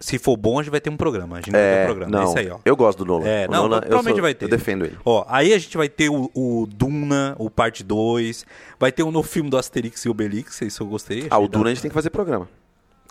Se for bom, a gente vai ter um programa. A gente é, vai ter um programa. Não, Esse aí, ó. Eu gosto do Nolan. É, não, Nolan, provavelmente sou, vai ter. Eu defendo ele. Ó, aí a gente vai ter o, o Duna, o parte 2. Vai ter um novo filme do Asterix e Obelix, isso eu gostei. Ah, o Duna a gente tem que fazer programa.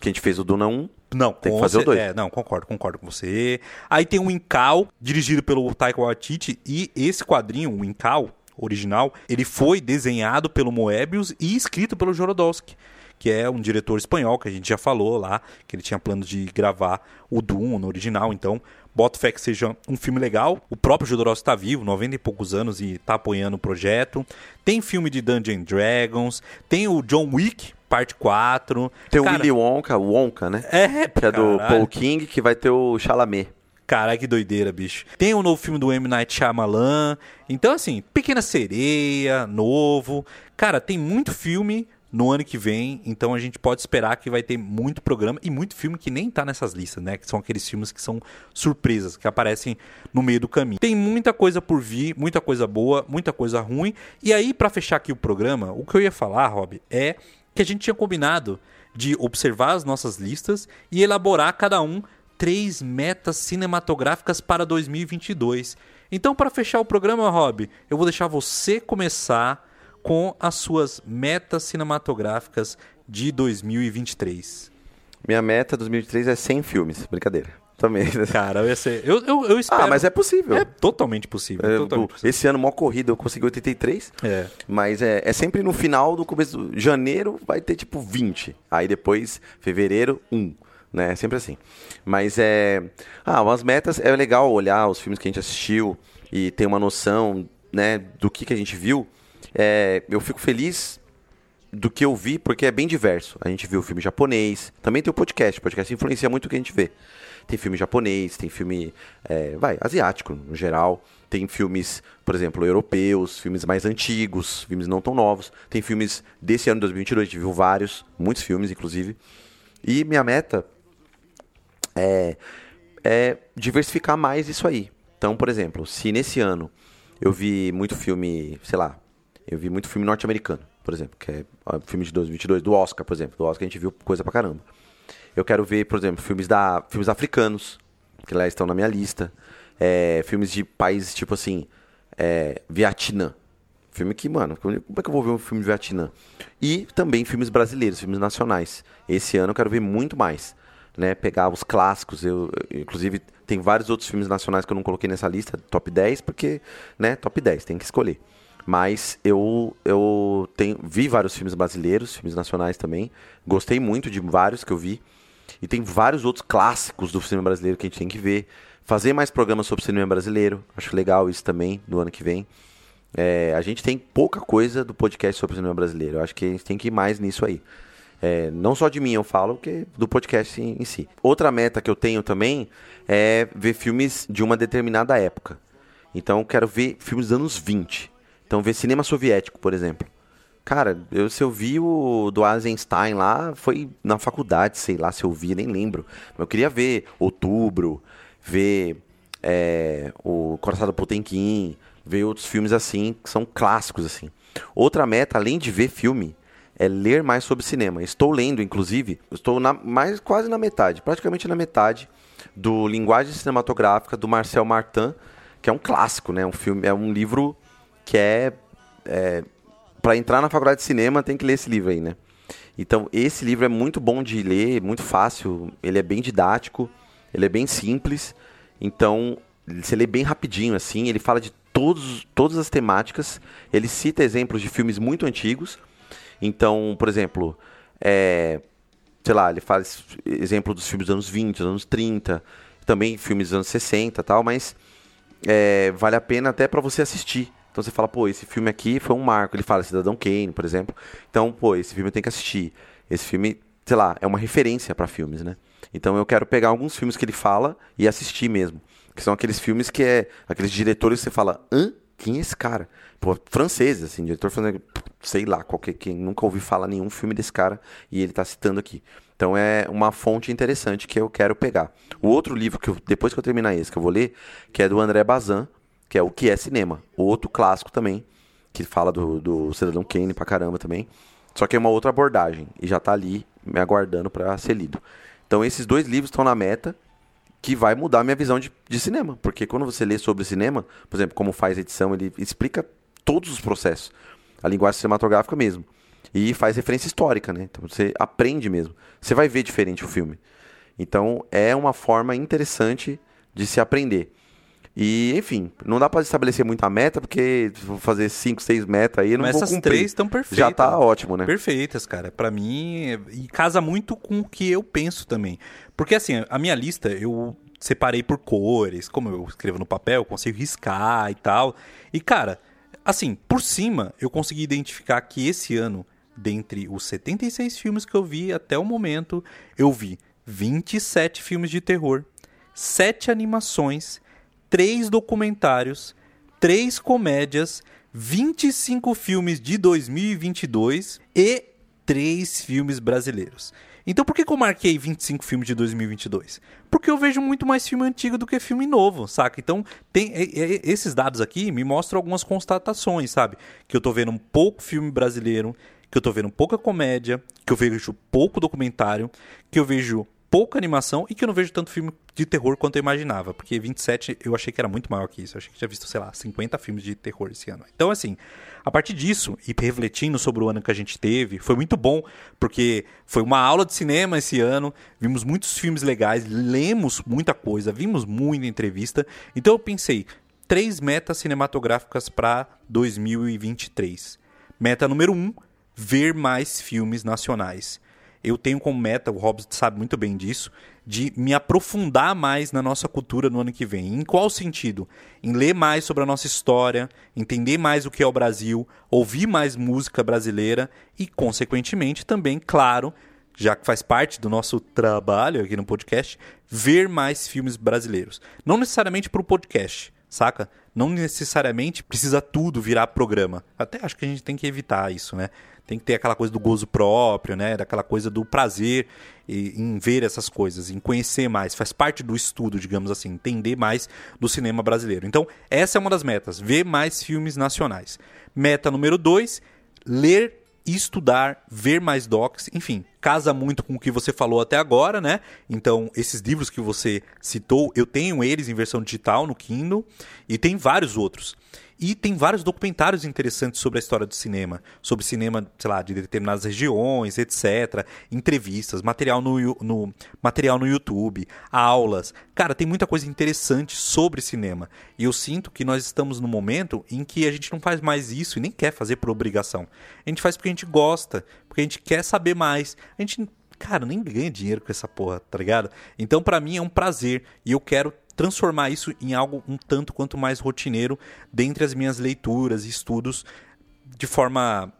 Que a gente fez o Duna 1. Não, tem que fazer o 2. É, não, concordo, concordo com você. Aí tem o Incal, dirigido pelo Taika Waititi, e esse quadrinho, o Incal original, ele foi desenhado pelo Moebius e escrito pelo Jorodowski que é um diretor espanhol que a gente já falou lá, que ele tinha plano de gravar o Doom no original, então boto fé que seja um filme legal. O próprio Jodorowsky está vivo, 90 e poucos anos e está apoiando o projeto. Tem filme de Dungeon Dragons, tem o John Wick, parte 4. Tem Cara, o Willy Wonka, Wonka, né? É, Que é do Paul King, que vai ter o Chalamet. Caralho, que doideira, bicho. Tem o novo filme do M. Night Shyamalan. Então, assim, Pequena Sereia, novo. Cara, tem muito filme no ano que vem, então a gente pode esperar que vai ter muito programa e muito filme que nem tá nessas listas, né? Que são aqueles filmes que são surpresas, que aparecem no meio do caminho. Tem muita coisa por vir, muita coisa boa, muita coisa ruim. E aí, para fechar aqui o programa, o que eu ia falar, Rob, é que a gente tinha combinado de observar as nossas listas e elaborar cada um três metas cinematográficas para 2022. Então, para fechar o programa, Rob, eu vou deixar você começar com as suas metas cinematográficas de 2023? Minha meta 2023 é 100 filmes, brincadeira. também. Cara, eu ia ser. Eu, eu, eu espero. Ah, mas é possível. É totalmente possível. É, totalmente possível. esse ano, mó corrida, eu consegui 83. É. Mas é, é sempre no final do começo. do- Janeiro vai ter tipo 20. Aí depois, fevereiro, 1. Né? É sempre assim. Mas é. Ah, umas metas. É legal olhar os filmes que a gente assistiu e ter uma noção né, do que, que a gente viu. É, eu fico feliz do que eu vi, porque é bem diverso. A gente viu filme japonês, também tem o podcast. O podcast influencia muito o que a gente vê. Tem filme japonês, tem filme, é, vai, asiático no geral. Tem filmes, por exemplo, europeus, filmes mais antigos, filmes não tão novos. Tem filmes desse ano, 2022, a gente viu vários, muitos filmes, inclusive. E minha meta é, é diversificar mais isso aí. Então, por exemplo, se nesse ano eu vi muito filme, sei lá, eu vi muito filme norte-americano, por exemplo, que é filme de 2022, do Oscar, por exemplo. Do Oscar a gente viu coisa pra caramba. Eu quero ver, por exemplo, filmes, da, filmes africanos, que lá estão na minha lista. É, filmes de países tipo assim, é, Vietnã. Filme que, mano, como é que eu vou ver um filme de Vietnã? E também filmes brasileiros, filmes nacionais. Esse ano eu quero ver muito mais. Né, pegar os clássicos, eu- inclusive tem vários outros filmes nacionais que eu não coloquei nessa lista, top 10, porque, né, top 10, tem que escolher. Mas eu, eu tenho, vi vários filmes brasileiros, filmes nacionais também. Gostei muito de vários que eu vi. E tem vários outros clássicos do cinema brasileiro que a gente tem que ver. Fazer mais programas sobre cinema brasileiro. Acho legal isso também no ano que vem. É, a gente tem pouca coisa do podcast sobre cinema brasileiro. Eu acho que a gente tem que ir mais nisso aí. É, não só de mim eu falo, que do podcast em, em si. Outra meta que eu tenho também é ver filmes de uma determinada época. Então eu quero ver filmes dos anos 20. Então ver cinema soviético, por exemplo. Cara, eu, se eu vi o do Eisenstein lá, foi na faculdade, sei lá se eu vi, nem lembro. Mas eu queria ver Outubro, ver é, o Coração do Potemkin, ver outros filmes assim, que são clássicos assim. Outra meta, além de ver filme, é ler mais sobre cinema. Estou lendo, inclusive, estou na, mais quase na metade, praticamente na metade do Linguagem Cinematográfica do Marcel Martin, que é um clássico, né? Um filme, é um livro que é, é para entrar na faculdade de cinema tem que ler esse livro aí, né? Então, esse livro é muito bom de ler, muito fácil, ele é bem didático, ele é bem simples. Então, você lê bem rapidinho assim, ele fala de todos, todas as temáticas, ele cita exemplos de filmes muito antigos. Então, por exemplo, é, sei lá, ele faz exemplo dos filmes dos anos 20, dos anos 30, também filmes dos anos 60 e tal, mas é, vale a pena até pra você assistir. Então você fala, pô, esse filme aqui foi um marco. Ele fala Cidadão Kane, por exemplo. Então, pô, esse filme eu tenho que assistir. Esse filme, sei lá, é uma referência pra filmes, né? Então eu quero pegar alguns filmes que ele fala e assistir mesmo. Que são aqueles filmes que é. Aqueles diretores que você fala, hã? Quem é esse cara? Pô, franceses, assim, diretor francês, sei lá, qualquer quem nunca ouvi falar nenhum filme desse cara e ele tá citando aqui. Então é uma fonte interessante que eu quero pegar. O outro livro que eu, depois que eu terminar esse que eu vou ler, que é do André Bazin, que é o que é cinema, outro clássico também, que fala do, do Cidadão Kane pra caramba também. Só que é uma outra abordagem e já tá ali me aguardando para ser lido. Então esses dois livros estão na meta que vai mudar a minha visão de, de cinema. Porque quando você lê sobre cinema, por exemplo, como faz edição, ele explica todos os processos. A linguagem cinematográfica mesmo. E faz referência histórica, né? Então você aprende mesmo. Você vai ver diferente o filme. Então é uma forma interessante de se aprender. E, enfim, não dá para estabelecer muita meta, porque vou fazer 5, 6 metas aí, não Mas vou essas cumprir. três estão perfeitas. Já tá ótimo, né? Perfeitas, cara. Pra mim, é- e casa muito com o que eu penso também. Porque assim, a minha lista eu separei por cores, como eu escrevo no papel, eu consigo riscar e tal. E cara, assim, por cima, eu consegui identificar que esse ano, dentre os 76 filmes que eu vi até o momento, eu vi 27 filmes de terror, 7 animações, 3 documentários, 3 comédias, 25 filmes de 2022 e 3 filmes brasileiros. Então por que, que eu marquei 25 filmes de 2022? Porque eu vejo muito mais filme antigo do que filme novo, saca? Então, tem, esses dados aqui me mostram algumas constatações, sabe? Que eu tô vendo um pouco filme brasileiro, que eu tô vendo pouca comédia, que eu vejo pouco documentário, que eu vejo pouca animação e que eu não vejo tanto filme de terror quanto eu imaginava. Porque 27 eu achei que era muito maior que isso. Eu achei que tinha visto, sei lá, 50 filmes de terror esse ano. Então, assim, a partir disso, e refletindo sobre o ano que a gente teve, foi muito bom, porque foi uma aula de cinema esse ano, vimos muitos filmes legais, lemos muita coisa, vimos muita entrevista. Então eu pensei, três metas cinematográficas para 2023. Meta número um, ver mais filmes nacionais eu tenho como meta, o Hobbs sabe muito bem disso, de me aprofundar mais na nossa cultura no ano que vem. Em qual sentido? Em ler mais sobre a nossa história, entender mais o que é o Brasil, ouvir mais música brasileira e, consequentemente, também, claro, já que faz parte do nosso trabalho aqui no podcast, ver mais filmes brasileiros. Não necessariamente para o podcast, saca? Não necessariamente precisa tudo virar programa. Até acho que a gente tem que evitar isso, né? Tem que ter aquela coisa do gozo próprio, né? Daquela coisa do prazer em ver essas coisas, em conhecer mais. Faz parte do estudo, digamos assim, entender mais do cinema brasileiro. Então, essa é uma das metas, ver mais filmes nacionais. Meta número dois, ler estudar, ver mais docs, enfim, casa muito com o que você falou até agora, né? Então, esses livros que você citou, eu tenho eles em versão digital no Kindle e tem vários outros. E tem vários documentários interessantes sobre a história do cinema, sobre cinema, sei lá, de determinadas regiões, etc. Entrevistas, material no, no, material no YouTube, aulas. Cara, tem muita coisa interessante sobre cinema. E eu sinto que nós estamos num momento em que a gente não faz mais isso e nem quer fazer por obrigação. A gente faz porque a gente gosta, porque a gente quer saber mais. A gente cara, nem ganha dinheiro com essa porra, tá ligado? Então, para mim é um prazer e eu quero transformar isso em algo um tanto quanto mais rotineiro dentre as minhas leituras e estudos de forma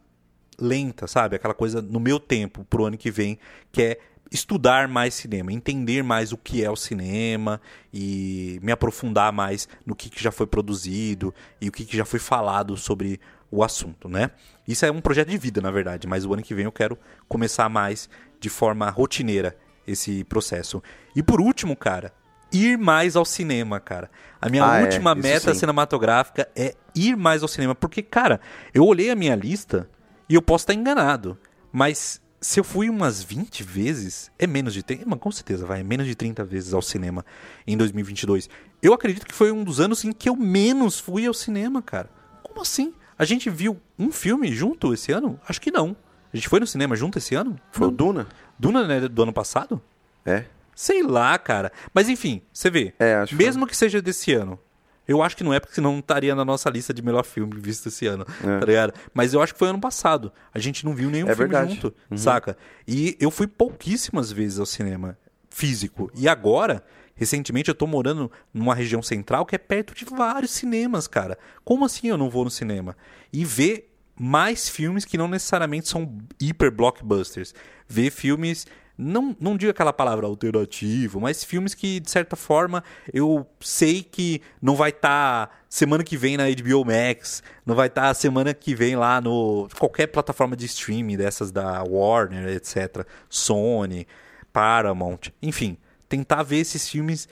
lenta, sabe? Aquela coisa no meu tempo pro ano que vem, que é estudar mais cinema, entender mais o que é o cinema e me aprofundar mais no que, que já foi produzido e o que, que já foi falado sobre o assunto, né? Isso é um projeto de vida, na verdade, mas o ano que vem eu quero começar mais de forma rotineira esse processo. E por último, cara, ir mais ao cinema, cara. A minha ah, é, última é, meta sim. cinematográfica é ir mais ao cinema. Porque, cara, eu olhei a minha lista e eu posso estar enganado. Mas se eu fui umas 20 vezes, é menos de 30, com certeza vai, é menos de 30 vezes ao cinema em 2022. Eu acredito que foi um dos anos em que eu menos fui ao cinema, cara. Como assim? A gente viu um filme junto esse ano? Acho que não. A gente foi no cinema junto esse ano? Foi o Duna. Duna né, do ano passado? É. Sei lá, cara. Mas enfim, você vê. É, acho mesmo que... que seja desse ano. Eu acho que não é porque senão não estaria na nossa lista de melhor filme visto esse ano, é. tá ligado? Mas eu acho que foi ano passado. A gente não viu nenhum é filme verdade. junto, uhum. saca? E eu fui pouquíssimas vezes ao cinema físico. E agora, recentemente, eu tô morando numa região central que é perto de vários cinemas, cara. Como assim eu não vou no cinema? E ver mais filmes que não necessariamente são hiper blockbusters. Ver filmes não, não digo aquela palavra alternativo, mas filmes que, de certa forma, eu sei que não vai estar tá semana que vem na HBO Max, não vai estar tá semana que vem lá no qualquer plataforma de streaming dessas da Warner, etc. Sony, Paramount, enfim, tentar ver esses filmes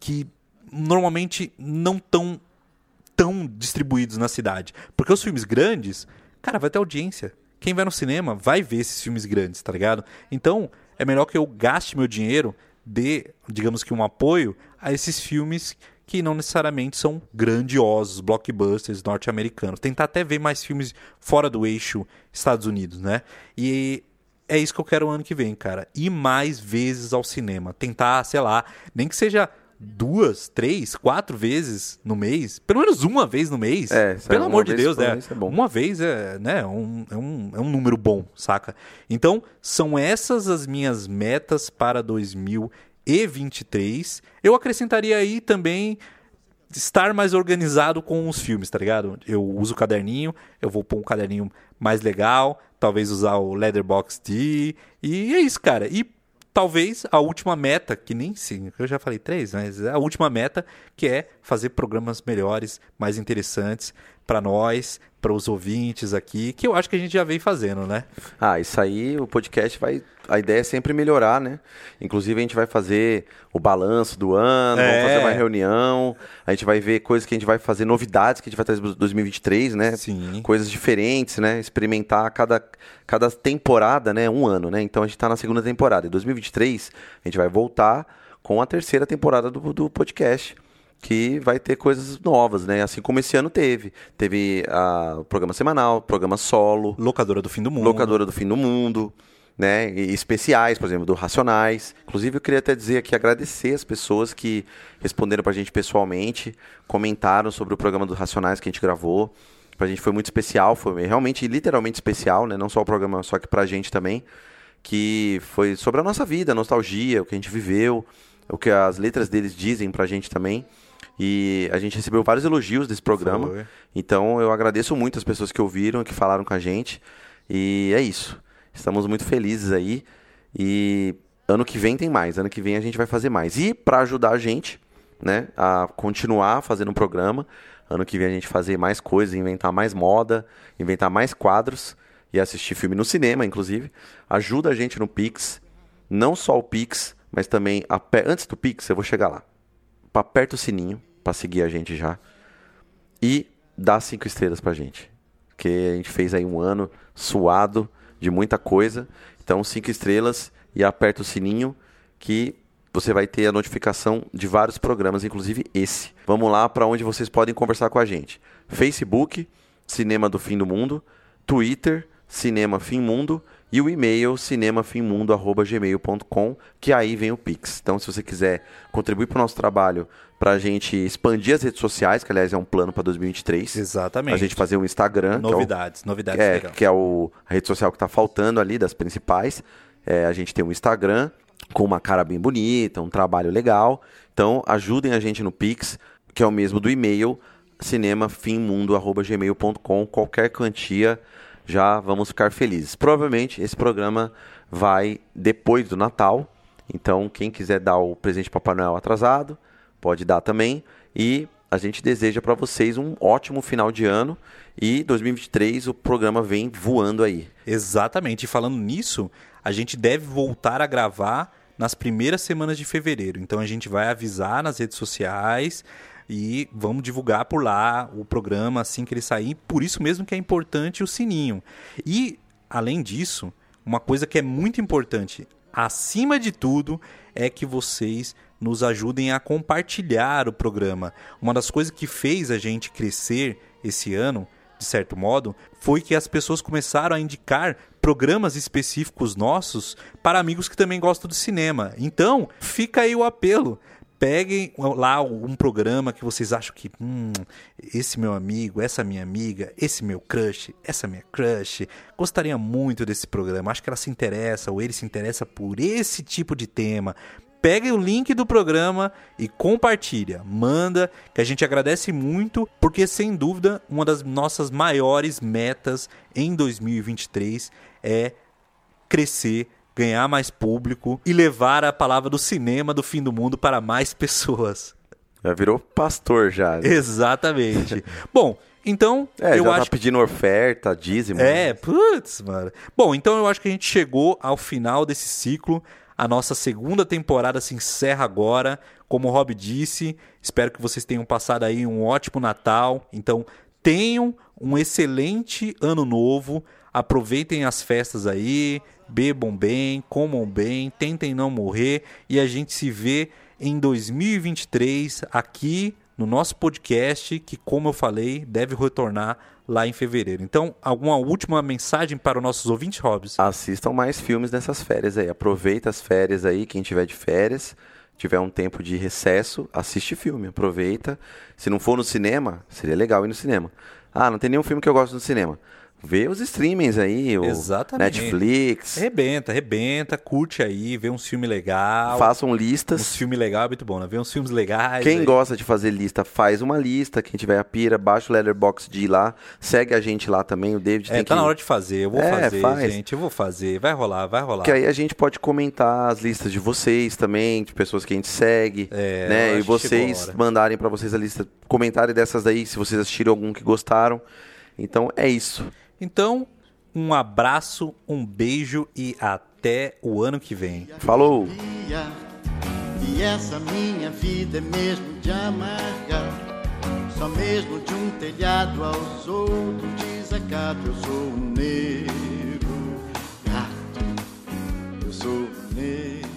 que normalmente não estão tão distribuídos na cidade. Porque os filmes grandes, cara, vai ter audiência. Quem vai no cinema vai ver esses filmes grandes, tá ligado? Então, é melhor que eu gaste meu dinheiro, dê, digamos que um apoio a esses filmes que não necessariamente são grandiosos, blockbusters norte-americanos. Tentar até ver mais filmes fora do eixo Estados Unidos, né? E é isso que eu quero ano que vem, cara. Ir mais vezes ao cinema. Tentar, sei lá, nem que seja duas, três, quatro vezes no mês, pelo menos uma vez no mês, é, pelo amor de Deus, né? É uma vez é, né, um, é, um, é um número bom, saca? Então, são essas as minhas metas para 2023. Eu acrescentaria aí também estar mais organizado com os filmes, tá ligado? Eu uso o caderninho, eu vou pôr um caderninho mais legal, talvez usar o Letterboxd e é isso, cara. E talvez a última meta, que nem sim, eu já falei três, mas a última meta, que é fazer programas melhores, mais interessantes, para nós, para os ouvintes aqui, que eu acho que a gente já vem fazendo, né? Ah, isso aí, o podcast vai. A ideia é sempre melhorar, né? Inclusive, a gente vai fazer o balanço do ano, É. vamos fazer uma reunião, a gente vai ver coisas que a gente vai fazer, novidades que a gente vai trazer para 2023, né? Sim. Coisas diferentes, né? Experimentar cada, cada temporada, né? Um ano, né? Então a gente tá na segunda temporada. Em 2023, a gente vai voltar com a terceira temporada do, do podcast. Que vai ter coisas novas, né? Assim como esse ano teve. Teve o programa semanal, programa solo, Locadora do Fim do Mundo. Locadora do Fim do Mundo, né? E especiais, por exemplo, do Racionais. Inclusive, eu queria até dizer aqui, agradecer as pessoas que responderam pra gente pessoalmente, comentaram sobre o programa do Racionais que a gente gravou. Pra gente foi muito especial, foi realmente, literalmente especial, né? Não só o programa, só que pra gente também. Que foi sobre a nossa vida, a nostalgia, o que a gente viveu, o que as letras deles dizem pra gente também. E a gente recebeu vários elogios desse programa. Foi. Então eu agradeço muito as pessoas que ouviram, que falaram com a gente. E é isso. Estamos muito felizes aí. E ano que vem tem mais. Ano que vem a gente vai fazer mais. E para ajudar a gente, né, a continuar fazendo um programa, ano que vem a gente fazer mais coisas, inventar mais moda, inventar mais quadros e assistir filme no cinema, inclusive. Ajuda a gente no Pix. Não só o Pix, mas também ape- antes do Pix, eu vou chegar lá. Aperta o sininho para seguir a gente já e dá cinco estrelas pra gente. Porque a gente fez aí um ano suado de muita coisa. Então, cinco estrelas e aperta o sininho que você vai ter a notificação de vários programas, inclusive esse. Vamos lá para onde vocês podem conversar com a gente. Facebook, Cinema do Fim do Mundo, Twitter, Cinema Fim Mundo e o e-mail cinemafimmundo@gmail.com, que aí vem o Pix. Então, se você quiser contribuir para o nosso trabalho, para a gente expandir as redes sociais, que aliás é um plano para 2023, Exatamente. a gente fazer um Instagram, que é o- Novidades, novidades é, legal. que é o, a rede social que está faltando ali, das principais. É, a gente tem um Instagram com uma cara bem bonita, um trabalho legal. Então, ajudem a gente no Pix, que é o mesmo do e-mail, cinemafimmundo.gmail.com. Qualquer quantia, já vamos ficar felizes. Provavelmente, esse programa vai depois do Natal. Então, quem quiser dar o presente de Papai Noel atrasado, pode dar também. E a gente deseja para vocês um ótimo final de ano. E 2023 o programa vem voando aí. Exatamente. E falando nisso, a gente deve voltar a gravar nas primeiras semanas de fevereiro. Então a gente vai avisar nas redes sociais e vamos divulgar por lá o programa assim que ele sair. Por isso mesmo que é importante o sininho. E, além disso, uma coisa que é muito importante, acima de tudo, é que vocês nos ajudem a compartilhar o programa. Uma das coisas que fez a gente crescer esse ano, de certo modo, foi que as pessoas começaram a indicar programas específicos nossos para amigos que também gostam do cinema. Então, fica aí o apelo. Peguem lá um programa que vocês acham que, hum, esse meu amigo, essa minha amiga, esse meu crush, essa minha crush, gostaria muito desse programa. Acho que ela se interessa ou ele se interessa por esse tipo de tema. Pegue o link do programa e compartilha. Manda, que a gente agradece muito, porque sem dúvida uma das nossas maiores metas em 2023 é crescer, ganhar mais público e levar a palavra do cinema do fim do mundo para mais pessoas. Já virou pastor já. né? Exatamente. Bom, então É, eu já acho tá pedindo oferta, dízimo. é, putz, mano. Bom, então eu acho que a gente chegou ao final desse ciclo. A nossa segunda temporada se encerra agora. Como o Rob disse, espero que vocês tenham passado aí um ótimo Natal. Então, tenham um excelente ano novo. Aproveitem as festas aí, bebam bem, comam bem, tentem não morrer e a gente se vê em 2023 aqui no nosso podcast, que como eu falei, deve retornar lá em fevereiro. Então, alguma última mensagem para os nossos ouvintes, Hobbs? Assistam mais filmes nessas férias aí. Aproveita as férias aí, quem tiver de férias, tiver um tempo de recesso, assiste filme, aproveita. Se não for no cinema, seria legal ir no cinema. Ah, não tem nenhum filme que eu gosto no cinema. Vê os streamings aí, o Exatamente. Netflix. Arrebenta, arrebenta, curte aí, vê uns filmes legais. Façam listas. filmes legais é muito bom, né? Vê uns filmes legais. Quem aí. gosta de fazer lista, faz uma lista. Quem tiver a pira, baixa o Letterboxd de ir lá. Segue a gente lá também. O David É, tem tá que... na hora de fazer, eu vou É, fazer, faz. gente. Eu vou fazer, vai rolar, vai rolar. Que aí a gente pode comentar as listas de vocês também, de pessoas que a gente segue, É, né? E vocês mandarem pra vocês a lista, comentário dessas daí, se vocês assistiram algum que gostaram. Então é isso. Então, um abraço, um beijo e até o ano que vem. Falou! E essa minha vida é mesmo de amarga, só mesmo de um telhado aos outros desacato. Eu sou um negro gato, eu sou um negro.